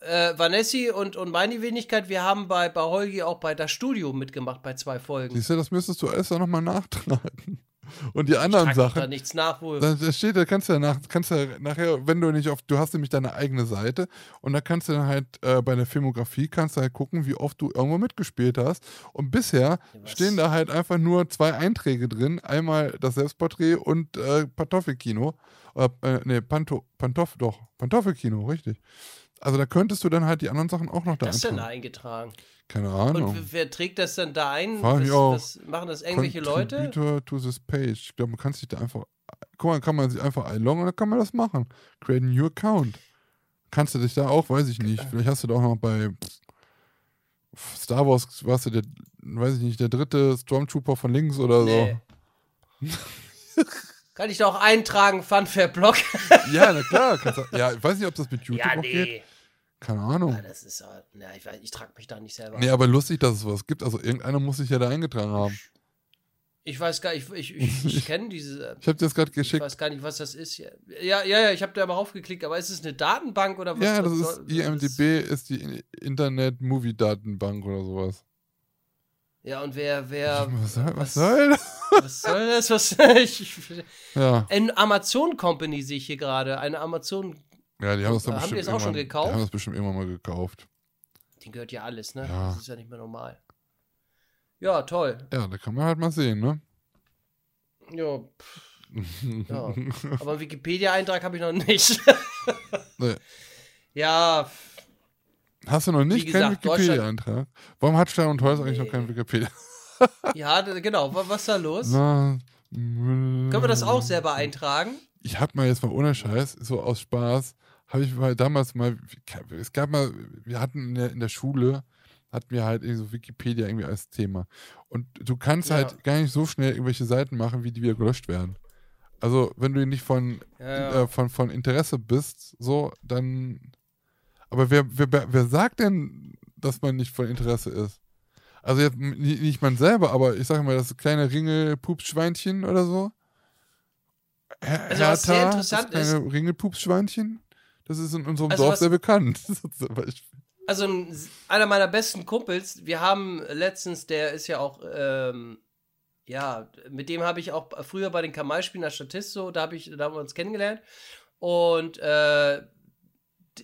Äh, Vanessi und, und meine Wenigkeit, wir haben bei, bei Holgi auch bei Das Studio mitgemacht bei zwei Folgen. Siehst du, das müsstest du alles auch nochmal nachtragen. Und die anderen Trag doch da Sachen. nichts nach, wo. Da, steht, da kannst du ja nach, kannst du ja nachher, wenn du nicht auf, du hast nämlich deine eigene Seite und da kannst du dann halt äh, bei der Filmografie kannst du halt gucken, wie oft du irgendwo mitgespielt hast. Und bisher was? stehen da halt einfach nur zwei Einträge drin, einmal das Selbstporträt und äh, Pantoffelkino. Äh, äh, nee, Panto, Pantoff, doch, Pantoffelkino, richtig. Also da könntest du dann halt die anderen Sachen auch noch da das denn da eingetragen? Keine Und Ahnung. wer, wer trägt das denn da ein? Auch. was machen das irgendwelche Leute? To this page. Ich glaube, man kann sich da einfach. Guck mal, kann man sich einfach einloggen und dann kann man das machen. Create a new account. Kannst du dich da auch, weiß ich nicht. Vielleicht hast du da auch noch bei Star Wars, warst du der, weiß ich nicht, der dritte Stormtrooper von links oder Nee. *laughs* Kann ich da auch eintragen, Funfair-Blog? so. Ja, na klar. Du, ja, ich weiß nicht, ob das mit YouTube ja, auch geht. Keine Ahnung. Ja, das ist, äh, na, ich, ich trage mich da nicht selber Nee, aber lustig, dass es sowas gibt. Also irgendeiner muss sich ja da eingetragen haben. Ich weiß gar nicht, ich, ich, ich, *laughs* ich kenne diese. Ich habe dir das gerade Ich geschickt. weiß gar nicht, was das ist. Ja, ja, ja, ja ich habe da mal raufgeklickt, aber ist es eine Datenbank oder was? Ja, das was ist IMDB, ist die Internet-Movie-Datenbank oder sowas. Ja, und wer, wer. Was soll, was was- soll das? Was soll das? Was, *laughs* ich, ich, Ja. eine Amazon Company sehe ich hier gerade. Eine Amazon, Ja, die haben das dann Haben die das auch schon gekauft? Die haben das bestimmt irgendwann mal gekauft. die gehört ja alles, ne? Ja. Das ist ja nicht mehr normal. Ja, toll. Ja, da kann man halt mal sehen, ne? Ja, *laughs* ja. aber einen Wikipedia-Eintrag habe ich noch nicht. *laughs* Nee. ja, Hast du noch nicht keinen Wikipedia-Eintrag? Warum hat Stein und Holz eigentlich noch Nee. keinen Wikipedia? *laughs* ja, genau. wa- Was ist da los? Na, Können wir das auch selber eintragen? Ich hab mal jetzt mal ohne Scheiß, so aus Spaß, habe ich mal damals mal, es gab mal, wir hatten in der, in der Schule, hatten wir halt irgendwie so Wikipedia irgendwie als Thema. Und du kannst Ja. halt gar nicht so schnell irgendwelche Seiten machen, wie die wieder gelöscht werden. Also, wenn du nicht von, Ja, äh, von, von Interesse bist, so, dann. Aber wer, wer, wer sagt denn, dass man nicht von Interesse ist? Also jetzt nicht man selber, aber ich sage mal, das kleine Ringel-Pupsschweinchen oder so. Her Also was sehr interessant das kleine Ringel-Pupsschweinchen, das ist in unserem Also Dorf was- sehr bekannt. *laughs* Also ein, einer meiner besten Kumpels, wir haben letztens, der ist ja auch, ähm, ja, mit dem habe ich auch früher bei den Kamalspielen als Statist so, da, hab ich, da haben wir uns kennengelernt. Und äh,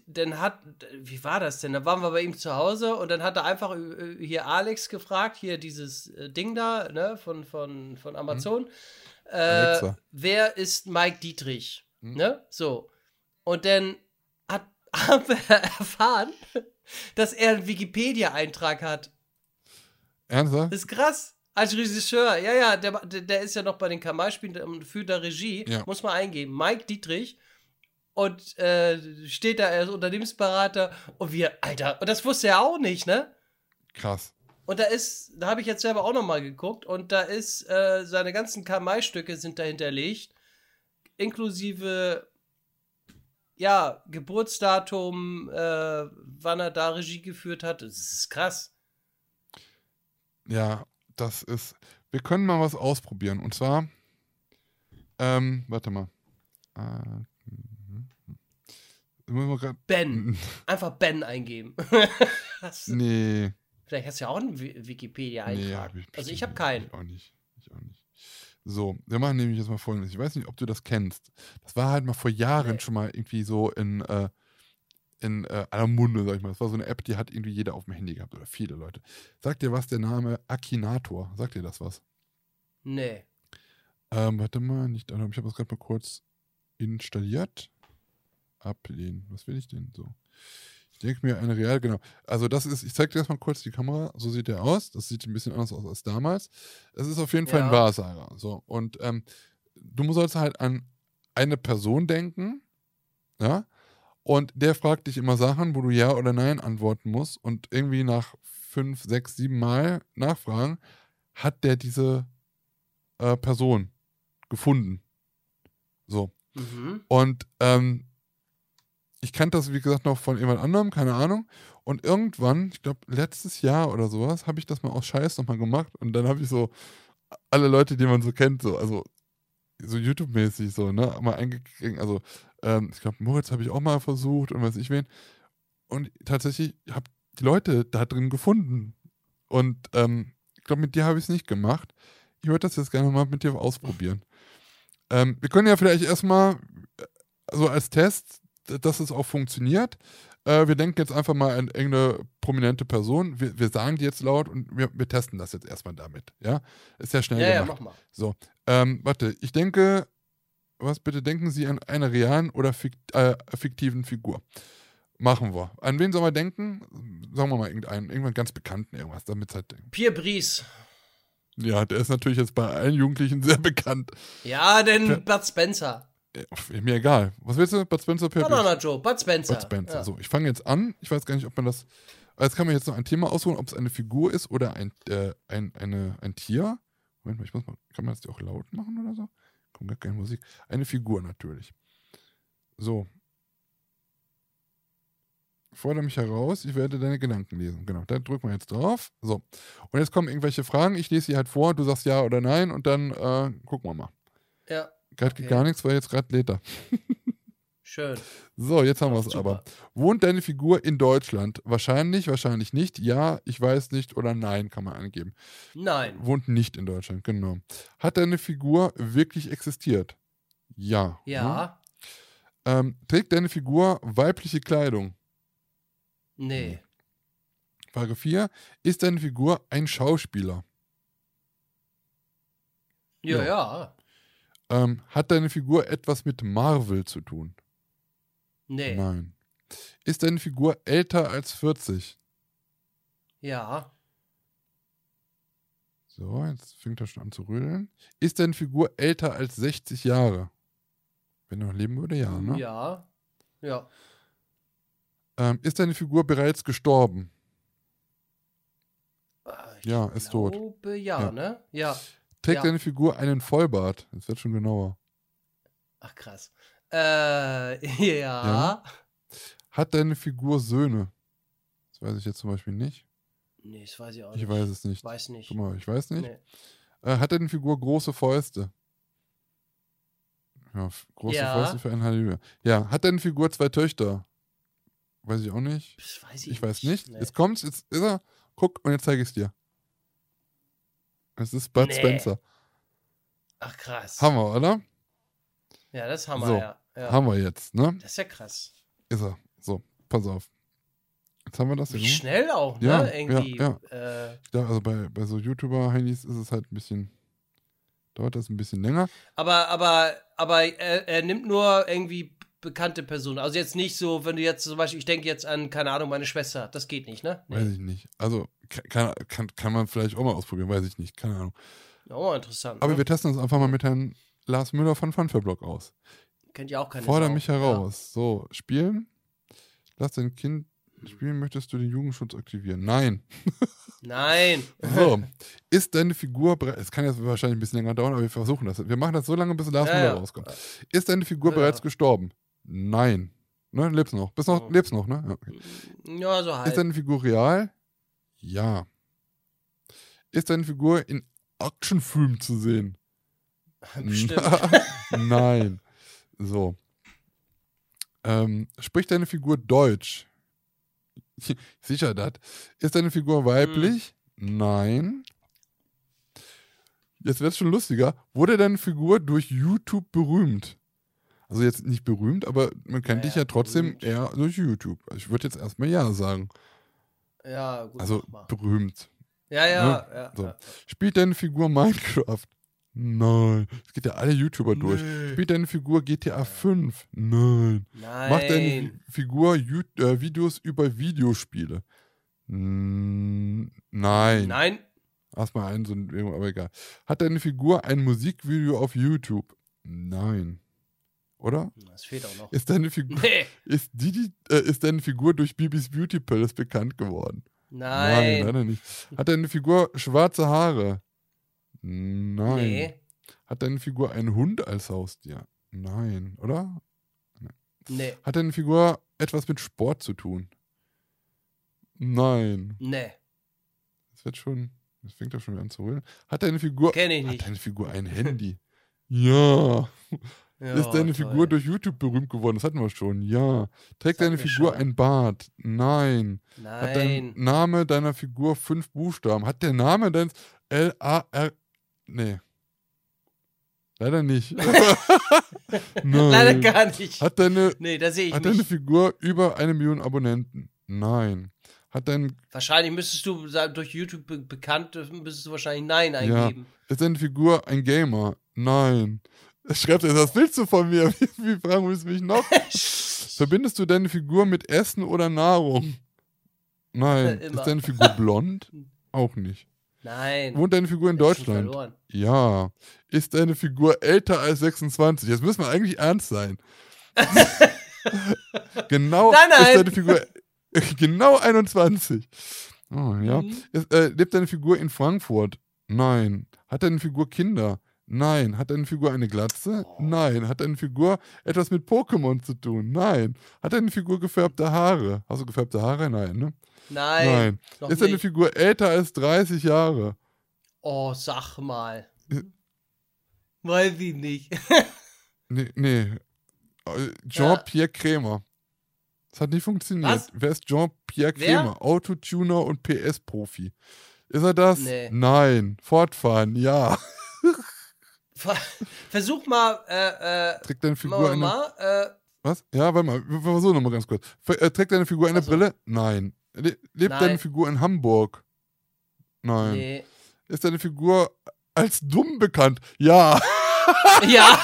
dann hat, wie war das denn? Da waren wir bei ihm zu Hause und dann hat er einfach äh, hier Alex gefragt, hier dieses äh, Ding da, ne, von, von, von Amazon. Äh, Alexa. wer ist Mike Dietrich? Hm. Ne? So. Und dann haben wir *laughs* erfahren, dass er einen Wikipedia-Eintrag hat. Ernsthaft? Das ist krass. Als Regisseur, ja, ja, der, der ist ja noch bei den Kamalspielen und für der Regie, Ja. muss man eingeben. Mike Dietrich und äh, steht da als Unternehmensberater und wir, Alter, und das wusste er auch nicht, ne? Krass. Und da ist, da habe ich jetzt selber auch noch mal geguckt und da ist, äh, seine ganzen Kamai-Stücke sind da hinterlegt, inklusive, ja, Geburtsdatum, äh, wann er da Regie geführt hat. Das ist krass. Ja, das ist. Wir können mal was ausprobieren. Und zwar. Ähm, warte mal. Äh, mhm. Ben. *laughs* Einfach Ben eingeben. *laughs* Nee. Vielleicht hast du ja auch einen Wi- Wikipedia-Eintrag. Nee, ich also ich habe keinen. Ich auch nicht. Ich auch nicht. So, wir machen nämlich jetzt mal folgendes. Ich weiß nicht, ob du das kennst. Das war halt mal vor Jahren Nee. schon mal irgendwie so in, äh, in äh, aller Munde, sag ich mal. Das war so eine App, die hat irgendwie jeder auf dem Handy gehabt oder viele Leute. Sagt dir was der Name Akinator? Sagt dir das was? Nee. Ähm, warte mal, nicht, ich habe das gerade mal kurz installiert. Ablehnen. Was will ich denn so? Ich denke mir eine real, genau. Also das ist, ich zeige dir erstmal kurz die Kamera, so sieht der aus. Das sieht ein bisschen anders aus als damals. Es ist auf jeden Fall ein Ja. Wahrsager. So, und ähm, du sollst halt an eine Person denken, ja, und der fragt dich immer Sachen, wo du Ja oder Nein antworten musst und irgendwie nach fünf, sechs, sieben Mal nachfragen, hat der diese äh, Person gefunden. So. Mhm. Und ähm, ich kannte das, wie gesagt, noch von jemand anderem, keine Ahnung. Und irgendwann, ich glaube, letztes Jahr oder sowas, habe ich das mal aus Scheiß nochmal gemacht. Und dann habe ich so alle Leute, die man so kennt, so, also so YouTube-mäßig so, ne, mal eingekriegt. Also, ähm, ich glaube, Moritz habe ich auch mal versucht und weiß ich wen. Und tatsächlich habe die Leute da drin gefunden. Und ähm, ich glaube, mit dir habe ich es nicht gemacht. Ich würde das jetzt gerne mal mit dir ausprobieren. Ähm, wir können ja vielleicht erstmal äh, so als Test, dass es auch funktioniert. Äh, wir denken jetzt einfach mal an irgendeine prominente Person. Wir, wir sagen die jetzt laut und wir, wir testen das jetzt erstmal damit. Ja, ist ja schnell Ja, ja, gemacht. mach mal. So, ähm, warte, ich denke, was bitte denken Sie an eine realen oder fikt, äh, fiktiven Figur? Machen wir. An wen soll man denken? Sagen wir mal irgendeinen, irgendwann ganz bekannten irgendwas, damit halt. Pierre Brice. Ja, der ist natürlich jetzt bei allen Jugendlichen *laughs* sehr bekannt. Ja, denn Ja. Bud Spencer. Äh, Mir egal. Was willst du? Bud Spencer per Banana Joe, Bud Spencer. Bud Spencer. Ja. So, ich fange jetzt an. Ich weiß gar nicht, ob man das. Jetzt kann man jetzt noch ein Thema aussuchen, ob es eine Figur ist oder ein, äh, ein, eine, ein Tier. Moment mal, ich muss mal. Kann man das auch laut machen oder so? Kommt gar keine Musik. Eine Figur natürlich. So. Fordere mich heraus, ich werde deine Gedanken lesen. Genau, da drücken wir jetzt drauf. So. Und jetzt kommen irgendwelche Fragen. Ich lese sie halt vor, du sagst ja oder nein und dann äh, gucken wir mal. ja, Gerade geht Okay. gar nichts, weil jetzt gerade lädt er. *laughs* schön. So, jetzt haben wir es aber. Wohnt deine Figur in Deutschland? Wahrscheinlich, wahrscheinlich nicht. Ja, ich weiß nicht oder nein kann man angeben. Nein. Wohnt nicht in Deutschland, genau. Hat deine Figur wirklich existiert? Ja. Ja. Ähm, trägt deine Figur weibliche Kleidung? Nee. Frage 4. Ist deine Figur ein Schauspieler? Ja, Ja. ja. Ähm, hat deine Figur etwas mit Marvel zu tun? Nee. Nein. Ist deine Figur älter als 40? Ja. So, jetzt fängt er schon an zu rödeln. Ist deine Figur älter als 60 Jahre? Wenn er noch leben würde, ja, ne? Ja. Ja. Ähm, ist deine Figur bereits gestorben? Ah, Ich Ja, ist tot. ja, Ja. ne? Ja. Trägt Ja. deine Figur einen Vollbart? Das wird schon genauer. Ach, krass. Äh, *laughs* ja. Ja. Hat deine Figur Söhne? Das weiß ich jetzt zum Beispiel nicht. Nee, das weiß ich auch Ich nicht. weiß es nicht. Weiß nicht. Guck mal, ich weiß nicht. Nee. Äh, hat deine Figur große Fäuste? Ja, große Ja. Fäuste für ein Halleluja. Ja, hat deine Figur zwei Töchter? Weiß ich auch nicht. Das weiß ich, Ich weiß nicht. Nee. Jetzt kommt's, jetzt ist er. Guck, und jetzt zeige ich es dir. Es ist Bud Nee. Spencer. Ach, krass. Hammer, oder? Ja, das ist Hammer, So. ja. Ja. Haben wir jetzt, ne? Das ist ja krass. Ist er. So, pass auf. Jetzt haben wir das. Wie Junge. schnell auch, ne? Ja, ja, Irgendwie. ja. Äh, Ja, also bei, bei so YouTuber-Handys ist es halt ein bisschen. Dauert das ein bisschen länger. aber, aber, aber er, er nimmt nur irgendwie bekannte Personen. Also jetzt nicht so, wenn du jetzt zum Beispiel, ich denke jetzt an, keine Ahnung, meine Schwester. Das geht nicht, ne? Weiß ich nicht. Also kann, kann, kann man vielleicht auch mal ausprobieren, weiß ich nicht. Keine Ahnung. Oh, interessant. Aber ne? wir testen uns einfach mal mit Herrn Lars Müller von Funfair-Blog aus. Kennt ja auch keine Forder Sau. mich heraus. So, spielen. Lass dein Kind spielen. Möchtest du den Jugendschutz aktivieren? Nein. Ja. *laughs* Nein. So. Ist deine Figur bereit. Es kann jetzt wahrscheinlich ein bisschen länger dauern, aber wir versuchen das. Wir machen das so lange, bis Lars Ja, Müller ja. rauskommt. Ist deine Figur Ja. bereits gestorben? Nein. Ne, lebst noch. Bist noch, Oh. lebst noch, ne? Ja, okay. Ja, so Ist halt. deine Figur real? Ja. Ist deine Figur in Actionfilmen zu sehen? Bestimmt. *laughs* Nein. So. Ähm, spricht deine Figur Deutsch? *laughs* Sicher das. Ist deine Figur weiblich? Nein. Jetzt wird es schon lustiger. Wurde deine Figur durch YouTube berühmt? Also jetzt nicht berühmt, aber man kennt Ja, dich ja trotzdem berühmt. eher durch YouTube. Ich würde jetzt erstmal ja sagen. Ja, gut. Also berühmt. Ja, ja, ja. So. ja. Spielt deine Figur Minecraft? Nein. Es geht ja alle YouTuber durch. Nö. Spielt deine Figur GTA 5? Nein. Nein. Macht deine Figur Ju äh, Videos über Videospiele? Nein. Nein. Erstmal einen, so ein, aber egal. Hat deine Figur ein Musikvideo auf YouTube? Nein. Oder? Das fehlt auch noch. Ist deine Figur, Nee. ist, die, äh, ist deine Figur durch Bibis Beauty Palace bekannt geworden? Nein. leider nicht. Hat deine Figur schwarze Haare? Nein. Nee. Hat deine Figur einen Hund als Haustier? Nein, oder? Nee. Hat deine Figur etwas mit Sport zu tun? Nein. Nee. Das wird schon, das fängt doch schon wieder an zu rühren. Hat deine Figur, Kenn ich hat nicht. deine Figur ein Handy? ja. Ja, Ist deine toll. Figur durch YouTube berühmt geworden? Das hatten wir schon. Ja. Trägt deine Figur schon. ein Bart? Nein. Hat dein Nein. Name deiner Figur fünf Buchstaben? Hat der Name deines L-A-R. Nee. Leider nicht. *laughs* Nein. Leider gar nicht. Hat deine, nee, da sehe ich hat deine nicht. Figur über eine Million Abonnenten? Nein. Hat dein, Wahrscheinlich müsstest du durch YouTube be bekannt, müsstest du wahrscheinlich Nein ja, eingeben. ist deine Figur ein Gamer? Nein. Schreibt er, was willst du von mir? *laughs* Wie, wie fragen willst du mich noch? *laughs* Verbindest du deine Figur mit Essen oder Nahrung? Nein. Immer. Ist deine Figur blond? *laughs* Auch nicht. Nein. Wohnt deine Figur in schon Deutschland? verloren. Ja. Ist deine Figur älter als 26? Jetzt müssen wir eigentlich ernst sein. genau Nein, nein. ist deine Figur genau 21. Oh, ja. Mhm. Ist, äh, lebt deine Figur in Frankfurt? Nein. Hat deine Figur Kinder? Nein. Hat deine Figur eine Glatze? Nein. Hat deine Figur etwas mit Pokémon zu tun? Nein. Hat deine Figur gefärbte Haare? Hast du gefärbte Haare? Nein, ne? Nein. Noch Ist deine nicht. Figur älter als 30 Jahre? Oh, sag mal. Weiß ich nicht. *laughs* Nee, nee. Äh, Jean-Pierre Krämer. Das hat nicht funktioniert. Was? Wer ist Jean-Pierre? Krämer? Autotuner und PS-Profi. Ist er das? Nee. Nein. Fortfahren, ja. *laughs* Ver- *laughs* Versuch mal, äh, äh, Trägt deine Figur mal, eine. äh, Was? Ja, warte mal. Wir versuchen nochmal ganz kurz. Äh, Trägt deine Figur eine Ach so. Brille? Nein. Le lebt Nein. deine Figur in Hamburg? Nein. nee. Ist deine Figur als dumm bekannt? Ja. *laughs* Ja,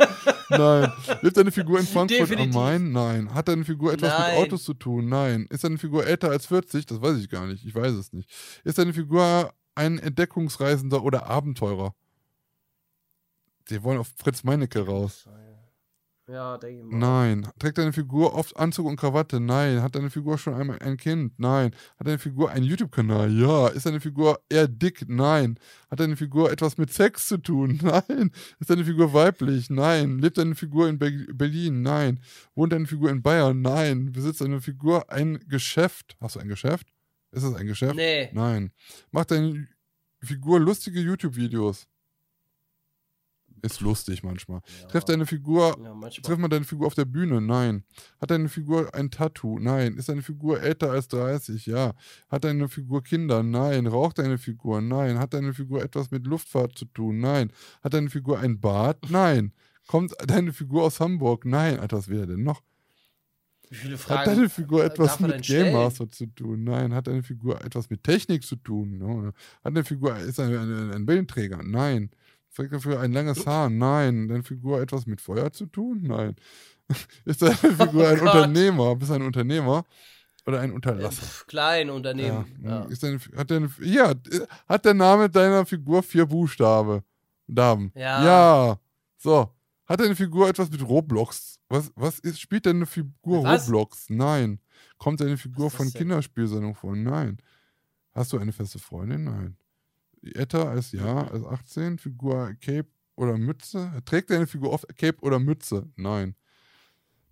*laughs* Nein. Lebt deine Figur in Frankfurt am Definitiv. Main? Nein. Hat deine Figur etwas Nein. mit Autos zu tun? Nein. Ist deine Figur älter als 40? Das weiß ich gar nicht. Ich weiß es nicht. Ist deine Figur ein Entdeckungsreisender oder Abenteurer? Die wollen auf Fritz Meinecke raus. ja, denke ich mal. Nein. Trägt deine Figur oft Anzug und Krawatte? Nein. Hat deine Figur schon einmal ein Kind? Nein. Hat deine Figur einen YouTube-Kanal? Ja. Ist deine Figur eher dick? Nein. Hat deine Figur etwas mit Sex zu tun? Nein. Ist deine Figur weiblich? Nein. Lebt deine Figur in Be Berlin? Nein. Wohnt deine Figur in Bayern? Nein. Besitzt deine Figur ein Geschäft? Hast du ein Geschäft? Ist es ein Geschäft? Nee. Nein. Macht deine Figur lustige YouTube-Videos? Ist lustig manchmal. Trifft deine Figur Ja. Trifft man deine Figur auf der Bühne? Nein. Hat deine Figur ein Tattoo? Nein. Ist deine Figur älter als 30? Ja. Hat deine Figur Kinder? Nein. Raucht deine Figur? Nein. Hat deine Figur etwas mit Luftfahrt zu tun? Nein. Hat deine Figur ein Bart? Nein. Kommt deine Figur aus Hamburg? Nein, Alter, was er denn noch? Wie viele Hat Fragen deine Figur etwas mit Game? Master zu tun? Nein. Hat deine Figur etwas mit Technik zu tun? No. Hat deine Figur, ist eine, eine, ein Brillenträger? Nein. Trägt dafür ein langes Haar? Nein. Deine Figur etwas mit Feuer zu tun? Nein. *laughs* Ist deine *laughs* Figur ein Oh Gott. Unternehmer? Bist du ein Unternehmer? Oder ein Unterlasser? Pff, Klein Unternehmen. Ja. Ja. Ist deine, hat, deine, ja, hat der Name deiner Figur vier Buchstabe? Damen. Ja. Ja. So. Hat deine Figur etwas mit Roblox? Was, was ist, spielt deine Figur was? Roblox? Nein. Kommt deine Figur von denn? Kinderspielsendung vor? Nein. Hast du eine feste Freundin? Nein. Etta als Ja, als 18, Figur Cape oder Mütze? Trägt deine Figur oft Cape oder Mütze? Nein.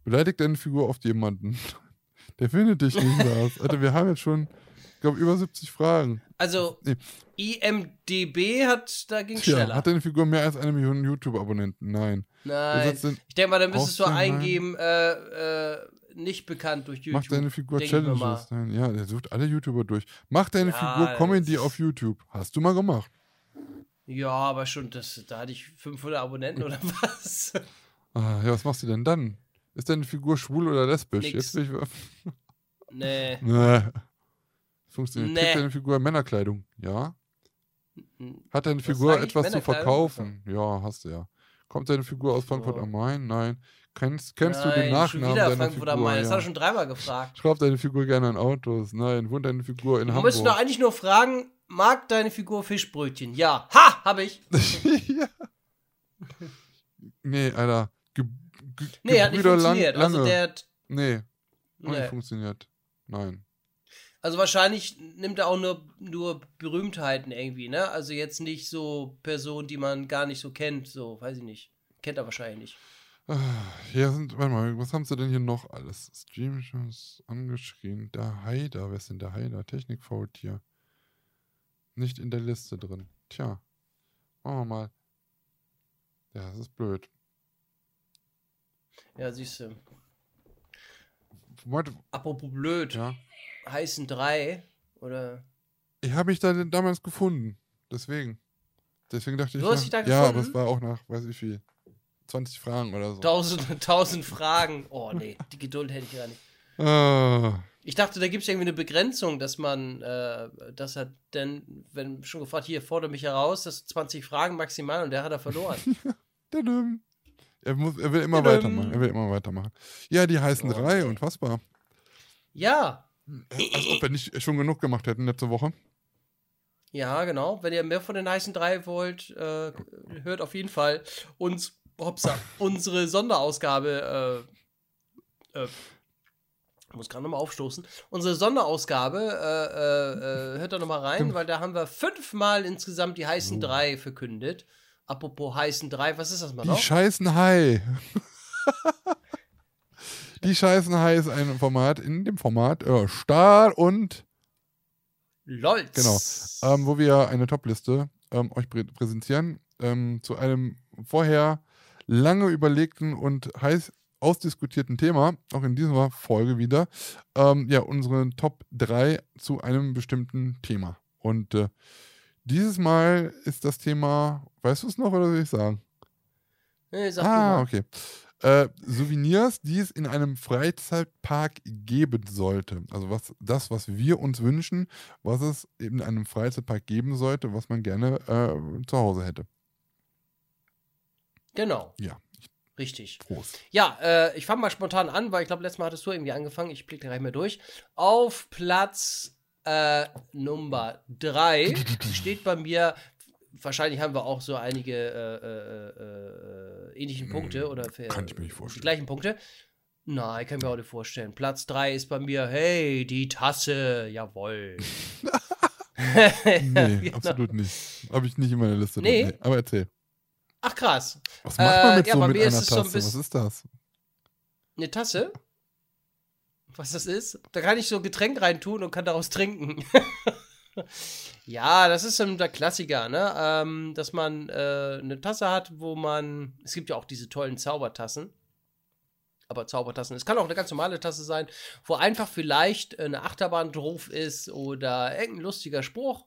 Beleidigt deine Figur oft jemanden? *laughs* Der findet dich nicht, Lars. Alter, wir haben jetzt schon, glaube, über 70 Fragen. Also, Nee. IMDB hat, da ging schneller. hat deine Figur mehr als eine Million YouTube-Abonnenten? Nein. Nein. Ich denke mal, dann müsstest du eingeben, äh, äh, nicht bekannt durch YouTube. Macht deine Figur Denk Challenges? Nein. Ja, der sucht alle YouTuber durch. Macht deine Ja, Figur Comedy auf YouTube. Hast du mal gemacht? Ja, aber schon, das, da hatte ich 500 Abonnenten oder *laughs* was? Ah, ja, was machst du denn dann? Ist deine Figur schwul oder lesbisch? Nix. Jetzt will ich. nee. *laughs* Nee. Funktioniert. Nee. Deine Figur Männerkleidung? Ja. Hat deine Figur ich? etwas zu verkaufen? Ja, hast du ja. Kommt deine Figur aus Frankfurt am Main? Nein. Kennst, kennst du den Nein, Nachnamen wieder deiner Frankfurt am Figur? Main. Das ja. hat er schon dreimal gefragt. Schraubt deine Figur gerne an Autos? Nein. Wohnt deine Figur in Du Hamburg? musst doch eigentlich nur fragen, mag deine Figur Fischbrötchen? Ja. Ha, hab ich. *laughs* ja. Nee, Alter. Ge Ge Nee, hat nicht funktioniert. Lang Also der hat, Nee, hat nicht funktioniert. Nein. Also wahrscheinlich nimmt er auch nur, nur Berühmtheiten irgendwie, ne? Also jetzt nicht so Personen, die man gar nicht so kennt, so, weiß ich nicht. Kennt er wahrscheinlich nicht. Hier sind, warte mal, was haben sie denn hier noch alles? Streamshows angeschrien. Der Haider, wer ist denn der Haider? Technikfaultier. Nicht in der Liste drin. Tja, machen wir mal. Ja, das ist blöd. Ja, siehst du. Apropos blöd, ja. Heißen drei oder Ich habe mich da damals gefunden. Deswegen. Deswegen dachte ich. Du hast nach- dich da Ja, aber es war auch nach, weiß ich wie, 20 Fragen oder so. tausend, *laughs* tausend Fragen. Oh nee, die Geduld hätte ich gar nicht. Ah, Ich dachte, da gibt es irgendwie eine Begrenzung, dass man, äh, dass er denn, wenn schon gefragt, hier, fordere mich heraus, das sind 20 Fragen maximal und der hat er verloren. *laughs* Er, muss, er will immer weitermachen. Er will immer weitermachen. Ja, die heißen Oh, drei, unfassbar. ja, Als ob wir nicht schon genug gemacht hätten letzte Woche. ja, genau. Wenn ihr mehr von den heißen drei wollt, äh, hört auf jeden Fall uns, hopsa, unsere Sonderausgabe, äh, äh, ich muss gerade nochmal aufstoßen. Unsere Sonderausgabe, äh, äh, äh, hört da nochmal rein, weil da haben wir fünfmal insgesamt die heißen drei verkündet. Apropos heißen drei, was ist das mal Die noch? scheißen Hai. *laughs* die scheißen Hai ist ein Format, in dem Format äh, Stahl und Lolz. Genau. ähm, wo wir eine Topliste ähm, euch prä präsentieren ähm, zu einem vorher lange überlegten und heiß ausdiskutierten Thema, auch in dieser Folge wieder, ähm, ja, unsere Top 3 zu einem bestimmten Thema. Und äh, dieses Mal ist das Thema, weißt du es noch oder soll ich sagen? Nee, sag Ah, okay. Äh, Souvenirs, die es in einem Freizeitpark geben sollte. Also was das, was wir uns wünschen, was es in einem Freizeitpark geben sollte, was man gerne äh, zu Hause hätte. Genau, Ja, richtig. Prost. Ja, äh, ich fange mal spontan an, weil ich glaube, letztes Mal hattest du irgendwie angefangen. Ich blicke gleich mal durch. Auf Platz äh, Nummer 3 *laughs* steht bei mir, wahrscheinlich haben wir auch so einige äh, äh, äh, ähnlichen Punkte oder für, Hm, kann ich mir nicht vorstellen. die gleichen Punkte. Nein, kann ich mir auch nicht vorstellen. Platz 3 ist bei mir, hey, die Tasse, jawohl. *laughs* *laughs* Nee, Genau. absolut nicht. Habe ich nicht in meiner Liste. Nee? drin. Aber erzähl. Ach krass, Was macht man Äh, mit ja, so bei mit mir ist einer es so ein Tasse? Was ist das? eine Tasse. Was das ist? Da kann ich so Getränk reintun und kann daraus trinken. *laughs* ja, das ist ähm, der Klassiker, ne? Ähm, dass man äh, eine Tasse hat, wo man. Es gibt ja auch diese tollen Zaubertassen. Aber Zaubertassen. Es kann auch eine ganz normale Tasse sein, wo einfach vielleicht eine Achterbahn drauf ist oder irgendein lustiger Spruch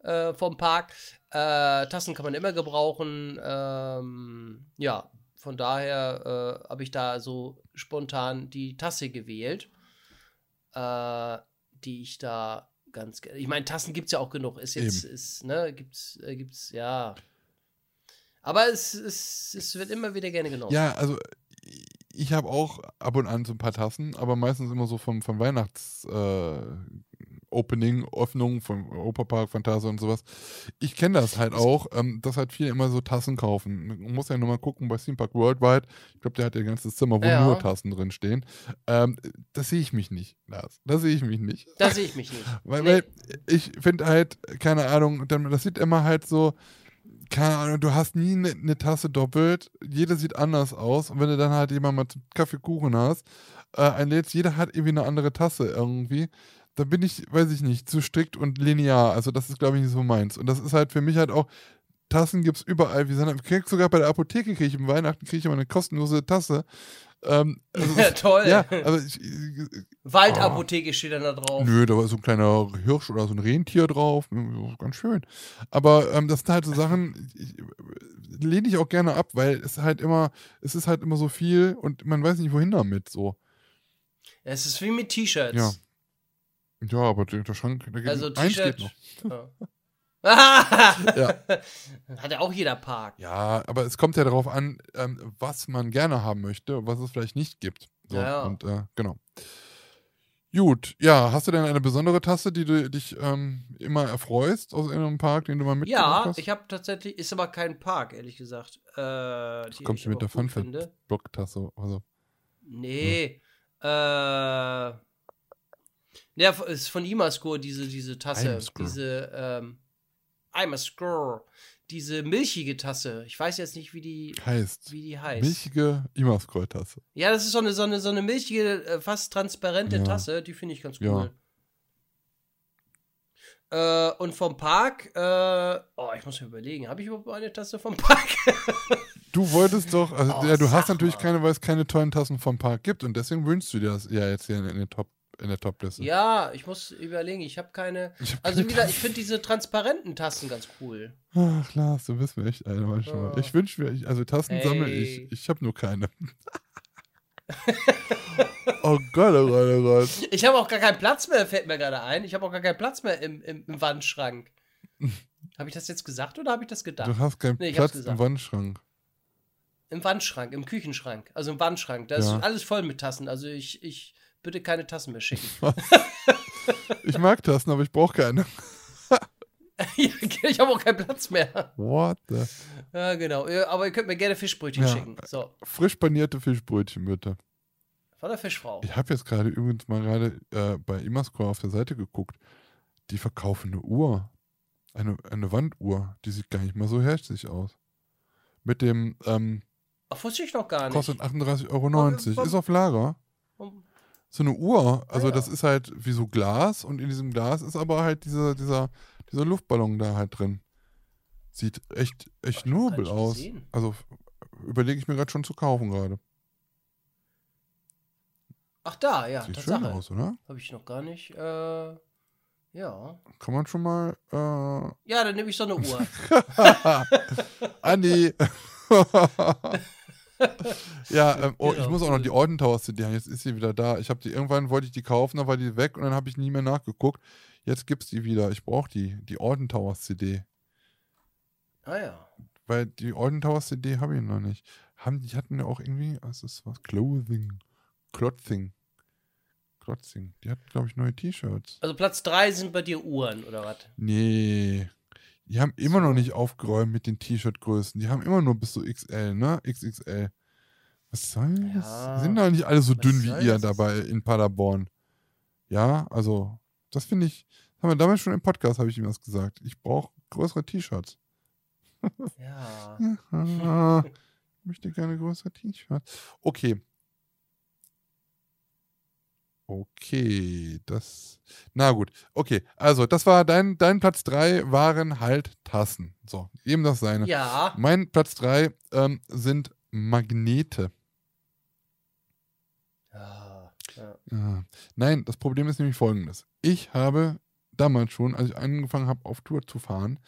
äh, vom Park. Äh, Tassen kann man immer gebrauchen. Ähm, ja, von daher äh, habe ich da so spontan die Tasse gewählt, äh, die ich da ganz gerne. Ich meine, Tassen gibt es ja auch genug. Ist jetzt, Eben. ist, ne, gibt's, äh, gibt's, ja. Aber es, es, es wird immer wieder gerne genommen. Ja, also ich habe auch ab und an so ein paar Tassen, aber meistens immer so vom, vom Weihnachts äh, Opening, Öffnung vom Europapark, Phantase und sowas. Ich kenne das halt auch, ähm, dass halt viele immer so Tassen kaufen. Man muss ja nur mal gucken bei Theme Park Worldwide. Ich glaube, der hat ja ein ganzes Zimmer, wo Ja. nur Tassen drin stehen. Ähm, das sehe ich mich nicht, Lars. Da sehe ich mich nicht. Da sehe ich mich nicht. *laughs* Weil, Nee. weil ich finde halt, keine Ahnung, das sieht immer halt so, keine Ahnung, du hast nie eine ne Tasse doppelt, jede sieht anders aus und wenn du dann halt jemand mal zum Kaffeekuchen hast, äh, einlädst, jeder hat irgendwie eine andere Tasse irgendwie, da bin ich, weiß ich nicht, zu strikt und linear, also das ist glaube ich nicht so meins und das ist halt für mich halt auch, Tassen gibt es überall, wie ich krieg sogar bei der Apotheke kriege ich im Weihnachten kriege ich immer eine kostenlose Tasse. Ähm, also, *laughs* Ja, toll. Ja, also ich, Waldapotheke steht dann da drauf. Nö, da war so ein kleiner Hirsch oder so ein Rentier drauf. Ganz schön. Aber ähm, das sind halt so Sachen, ich, lehne ich auch gerne ab, weil es halt immer, es ist halt immer so viel und man weiß nicht, wohin damit so. Es ist wie mit T-Shirts. Ja. Ja, aber der, Schrank, da geht Also eins geht noch. Ja. Ja. *laughs* Hat ja auch jeder Park. Ja, aber es kommt ja darauf an, ähm, was man gerne haben möchte und was es vielleicht nicht gibt. So, Ja, ja. Und äh, genau. Gut, ja, hast du denn eine besondere Tasse, die du dich ähm, immer erfreust aus irgendeinem Park, den du mal mitgebracht Ja, hast? ich habe tatsächlich, ist aber kein Park, ehrlich gesagt. Äh, ich du mit der gut Funfit finde. Blocktasse. Also. Nee. Äh. Ja, ist von Imascore diese, diese Tasse. Imascore. Diese, ähm. Imascore. Diese milchige Tasse. Ich weiß jetzt nicht, wie die, Heißt, wie die heißt. milchige Imascroll-Tasse. Ja, das ist so eine, so eine, so eine milchige, äh, fast transparente Ja. Tasse. Die finde ich ganz Ja. cool. Äh, und vom Park, äh, oh, ich muss mir überlegen, habe ich überhaupt eine Tasse vom Park? *laughs* Du wolltest doch, also Oh, ja, du hast natürlich mal. keine, weil es keine tollen Tassen vom Park gibt und deswegen wünschst du dir das ja jetzt hier in, in der Top in der Top-Liste. ja, ich muss überlegen, ich habe keine. Ich hab Also keine wie gesagt, Tassen. ich finde diese transparenten Tassen ganz cool. Ach, Lars, du bist mir echt einer manchmal. Oh. Ich wünsche mir, also Tassen Hey. sammle ich. Ich habe nur keine. *laughs* oh Gott, oh Gott, oh Gott. Ich habe auch gar keinen Platz mehr, fällt mir gerade ein. Ich habe auch gar keinen Platz mehr im, im, im Wandschrank. *laughs* habe ich das jetzt gesagt oder habe ich das gedacht? Du hast keinen Nee, Platz im. Wandschrank. Im Wandschrank, im Küchenschrank. Also im Wandschrank. Da ist Ja. alles voll mit Tassen. Also ich, ich bitte keine Tassen mehr schicken. Ich mag Tassen, aber ich brauche keine. *laughs* Ich habe auch keinen Platz mehr. What the? Ja, genau. Aber ihr könnt mir gerne Fischbrötchen Ja. schicken. So, Frisch panierte Fischbrötchen, bitte. von der Fischfrau. Ich habe jetzt gerade übrigens mal gerade äh, bei Imascore auf der Seite geguckt. Die verkaufen eine Uhr. Eine, eine Wanduhr. Die sieht gar nicht mal so hässlich aus. Mit dem, ähm, Ach, wusste ich noch gar nicht. kostet 38,90 Euro. Ist auf Lager. So eine Uhr. Also Ah, ja. das ist halt wie so Glas und in diesem Glas ist aber halt dieser, dieser, dieser Luftballon da halt drin. Sieht echt, echt nobel aus. gesehen. Also überlege ich mir gerade schon zu kaufen gerade. Ach, da, ja, Sieht schön Tatsache. aus, oder? Habe ich noch gar nicht. Äh, ja. Kann man schon mal. Äh, Ja, dann nehme ich so eine Uhr. *laughs* *laughs* Andi. *laughs* *laughs* ja, ähm, oh, ich Genau, muss auch noch die Orden Towers CD haben. Jetzt ist sie wieder da. Ich habe die irgendwann wollte ich die kaufen, dann war die weg und dann habe ich nie mehr nachgeguckt. Jetzt gibt's die wieder. Ich brauche die, die Orden Towers CD, ah ja. weil die Orden Towers CD habe ich noch nicht. Haben die hatten ja auch irgendwie, was ist was? Clothing, Clothing, Clothing. Die hatten glaube ich neue T-Shirts. Also Platz 3 sind bei dir Uhren, oder was? Nee. Die haben immer noch nicht aufgeräumt mit den T-Shirt-Größen. Die haben immer nur bis so XL, ne? XXL. Was soll das? Ja, Sind da nicht alle so dünn wie ihr das? dabei in Paderborn? Ja, also, das finde ich, das haben wir damals schon im Podcast, habe ich ihm das gesagt. Ich brauche größere T-Shirts. Ja. *laughs* Ah, ich möchte gerne größere T-Shirts. Okay. Okay, das. Na gut, okay. Also, das war dein, dein Platz 3 waren halt Tassen. So, eben das seine. Ja. Mein Platz 3 ähm, sind Magnete. Ja. ja. Ja. Nein, das Problem ist nämlich folgendes. Ich habe damals schon, als ich angefangen habe, auf Tour zu fahren,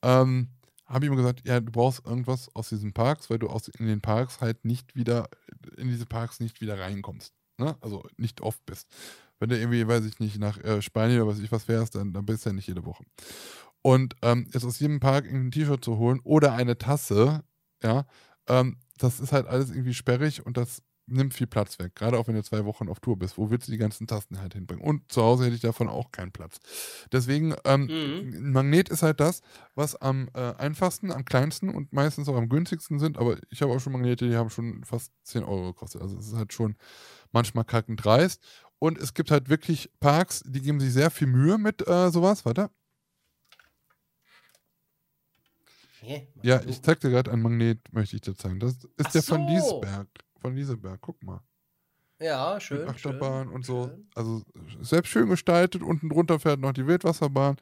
ähm, habe ich immer gesagt, ja, du brauchst irgendwas aus diesen Parks, weil du aus, in den Parks halt nicht wieder, in diese Parks nicht wieder reinkommst. Ne? Also nicht oft bist. Wenn du irgendwie, weiß ich nicht, nach äh, Spanien oder was ich was fährst, dann, dann bist du ja nicht jede Woche. Und ähm, jetzt aus jedem Park ein T-Shirt zu holen oder eine Tasse, ja, ähm, das ist halt alles irgendwie sperrig und das nimmt viel Platz weg. Gerade auch wenn du zwei Wochen auf Tour bist. Wo willst du die ganzen Tasten halt hinbringen? Und zu Hause hätte ich davon auch keinen Platz. Deswegen, ähm, Mhm. ein Magnet ist halt das, was am äh, einfachsten, am kleinsten und meistens auch am günstigsten sind. Aber ich habe auch schon Magnete, die haben schon fast 10 Euro gekostet. Also es ist halt schon manchmal kackend dreist. Und es gibt halt wirklich Parks, die geben sich sehr viel Mühe mit äh, sowas. Warte. Ja, ich zeig dir gerade ein Magnet, möchte ich dir zeigen. Das ist Ach der von so. Liesberg. Von Liseberg, guck mal. Ja, schön. mit Achterbahn schön, und so. schön. Also selbst schön gestaltet. Unten drunter fährt noch die Wildwasserbahn.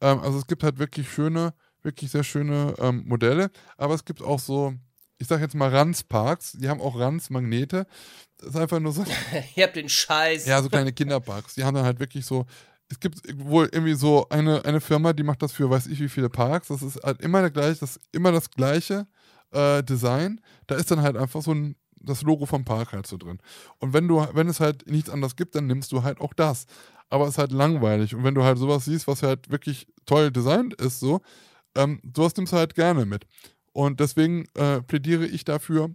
Ähm, also es gibt halt wirklich schöne, wirklich sehr schöne ähm, Modelle. Aber es gibt auch so, ich sag jetzt mal Ranz-Parks. Die haben auch Ranz-Magnete. Das ist einfach nur so, *laughs* Ihr habt den Scheiß. ja, so kleine Kinderparks. Die haben dann halt wirklich so. Es gibt wohl irgendwie so eine, eine Firma, die macht das für weiß ich wie viele Parks. Das ist halt immer der gleiche, das immer das gleiche äh, Design. Da ist dann halt einfach so ein das Logo vom Park halt so drin. Und wenn du, wenn es halt nichts anderes gibt, dann nimmst du halt auch das. Aber es ist halt langweilig. Und wenn du halt sowas siehst, was halt wirklich toll designt ist, so, ähm, sowas nimmst du halt gerne mit. Und deswegen äh, plädiere ich dafür,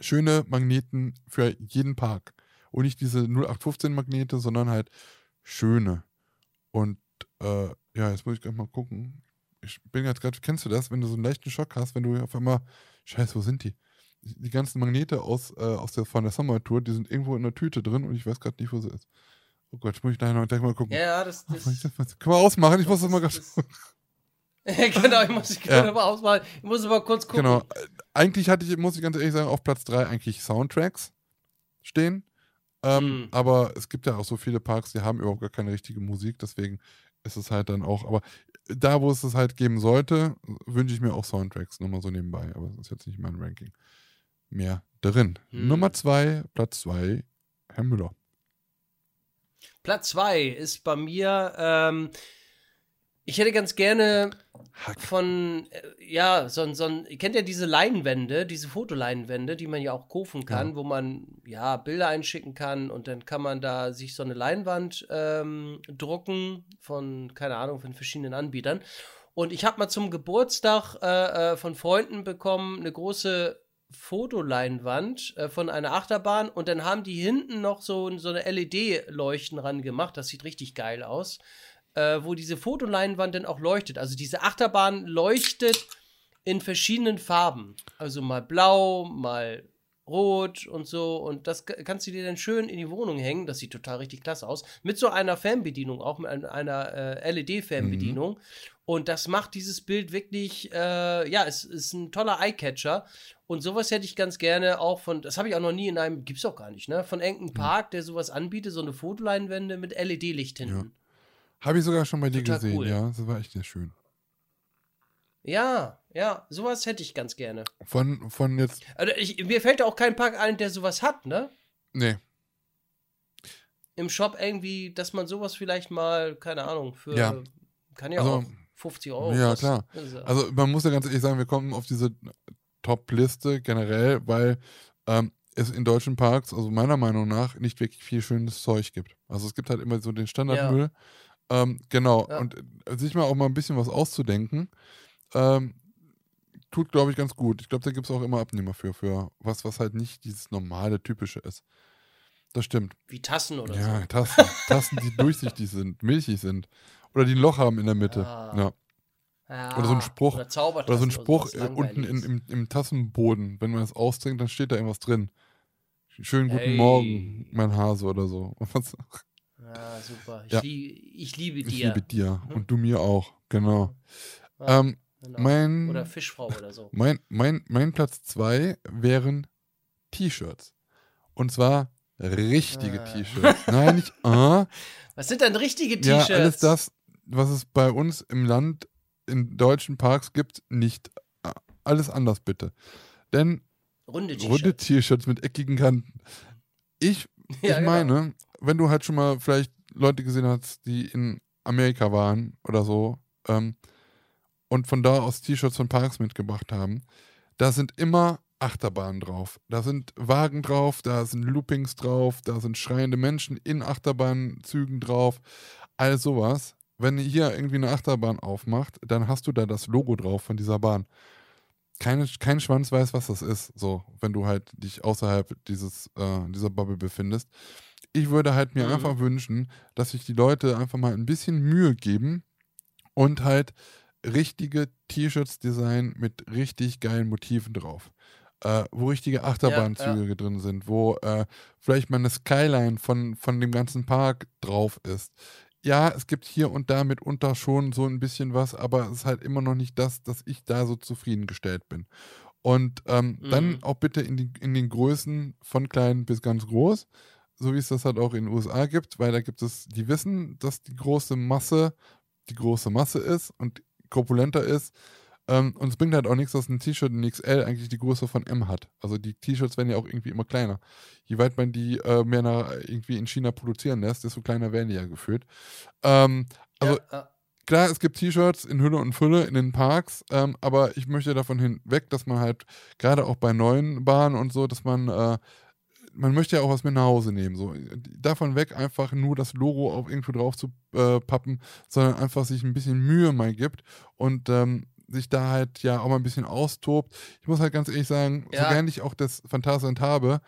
schöne Magneten für jeden Park. Und nicht diese 0815 Magnete, sondern halt schöne. Und äh, ja, jetzt muss ich gerade mal gucken. Ich bin jetzt gerade, kennst du das, wenn du so einen leichten Schock hast, wenn du auf einmal, scheiße, wo sind die? Die ganzen Magnete aus, äh, aus der, von der Summer Tour, die sind irgendwo in einer Tüte drin und ich weiß gerade nicht, wo sie ist. Oh Gott, muss ich nachher noch gleich mal gucken. Ja, das, das, das Können wir ausmachen? Ich muss das mal gerade. *laughs* genau, ich muss ich Ja. mal ausmalen. Ich muss aber kurz gucken. Genau. Äh, Eigentlich hatte ich, muss ich ganz ehrlich sagen, auf Platz 3 eigentlich Soundtracks stehen. Ähm, Mhm. Aber es gibt ja auch so viele Parks, die haben überhaupt gar keine richtige Musik, deswegen ist es halt dann auch, aber da, wo es es halt geben sollte, wünsche ich mir auch Soundtracks, nur mal so nebenbei, aber das ist jetzt nicht mein Ranking. Mehr drin. Mhm. Nummer 2, Platz 2, Herr Müller. Platz 2 ist bei mir, ähm, ich hätte ganz gerne Hack. von, äh, ja, so, ein- so ein, ihr kennt ja diese Leinwände, diese Fotoleinwände, die man ja auch kaufen kann, wo man, ja, Bilder einschicken kann und dann kann man da sich so eine Leinwand ähm, drucken von, keine Ahnung, von verschiedenen Anbietern. Und ich habe mal zum Geburtstag äh, äh, von Freunden bekommen eine große Fotoleinwand äh, von einer Achterbahn und dann haben die hinten noch so, so eine LED-Leuchten ran gemacht. Das sieht richtig geil aus. Äh, wo diese Fotoleinwand dann auch leuchtet. Also diese Achterbahn leuchtet in verschiedenen Farben. Also mal blau, mal rot und so. Und das kannst du dir dann schön in die Wohnung hängen. Das sieht total richtig klasse aus. Mit so einer Fernbedienung, auch mit ein- einer äh, LED-Fernbedienung. Und das macht dieses Bild wirklich, äh, ja, es ist ein toller Eyecatcher. Und sowas hätte ich ganz gerne auch von, das habe ich auch noch nie in einem, gibt's auch gar nicht, ne? Von irgendeinem Park, der sowas anbietet, so eine Fotoleinwände mit LED-Licht hinten. Habe ich sogar schon bei dir Total gesehen, cool. ja. Das war echt sehr schön. Ja, ja, sowas hätte ich ganz gerne. Von, von jetzt, Also ich, mir fällt auch kein Park ein, der sowas hat, ne? nee, Im Shop irgendwie, dass man sowas vielleicht mal, keine Ahnung, für, Ja. kann ja Also, auch 50 Euro ja, kosten. klar. Also, Also man muss ja ganz ehrlich sagen, wir kommen auf diese Top-Liste generell, weil ähm, es in deutschen Parks, also meiner Meinung nach, nicht wirklich viel schönes Zeug gibt. Also es gibt halt immer so den Standardmüll. Ähm, genau. Ja. Und äh, sich mal auch mal ein bisschen was auszudenken, ähm, tut, glaube ich, ganz gut. Ich glaube, da gibt es auch immer Abnehmer für, für was, was halt nicht dieses normale, typische ist. Das stimmt. wie Tassen oder Ja, so. Tassen. *laughs* Tassen, die durchsichtig sind, milchig sind. Oder die ein Loch haben in der Mitte. Ah. Ja. Ja, Oder so ein Spruch. Oder, Oder so ein Spruch was äh, unten in, im, im Tassenboden. Wenn man das austrinkt, dann steht da irgendwas drin. Schönen guten Hey. Morgen, mein Hase oder so. *laughs* Was- Ja, super. Ich, Ja. lie ich liebe Ich dir. liebe dir. Mhm. Und du mir auch. Genau. Ja, ähm, genau. mein, Oder Fischfrau oder so. mein, mein, mein Platz zwei wären T-Shirts. Und zwar richtige Ah. T-Shirts. Nein, nicht ah. *laughs* Was sind denn richtige Ja, T-Shirts? alles das, was es bei uns im Land in deutschen Parks gibt, nicht. Ah, Alles anders bitte. Denn Runde T-Shirts. runde T-Shirts mit eckigen Kanten. Ich, *laughs* Ja, ich genau. meine, wenn du halt schon mal vielleicht Leute gesehen hast, die in Amerika waren oder so, ähm, und von da aus T-Shirts von Parks mitgebracht haben, da sind immer Achterbahnen drauf. Da sind Wagen drauf, da sind Loopings drauf, da sind schreiende Menschen in Achterbahnzügen drauf. All sowas. Wenn ihr hier irgendwie eine Achterbahn aufmacht, dann hast du da das Logo drauf von dieser Bahn. Keine, kein Schwanz weiß, was das ist, so, wenn du halt dich außerhalb dieses, äh, dieser Bubble befindest. Ich würde halt mir Mhm. einfach wünschen, dass sich die Leute einfach mal ein bisschen Mühe geben und halt richtige T-Shirts designen mit richtig geilen Motiven drauf. Äh, wo richtige Achterbahnzüge drin sind, wo äh, vielleicht mal eine Skyline von, von dem ganzen Park drauf ist. Ja, es gibt hier und da mitunter schon so ein bisschen was, aber es ist halt immer noch nicht das, dass ich da so zufriedengestellt bin. Und ähm, dann Mhm. auch bitte in, die, in den Größen von klein bis ganz groß, so wie es das halt auch in den USA gibt, weil da gibt es, die wissen, dass die große Masse die große Masse ist und korpulenter ist. Ähm, und es bringt halt auch nichts, dass ein T-Shirt in XL eigentlich die Größe von M hat. Also die T-Shirts werden ja auch irgendwie immer kleiner. Je weit man die äh, mehr nach, irgendwie in China produzieren lässt, desto kleiner werden die ja gefühlt. Ähm, also ja, klar, es gibt T-Shirts in Hülle und Fülle in den Parks, ähm, aber ich möchte davon hinweg, dass man halt gerade auch bei neuen Bahnen und so, dass man äh, man möchte ja auch was mit nach Hause nehmen. So. Davon weg einfach nur das Logo auf irgendwo drauf zu äh, pappen, sondern einfach sich ein bisschen Mühe mal gibt und ähm, sich da halt ja auch mal ein bisschen austobt. Ich muss halt ganz ehrlich sagen, Ja. so gern ich auch das Phantasand habe,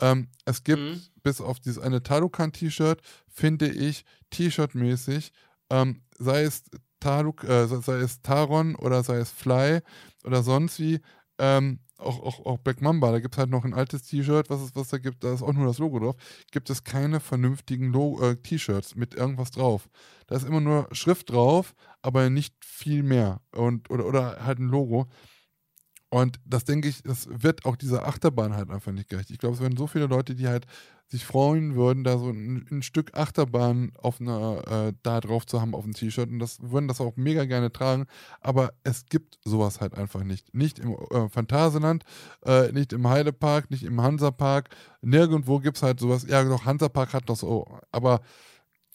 ähm, es gibt Mhm. bis auf dieses eine Talukan-T-Shirt, finde ich, T-Shirt-mäßig, ähm, sei es Taluk, äh, sei es Taron oder sei es Fly oder sonst wie, ähm, auch, auch, auch Black Mamba, da gibt es halt noch ein altes T-Shirt, was es was da gibt, da ist auch nur das Logo drauf, gibt es keine vernünftigen äh, T-Shirts mit irgendwas drauf. Da ist immer nur Schrift drauf, aber nicht viel mehr und, oder, oder halt ein Logo. Und das denke ich, das wird auch dieser Achterbahn halt einfach nicht gerecht. Ich glaube, es werden so viele Leute, die halt sich freuen würden, da so ein, ein Stück Achterbahn auf einer, äh, da drauf zu haben auf dem T-Shirt und das würden das auch mega gerne tragen, aber es gibt sowas halt einfach nicht. Nicht im äh, Phantasialand, äh, nicht im Heidepark, nicht im Hansapark, nirgendwo gibt es halt sowas. Ja, doch, Hansapark hat das so, aber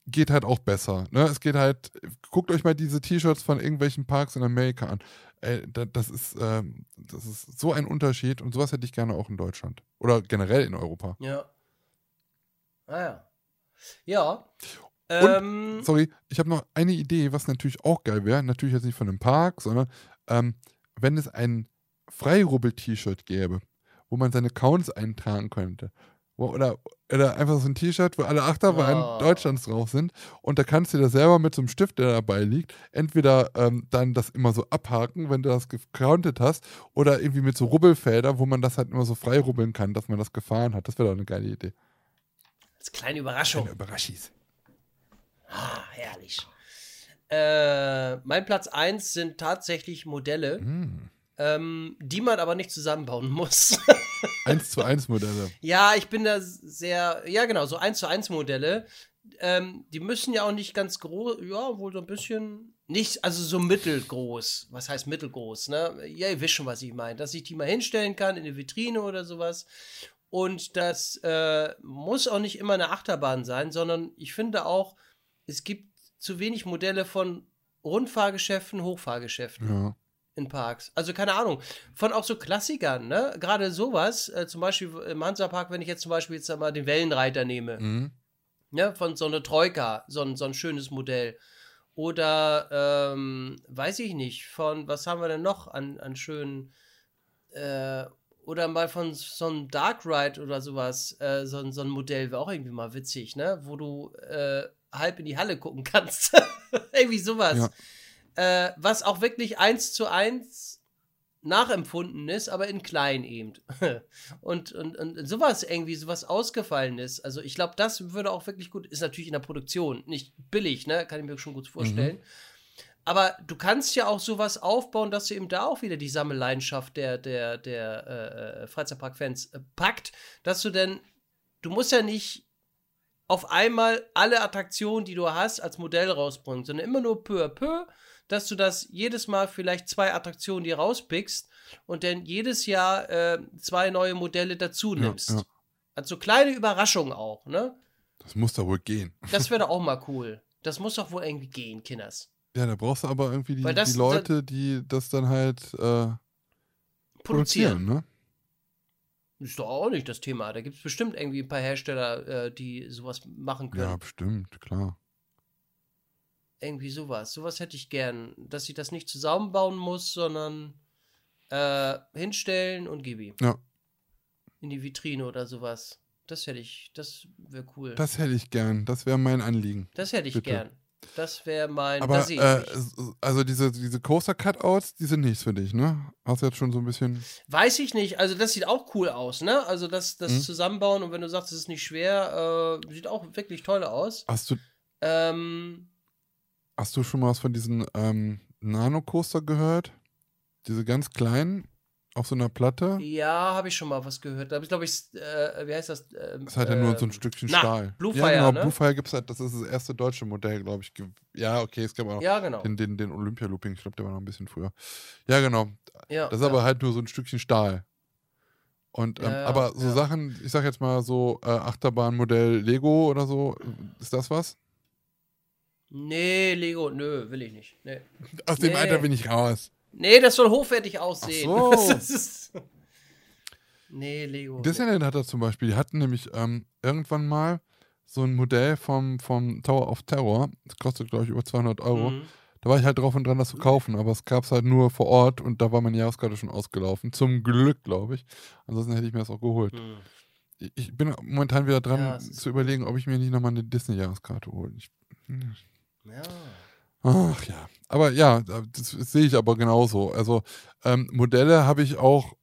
geht halt auch besser. Ne? Es geht halt, guckt euch mal diese T-Shirts von irgendwelchen Parks in Amerika an. Ey, da, das, ist, ähm, das ist so ein Unterschied und sowas hätte ich gerne auch in Deutschland. Oder generell in Europa. Ja. Ah ja. Ja. Ähm, Sorry, ich habe noch eine Idee, was natürlich auch geil wäre. Natürlich jetzt nicht von einem Park, sondern ähm, wenn es ein Freirubbel-T-Shirt gäbe, wo man seine Accounts eintragen könnte. Oder, oder einfach so ein T-Shirt, wo alle Achterbahnen Oh. Deutschlands drauf sind. Und da kannst du dir selber mit so einem Stift, der dabei liegt, entweder ähm, dann das immer so abhaken, wenn du das gecountet hast, oder irgendwie mit so Rubbelfeldern, wo man das halt immer so frei rubbeln kann, dass man das gefahren hat. Das wäre doch eine geile Idee. als kleine Überraschung. Eine Überraschis. Ah, herrlich. Äh, mein Platz 1 sind tatsächlich Modelle, Mm. Ähm, die man aber nicht zusammenbauen muss. *laughs* Eins zu eins Modelle. ja, ich bin da sehr, ja genau, so 1 zu 1 Modelle. Ähm, die müssen ja auch nicht ganz groß, ja, wohl so ein bisschen, nicht, also so mittelgroß. Was heißt mittelgroß, ne? Ja, ihr wisst schon, was ich meine. Dass ich die mal hinstellen kann in eine Vitrine oder sowas. Und das äh, muss auch nicht immer eine Achterbahn sein, sondern ich finde auch, es gibt zu wenig Modelle von Rundfahrgeschäften, Hochfahrgeschäften Ja. In Parks. Also keine Ahnung, von auch so Klassikern, ne? Gerade sowas, äh, zum Beispiel im Hansapark, wenn ich jetzt zum Beispiel jetzt mal den Wellenreiter nehme, Mhm. ne? Von so einer Troika, so ein, so ein schönes Modell. Oder, ähm, weiß ich nicht, von, was haben wir denn noch an, an schönen, äh, oder mal von so einem Dark Ride oder sowas, äh, so, ein- so ein Modell wäre auch irgendwie mal witzig, ne? Wo du äh, halb in die Halle gucken kannst. *laughs* irgendwie sowas. Ja. Äh, was auch wirklich eins zu eins nachempfunden ist, aber in klein eben. *laughs* und, und, und sowas irgendwie, sowas ausgefallen ist. Also ich glaube, das würde auch wirklich gut, ist natürlich in der Produktion, nicht billig, ne? Kann ich mir schon gut vorstellen. Aber du kannst ja auch sowas aufbauen, dass du eben da auch wieder die Sammelleidenschaft der, der, der äh, Freizeitpark-Fans äh, packt, dass du denn, du musst ja nicht auf einmal alle Attraktionen, die du hast, als Modell rausbringen, sondern immer nur peu à peu, dass du das jedes Mal vielleicht zwei Attraktionen dir rauspickst und dann jedes Jahr äh, zwei neue Modelle dazu nimmst. Ja, ja. Also kleine Überraschung auch, ne? Das muss da wohl gehen. Das wäre doch auch *laughs* mal cool. Das muss doch wohl irgendwie gehen, Kinders. Ja, da brauchst du aber irgendwie die, das- die Leute, die das dann halt äh, produzieren, ne? Ist doch auch nicht das Thema. Da gibt es bestimmt irgendwie ein paar Hersteller, äh, die sowas machen können. Ja, bestimmt, klar. Irgendwie sowas. Sowas hätte ich gern. Dass ich das nicht zusammenbauen muss, sondern äh, hinstellen und gib ihm. Ja. In die Vitrine oder sowas. Das hätte ich, das wäre cool. Das hätte ich gern. Das wäre mein Anliegen. das hätte ich bitte. gern. Das wäre mein. Aber äh, also diese, diese Coaster-Cutouts, die sind nichts für dich, ne? Hast du jetzt schon so ein bisschen. Weiß ich nicht. Also, das sieht auch cool aus, ne? Also, das, das Mhm. Zusammenbauen und wenn du sagst, es ist nicht schwer, äh, sieht auch wirklich toll aus. Hast du, Ähm, hast du schon mal was von diesen ähm, Nano-Coaster gehört? Diese ganz kleinen auf so einer Platte? ja, habe ich schon mal was gehört. Da habe ich, glaube ich, äh, wie heißt das? Ähm, Das ist halt ja nur so ein ähm, Stückchen na, Stahl. Bluefire, ja, genau, ne? Bluefire gibt es halt, das ist das erste deutsche Modell, glaube ich. Ja, okay, es gab auch noch Ja, genau. den, den, den Olympia-Looping, ich glaube, der war noch ein bisschen früher. Ja, genau. Ja, Das ist ja. aber halt nur so ein Stückchen Stahl. Und, ähm, Ja, aber so. Sachen, ich sag jetzt mal so äh, Achterbahnmodell Lego oder so, ist das was? Nee, Lego, nö, will ich nicht. Nee, Aus dem Nee. Alter bin ich raus. nee das soll hochwertig aussehen. Ach so. *laughs* Das ist, nee, Lego. Disneyland hat das zum Beispiel, die hatten nämlich ähm, irgendwann mal so ein Modell vom, vom Tower of Terror, das kostet glaube ich über 200 Euro. Mhm. Da war ich halt drauf und dran, das zu kaufen, aber es gab es halt nur vor Ort und da war meine Jahreskarte schon ausgelaufen. Zum Glück, glaube ich. Ansonsten hätte ich mir das auch geholt. Mhm. Ich- bin momentan wieder dran Ja, zu überlegen, ob ich mir nicht nochmal eine Disney-Jahreskarte hole. Ich, hm. Ja. Ach ja, aber ja, das, sehe ich aber genauso. Also ähm, Modelle habe ich auch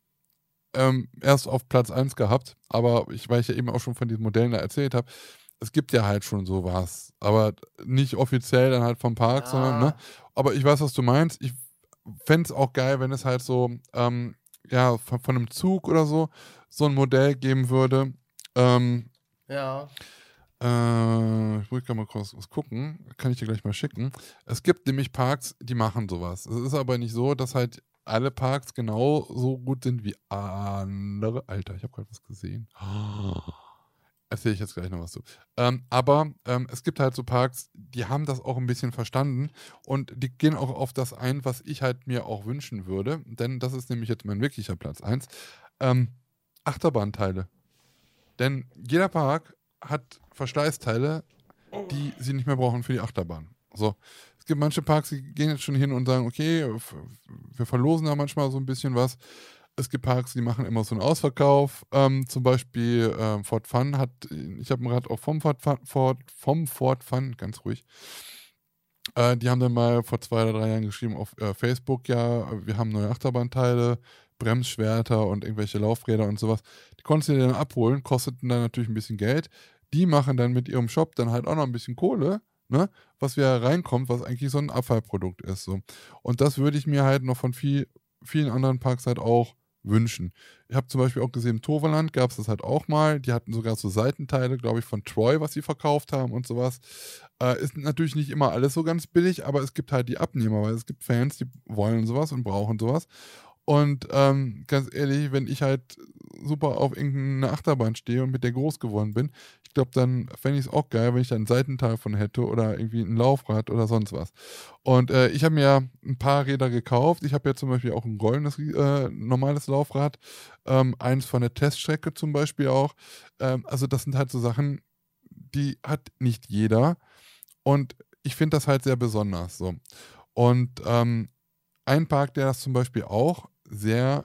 ähm, erst auf Platz 1 gehabt, aber ich, weil ich ja eben auch schon von diesen Modellen da erzählt habe, es gibt ja halt schon sowas, aber nicht offiziell dann halt vom Park, Ja. sondern, ne? Aber ich weiß, was du meinst. Ich fände es auch geil, wenn es halt so, ähm, ja, von, von einem Zug oder so, so ein Modell geben würde. Ähm, Ja. Äh, ich muss gerade mal kurz was gucken. Kann ich dir gleich mal schicken. Es gibt nämlich Parks, die machen sowas. Es ist aber nicht so, dass halt alle Parks genau so gut sind wie andere. Alter, ich habe gerade was gesehen. *gasps* Erzähle ich jetzt gleich noch was zu. Ähm, aber ähm, es gibt halt so Parks, die haben das auch ein bisschen verstanden und die gehen auch auf das ein, was ich halt mir auch wünschen würde. Denn das ist nämlich jetzt mein wirklicher Platz 1. Ähm, Achterbahnteile. Denn jeder Park hat Verschleißteile, die sie nicht mehr brauchen für die Achterbahn. So. Es gibt manche Parks, die gehen jetzt schon hin und sagen, okay, wir verlosen da manchmal so ein bisschen was. Es gibt Parks, die machen immer so einen Ausverkauf. Ähm, zum Beispiel ähm, Ford Fun hat, ich habe ein Rad auch vom Ford Fun, Ford, vom Ford Fun, ganz ruhig. Äh, die haben dann mal vor zwei oder drei Jahren geschrieben auf äh, Facebook, ja, wir haben neue Achterbahnteile, Bremsschwerter und irgendwelche Laufräder und sowas. Die konntest du dir dann abholen, kosteten dann natürlich ein bisschen Geld. Die machen dann mit ihrem Shop dann halt auch noch ein bisschen Kohle, ne? Was wieder reinkommt, was eigentlich so ein Abfallprodukt ist. So. Und das würde ich mir halt noch von viel, vielen anderen Parks halt auch wünschen. Ich habe zum Beispiel auch gesehen, im Toverland gab es das halt auch mal. Die hatten sogar so Seitenteile, glaube ich, von Troy, was sie verkauft haben und sowas. Äh, ist natürlich nicht immer alles so ganz billig, aber es gibt halt die Abnehmer, weil es gibt Fans, die wollen sowas und brauchen sowas. Und ähm, ganz ehrlich, wenn ich halt super auf irgendeine Achterbahn stehe und mit der groß geworden bin, ich glaube, dann fände ich es auch geil, wenn ich da einen Seitenteil von hätte oder irgendwie ein Laufrad oder sonst was. Und äh, ich habe mir ja ein paar Räder gekauft. Ich habe ja zum Beispiel auch ein goldenes äh, normales Laufrad, ähm, eins von der Teststrecke zum Beispiel auch. Ähm, also das sind halt so Sachen, die hat nicht jeder. Und ich finde das halt sehr besonders so. Und ähm, ein Park, der das zum Beispiel auch sehr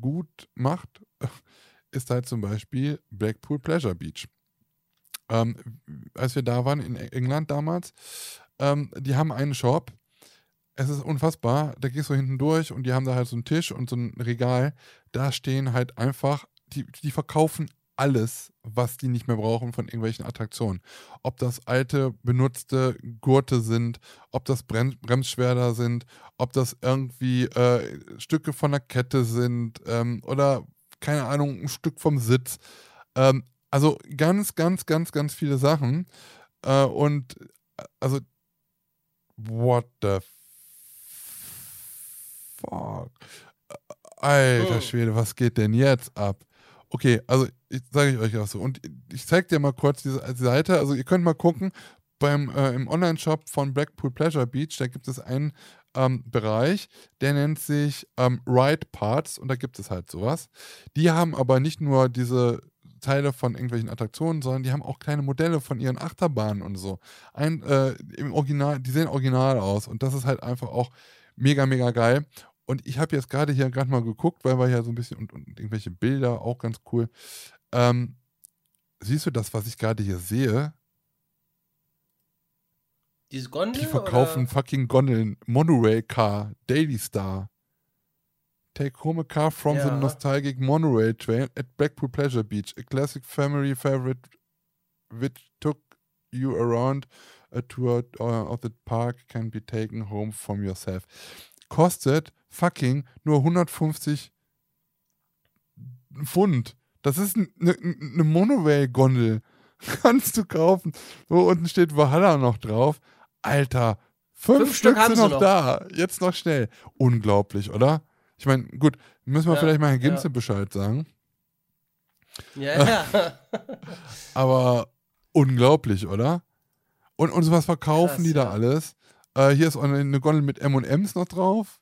gut macht, *laughs* ist halt zum Beispiel Blackpool Pleasure Beach. Ähm, als wir da waren in England damals, ähm, die haben einen Shop. Es ist unfassbar. Da gehst du hinten durch und die haben da halt so einen Tisch und so ein Regal. Da stehen halt einfach, die, die verkaufen alles, was die nicht mehr brauchen von irgendwelchen Attraktionen. Ob das alte, benutzte Gurte sind, ob das Brem Bremsschwerter sind, ob das irgendwie äh, Stücke von der Kette sind ähm, oder, keine Ahnung, ein Stück vom Sitz. Ähm, also ganz, ganz, ganz, ganz viele Sachen. Äh, und äh, also, what the fuck? Alter Oh. Schwede, was geht denn jetzt ab? Okay, also sage ich euch auch so. Und ich zeige dir mal kurz diese Seite. Also ihr könnt mal gucken, beim, äh, im Online-Shop von Blackpool Pleasure Beach, da gibt es einen ähm, Bereich, der nennt sich ähm, Ride Parts und da gibt es halt sowas. Die haben aber nicht nur diese Teile von irgendwelchen Attraktionen, sondern die haben auch kleine Modelle von ihren Achterbahnen und so. Ein, äh, im Original, die sehen original aus und das ist halt einfach auch mega, mega geil. Und ich habe jetzt gerade hier gerade mal geguckt, weil wir ja so ein bisschen und, und irgendwelche Bilder auch ganz cool. Ähm, siehst du das, was ich gerade hier sehe? Diese Gondel? Die verkaufen oder? fucking Gondeln. Monorail Car, Daily Star. Take home a car from the Ja. nostalgic monorail train at Blackpool Pleasure Beach. A classic family favorite which took you around a tour uh, of the park can be taken home from yourself. Kostet fucking nur 150 Pfund. Das ist eine ne Monorail-Gondel. *laughs* Kannst du kaufen. So unten steht Valhalla noch drauf. Alter, fünf, Fünf Stück sind noch noch. da. Jetzt noch schnell. Unglaublich, oder? Ich meine, gut, müssen wir Ja, vielleicht mal Herrn ja. Ginze Bescheid sagen. Ja, ja. *laughs* Aber unglaublich, oder? Und, und was verkaufen Krass, die da ja. alles? Äh, hier ist eine, eine Gondel mit M&M's noch drauf.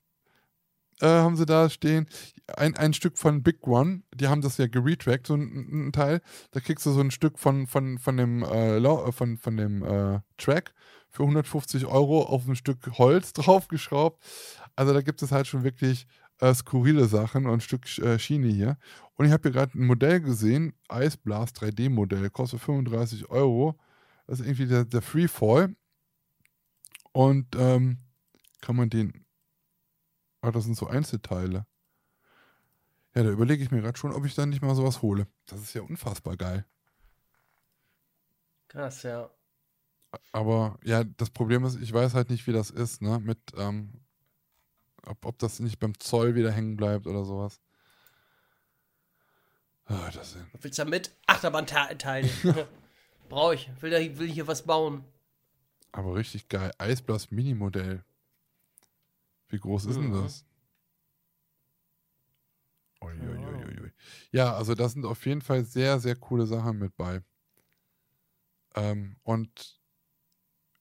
Äh, haben sie da stehen. Ein, ein Stück von Big One, die haben das ja geretrackt, so ein, ein Teil. Da kriegst du so ein Stück von, von, von dem, äh, äh, von, von dem äh, Track für 150 Euro auf ein Stück Holz *laughs* draufgeschraubt. Also da gibt es halt schon wirklich äh, skurrile Sachen und ein Stück äh, Schiene hier. Und ich habe hier gerade ein Modell gesehen, Ice Blast 3D-Modell, kostet 35 Euro. Das ist irgendwie der, der Freefall. Und ähm, kann man den. Ah, das sind so Einzelteile. Ja, da überlege ich mir gerade schon, ob ich dann nicht mal sowas hole. Das ist ja unfassbar geil. Krass, ja. Aber ja, das Problem ist, ich weiß halt nicht, wie das ist, ne? Mit, ähm, ob, ob das nicht beim Zoll wieder hängen bleibt oder sowas. Ah, das sind. Was willst du damit? Achterbahn-Teile. *laughs* Brauche ich. Will, da, will hier was bauen. Aber richtig geil. Eisblast Mini-Modell. Wie groß ist denn das? Uiuiuiui. Ja, also das sind auf jeden Fall sehr, sehr coole Sachen mit bei. Ähm, und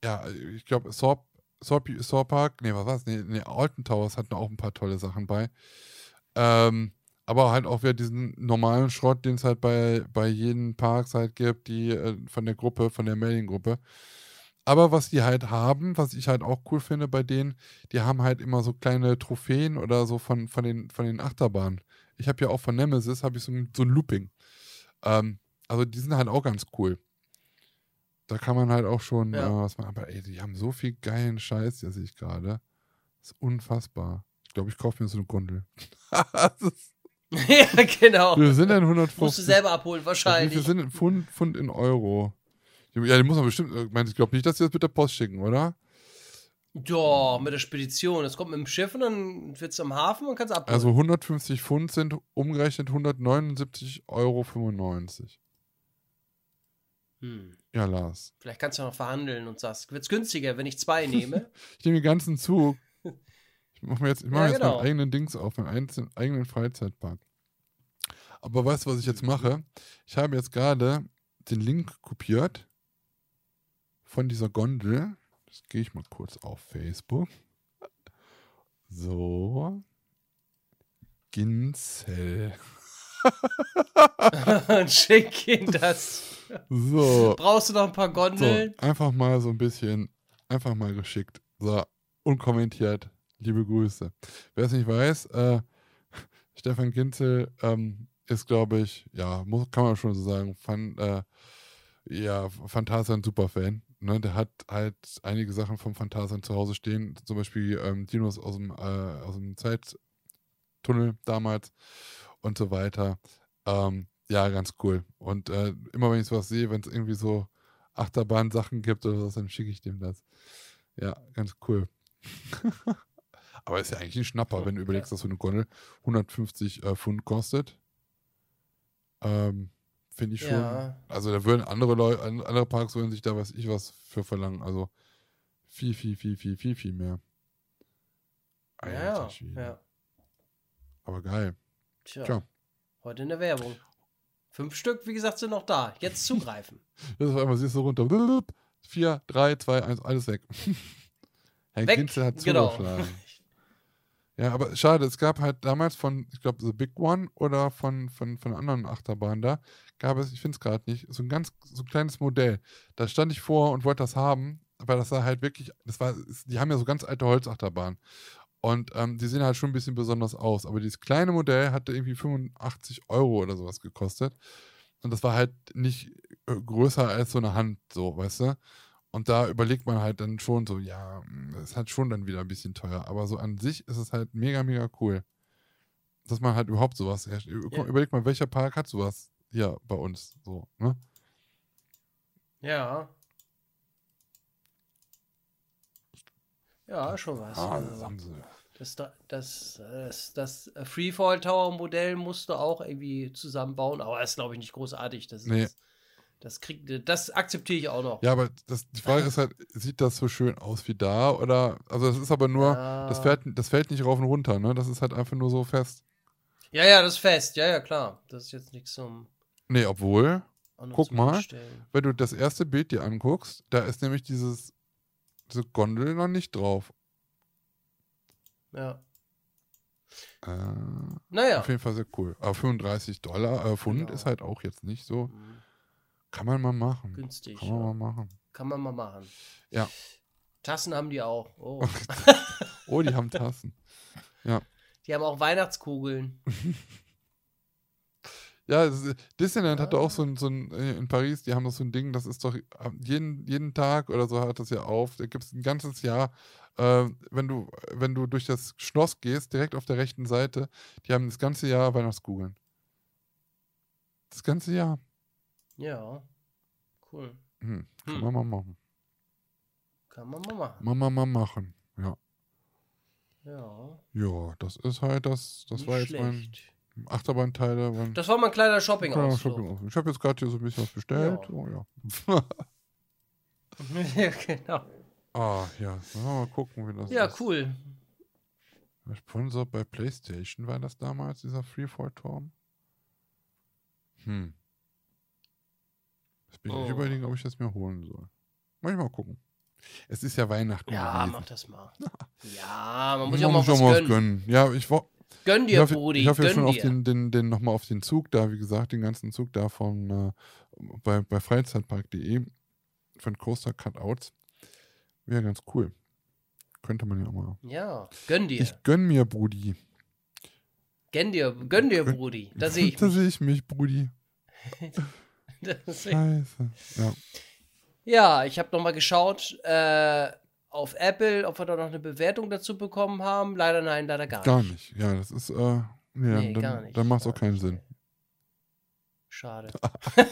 ja, ich glaube, Saw, Saw, Saw Park, nee, was war's? Nee, nee, Alton Towers hatten auch ein paar tolle Sachen bei. Ähm, aber halt auch wieder diesen normalen Schrott, den es halt bei, bei jedem Parks halt gibt, die äh, von der Gruppe, von der Mailing-Gruppe. Aber was die halt haben, was ich halt auch cool finde bei denen, die haben halt immer so kleine Trophäen oder so von, von, den, von den Achterbahnen. Ich habe ja auch von Nemesis habe ich so ein, so ein Looping. Ähm, also die sind halt auch ganz cool. Da kann man halt auch schon Ja. äh, was machen. Aber ey, die haben so viel geilen Scheiß, ja sehe ich gerade. Ist unfassbar. Ich glaube, ich kaufe mir so eine Gondel. *laughs* *laughs* ja, genau. wir sind dann 150. Musst du selber abholen, wahrscheinlich. sind denn Pfund, Pfund in Euro? Ja, die muss man bestimmt. Ich meine, ich glaube nicht, dass sie das mit der Post schicken, oder? Ja, mit der Spedition. Das kommt mit dem Schiff und dann wird es am Hafen und kannst abholen. Also 150 Pfund sind umgerechnet 179,95 Euro. hm. Ja, Lars. Vielleicht kannst du noch verhandeln und sagst, wird's günstiger, wenn ich zwei nehme. *laughs* Ich nehme den ganzen Zug. Ich mache mir jetzt, ich mach Ja, jetzt genau. meinen eigenen Dings auf, meinen einzelnen, eigenen Freizeitpark. Aber weißt du, was ich jetzt mache? Ich habe jetzt gerade den Link kopiert von dieser Gondel. Das gehe ich mal kurz auf Facebook. So. Ginzel. *laughs* schick ihn das. So. Brauchst du noch ein paar So, Gondeln? einfach mal so ein bisschen, einfach mal geschickt. So, unkommentiert. Liebe Grüße. Wer es nicht weiß, äh, *laughs* Stefan Ginzel ähm, ist, glaube ich, ja, muss, kann man schon so sagen, fan, äh, ja, Phantasian Superfan. Ne? Der hat halt einige Sachen vom Phantasian zu Hause stehen, zum Beispiel ähm, Dinos aus dem, äh, aus dem Zeittunnel damals und so weiter. Ähm, ja, ganz cool. Und äh, immer wenn ich sowas sehe, wenn es irgendwie so Achterbahn-Sachen gibt oder was, dann schicke ich dem das. Ja, ganz cool. *laughs* Aber ist ja eigentlich ein Schnapper, wenn du überlegst, dass so eine Gondel 150 äh, Pfund kostet. Ähm, Finde ich schon. Ja. Also da würden andere Leute, andere Parks würden sich da weiß ich was für verlangen. Also viel, viel, viel, viel, viel, viel mehr. Ja, Alter ja. Aber geil. Tja. Tja. Heute in der Werbung. Fünf Stück, wie gesagt, sind noch da. Jetzt zugreifen. *laughs* Das auf einmal siehst du runter. blub, 4, 3, 2, 1, alles weg. *laughs* Herr Weg, Ginzel hat genau. Ja, aber schade, es gab halt damals von, ich glaube, The Big One oder von, von, von anderen Achterbahn da, gab es, ich finde es gerade nicht, so ein ganz, so ein kleines Modell. Da stand ich vor und wollte das haben, aber das sah halt wirklich, das war, die haben ja so ganz alte Holzachterbahnen. Und ähm, die sehen halt schon ein bisschen besonders aus. Aber dieses kleine Modell hatte irgendwie 85 Euro oder sowas gekostet. Und das war halt nicht äh, größer als so eine Hand, so, weißt du? Und da überlegt man halt dann schon so, ja, mh, das ist halt schon dann wieder ein bisschen teuer. Aber so an sich ist es halt mega, mega cool. Dass man halt überhaupt sowas herrscht. Ja. Überleg mal, welcher Park hat sowas hier bei uns? So, ne? Ja. Ja, schon was. Ah, Also, das haben sie. Das, das, das, das Freefall Tower Modell musste auch irgendwie zusammenbauen, aber das ist, glaube ich, nicht großartig. Das, Nee. Das, kriegt, das akzeptiere ich auch noch. Ja, aber das, die Frage ist halt, sieht das so schön aus wie da? Oder, also das ist aber nur, das, Ja. fährt, das fällt nicht rauf und runter, ne? Das ist halt einfach nur so fest. Ja, ja, das ist fest. Ja, ja, klar. Das ist jetzt nichts zum. Nee, obwohl, Guck mal. Wenn du das erste Bild dir anguckst, da ist nämlich dieses, diese Gondel noch nicht drauf. Ja. Äh, Naja. Auf jeden Fall sehr cool. Aber 35 Dollar, äh, Pfund Genau. ist halt auch jetzt nicht so. Mhm. Kann man mal machen. Günstig. Kann man ja. mal machen. Kann man mal machen. Ja. Tassen haben die auch. Oh. *laughs* Oh, die haben Tassen. Die haben auch Weihnachtskugeln. *laughs* Ja, Disneyland hatte Ah. auch so ein, so ein, äh, in Paris, die haben doch so ein Ding, das ist doch äh, jeden, jeden Tag oder so hat das ja auf. Da gibt es ein ganzes Jahr, äh, wenn du, wenn du durch das Schloss gehst, direkt auf der rechten Seite, die haben das ganze Jahr Weihnachtskugeln. Das ganze Jahr. Ja. Cool. Hm, kann Hm. man mal machen. Kann man mal machen. Mal, mal, mal machen. Ja. Ja. Ja, das ist halt das, das nicht war jetzt mein schlecht. Achterbahnteile. Mein Das war mein kleiner kleiner Shopping-Ausflug. Shopping-Ausflug. Ich habe jetzt gerade hier so ein bisschen was bestellt. Ja. Oh, ja. *laughs* ja, genau. ah, ja. Mal gucken, wie das Ja, ist. cool. Sponsor bei PlayStation war das damals, dieser Freefall-Turm? Hm. Jetzt bin ich Oh. überlegen, ob ich das mir holen soll. Muss ich mal gucken. Es ist ja Weihnachten. Ja, gewesen. mach das mal. *laughs* Ja, man muss ja auch mal was auch gönnen. gönnen. Ja, ich, wo- Gönn ich dir, hoffe, Brudi. ich hoffe ja schon auf dir. den, den, den nochmal auf den Zug da, wie gesagt, den ganzen Zug da von äh, bei, bei Freizeitpark.de von Coaster Cutouts. Wäre ganz cool. Könnte man ja auch mal. Ja, gönn dir. Ich gönn mir, Brudi. Gönn dir, gönn dir, Brudi. Da sehe ich *laughs* Da sehe ich mich, Brudi. *laughs* *laughs* Scheiße. Ja. Ja, ich habe nochmal geschaut äh, auf Apple, ob wir da noch eine Bewertung dazu bekommen haben. Leider nein, leider gar, Gar nicht. nicht. Ja, das ist, äh, nee, Nee, dann, gar nicht. dann macht es auch keinen nicht. Sinn. Schade. *laughs*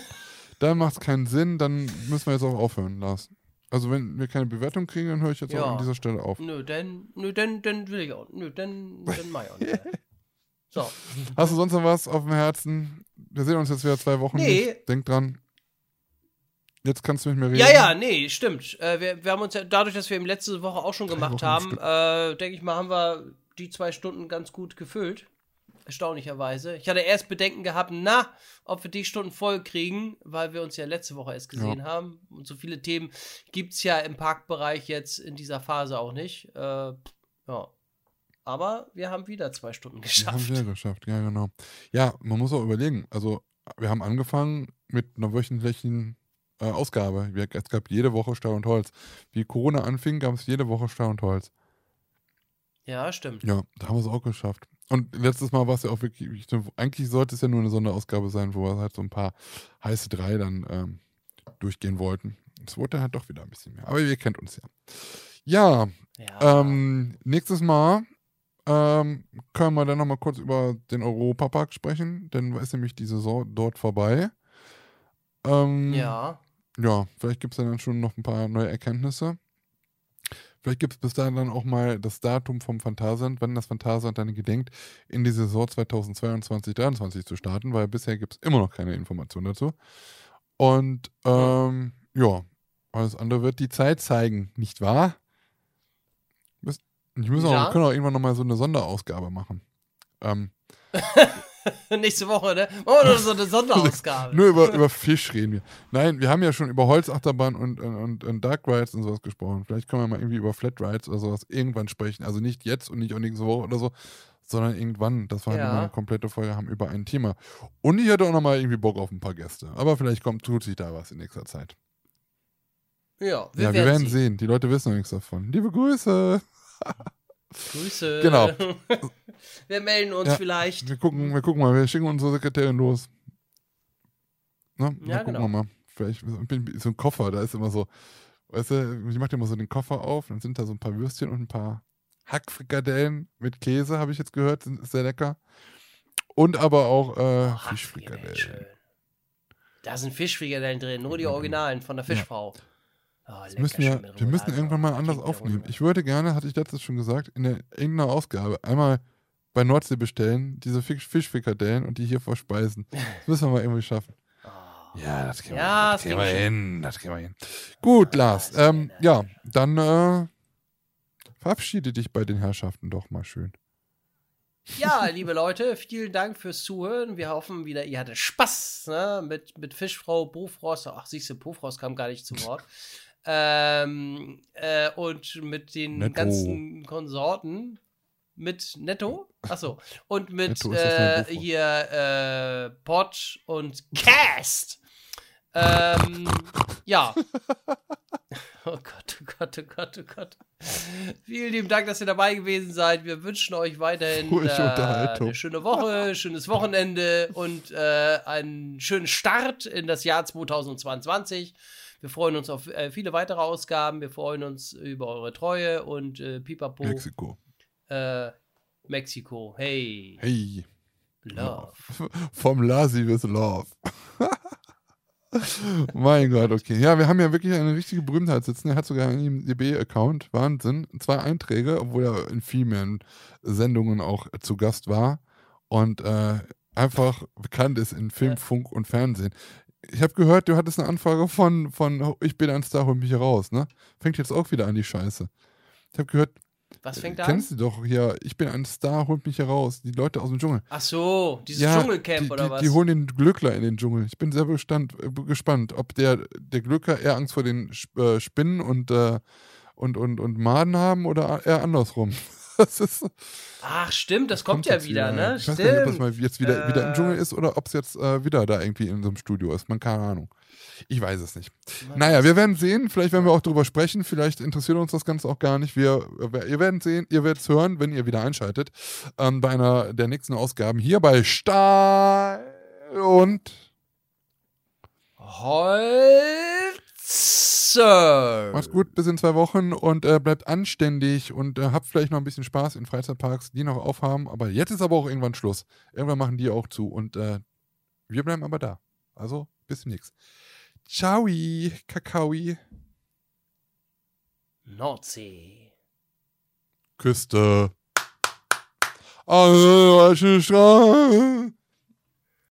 Dann macht es keinen Sinn, dann müssen wir jetzt auch aufhören, Lars. Also wenn wir keine Bewertung kriegen, dann höre ich jetzt Ja. auch an dieser Stelle auf. Nö, denn, nö, denn, denn will ich auch. Nö, denn, denn mach ich auch nicht. *laughs* So. Hast du sonst noch was auf dem Herzen? Wir sehen uns jetzt wieder zwei Wochen. Nee. Nicht. Denk dran. Jetzt kannst du mit mir reden. Ja, ja, nee, stimmt. Äh, wir, wir haben uns ja, dadurch, dass wir im letzte Woche auch schon gemacht Wochen haben, äh, denke ich mal, haben wir die zwei Stunden ganz gut gefüllt. Erstaunlicherweise. Ich hatte erst Bedenken gehabt, na, ob wir die Stunden voll kriegen, weil wir uns ja letzte Woche erst gesehen haben. Und so viele Themen gibt es ja im Parkbereich jetzt in dieser Phase auch nicht. Äh, ja. Aber wir haben wieder zwei Stunden Wir haben geschafft. wir geschafft, ja, genau. Ja, man muss auch überlegen. Also, wir haben angefangen mit einer wöchentlichen äh, Ausgabe. Es gab jede Woche Stahl und Holz. Wie Corona anfing, gab es jede Woche Stahl und Holz. Ja, stimmt. Ja, da haben wir es auch geschafft. Und letztes Mal war es ja auch wirklich, eigentlich sollte es ja nur eine Sonderausgabe sein, wo wir halt so ein paar heiße drei dann ähm, durchgehen wollten. Es wurde dann halt doch wieder ein bisschen mehr. Aber ihr kennt uns ja. Ja, Ja. ähm, nächstes Mal ähm, können wir dann nochmal kurz über den Europapark sprechen, denn ist nämlich die Saison dort vorbei. Ähm, ja. ja, vielleicht gibt es dann schon noch ein paar neue Erkenntnisse. Vielleicht gibt es bis dahin dann auch mal das Datum vom Phantasialand, wann das Phantasialand dann gedenkt, in die Saison 2022-2023 zu starten, weil bisher gibt es immer noch keine Information dazu. Und ähm, ja, alles andere wird die Zeit zeigen, nicht wahr? Ich muss auch, Ja. wir können auch irgendwann nochmal so eine Sonderausgabe machen. Ähm, *laughs* Nächste Woche, ne? Wir noch so eine Sonderausgabe. *laughs* Nur über, über Fisch reden wir. Nein, wir haben ja schon über Holzachterbahn und, und, und, und Dark Rides und sowas gesprochen. Vielleicht können wir mal irgendwie über Flat Rides oder sowas irgendwann sprechen. Also nicht jetzt und nicht auch nächste Woche oder so, sondern irgendwann, dass wir halt Ja. immer eine komplette Folge haben über ein Thema. Und ich hätte auch nochmal irgendwie Bock auf ein paar Gäste. Aber vielleicht kommt, tut sich da was in nächster Zeit. Ja, wir ja, werden, wir werden sehen. sehen. Die Leute wissen noch nichts davon. Liebe Grüße. Grüße. Genau. *laughs* wir melden uns Ja. vielleicht. Wir gucken, wir gucken mal, wir schicken unsere Sekretärin los. Ne? Ja, gucken genau. wir mal. Vielleicht bin- so ein Koffer, da ist immer so, weißt du, ich mache immer so den Koffer auf, dann sind da so ein paar Würstchen und ein paar Hackfrikadellen mit Käse, habe ich jetzt gehört, sind sehr lecker. Und aber auch äh, Oh, Fischfrikadellen. Da sind Fischfrikadellen drin, nur die Originalen von der Fischfrau. Oh, müssen wir, wir müssen irgendwann mal Oh, anders aufnehmen. Ich würde gerne, hatte ich letztes schon gesagt, in der irgendeiner Ausgabe einmal bei Nordsee bestellen, diese Fisch Fischfrikadellen und die hier verspeisen. Das müssen wir mal irgendwie schaffen. *laughs* Ja, das kriegen Oh. Ja, wir, das kriegen wir hin. Das kriegen wir hin. Gut, Lars. das Ähm, ja, dann äh, verabschiede dich bei den Herrschaften doch mal schön. Ja, *laughs* liebe Leute, vielen Dank fürs Zuhören. Wir hoffen wieder, ihr hattet Spaß ne? mit, mit Fischfrau, Bofrost. Ach, siehst du, Bofrost kam gar nicht zu Wort. Ähm, äh, und mit den Netto. ganzen Konsorten. Mit Netto? Achso. Und *laughs* mit äh, hier äh, Pod und Cast. Ähm, ja. *laughs* Oh Gott, oh Gott, oh Gott, oh Gott. Vielen lieben Dank, dass ihr dabei gewesen seid. Wir wünschen euch weiterhin äh, eine schöne Woche, schönes Wochenende und äh, einen schönen Start in das Jahr 2022. Wir freuen uns auf äh, viele weitere Ausgaben. Wir freuen uns über eure Treue und äh, Pipapo. Mexiko. Äh, Mexiko. Hey, Hey. love. *laughs* Vom Lasi bis Love. *laughs* mein Gott, okay. Ja, wir haben ja wirklich eine richtige Berühmtheit sitzen. Er hat sogar einen IMDb-Account. Wahnsinn. Zwei Einträge, obwohl er in viel mehr Sendungen auch zu Gast war. Und äh, einfach bekannt ist in Film, Ja. Funk und Fernsehen. Ich habe gehört, du hattest eine Anfrage von, von Ich bin ein Star, hol mich hier raus, ne? Fängt jetzt auch wieder an, die Scheiße. Ich habe gehört, Was äh, fängt da an? kennst du doch hier, ich bin ein Star, holt mich hier raus. Die Leute aus dem Dschungel. Ach so, dieses Ja, Dschungelcamp die, oder die, was? Die holen den Glückler in den Dschungel. Ich bin sehr bestand, äh, gespannt, ob der, der Glückler eher Angst vor den äh, Spinnen und, äh, und, und, und Maden haben oder eher andersrum. *laughs* *laughs* Das Ach, stimmt, das kommt, ja jetzt wieder, ne? Ich weiß Stimmt. gar nicht, ob das mal jetzt wieder, wieder im Äh. Dschungel ist oder ob es jetzt äh, wieder da irgendwie in so einem Studio ist. Man keine Ahnung. Ich weiß es nicht. Man Naja, weiß wir es werden sehen. Vielleicht werden wir auch darüber sprechen. Vielleicht interessiert uns das Ganze auch gar nicht. Wir, ihr werdet sehen, ihr werdet es hören, wenn ihr wieder einschaltet. Ähm, bei einer der nächsten Ausgaben hier bei Stahl und Holzer. macht's gut bis in zwei Wochen und äh, bleibt anständig und äh, habt vielleicht noch ein bisschen Spaß in Freizeitparks, die noch aufhaben. Aber jetzt ist aber auch irgendwann Schluss. Irgendwann machen die auch zu und äh, wir bleiben aber da. Also bis demnächst. Ciao, Kakaoi. Nordsee. Küste. Also, Strand.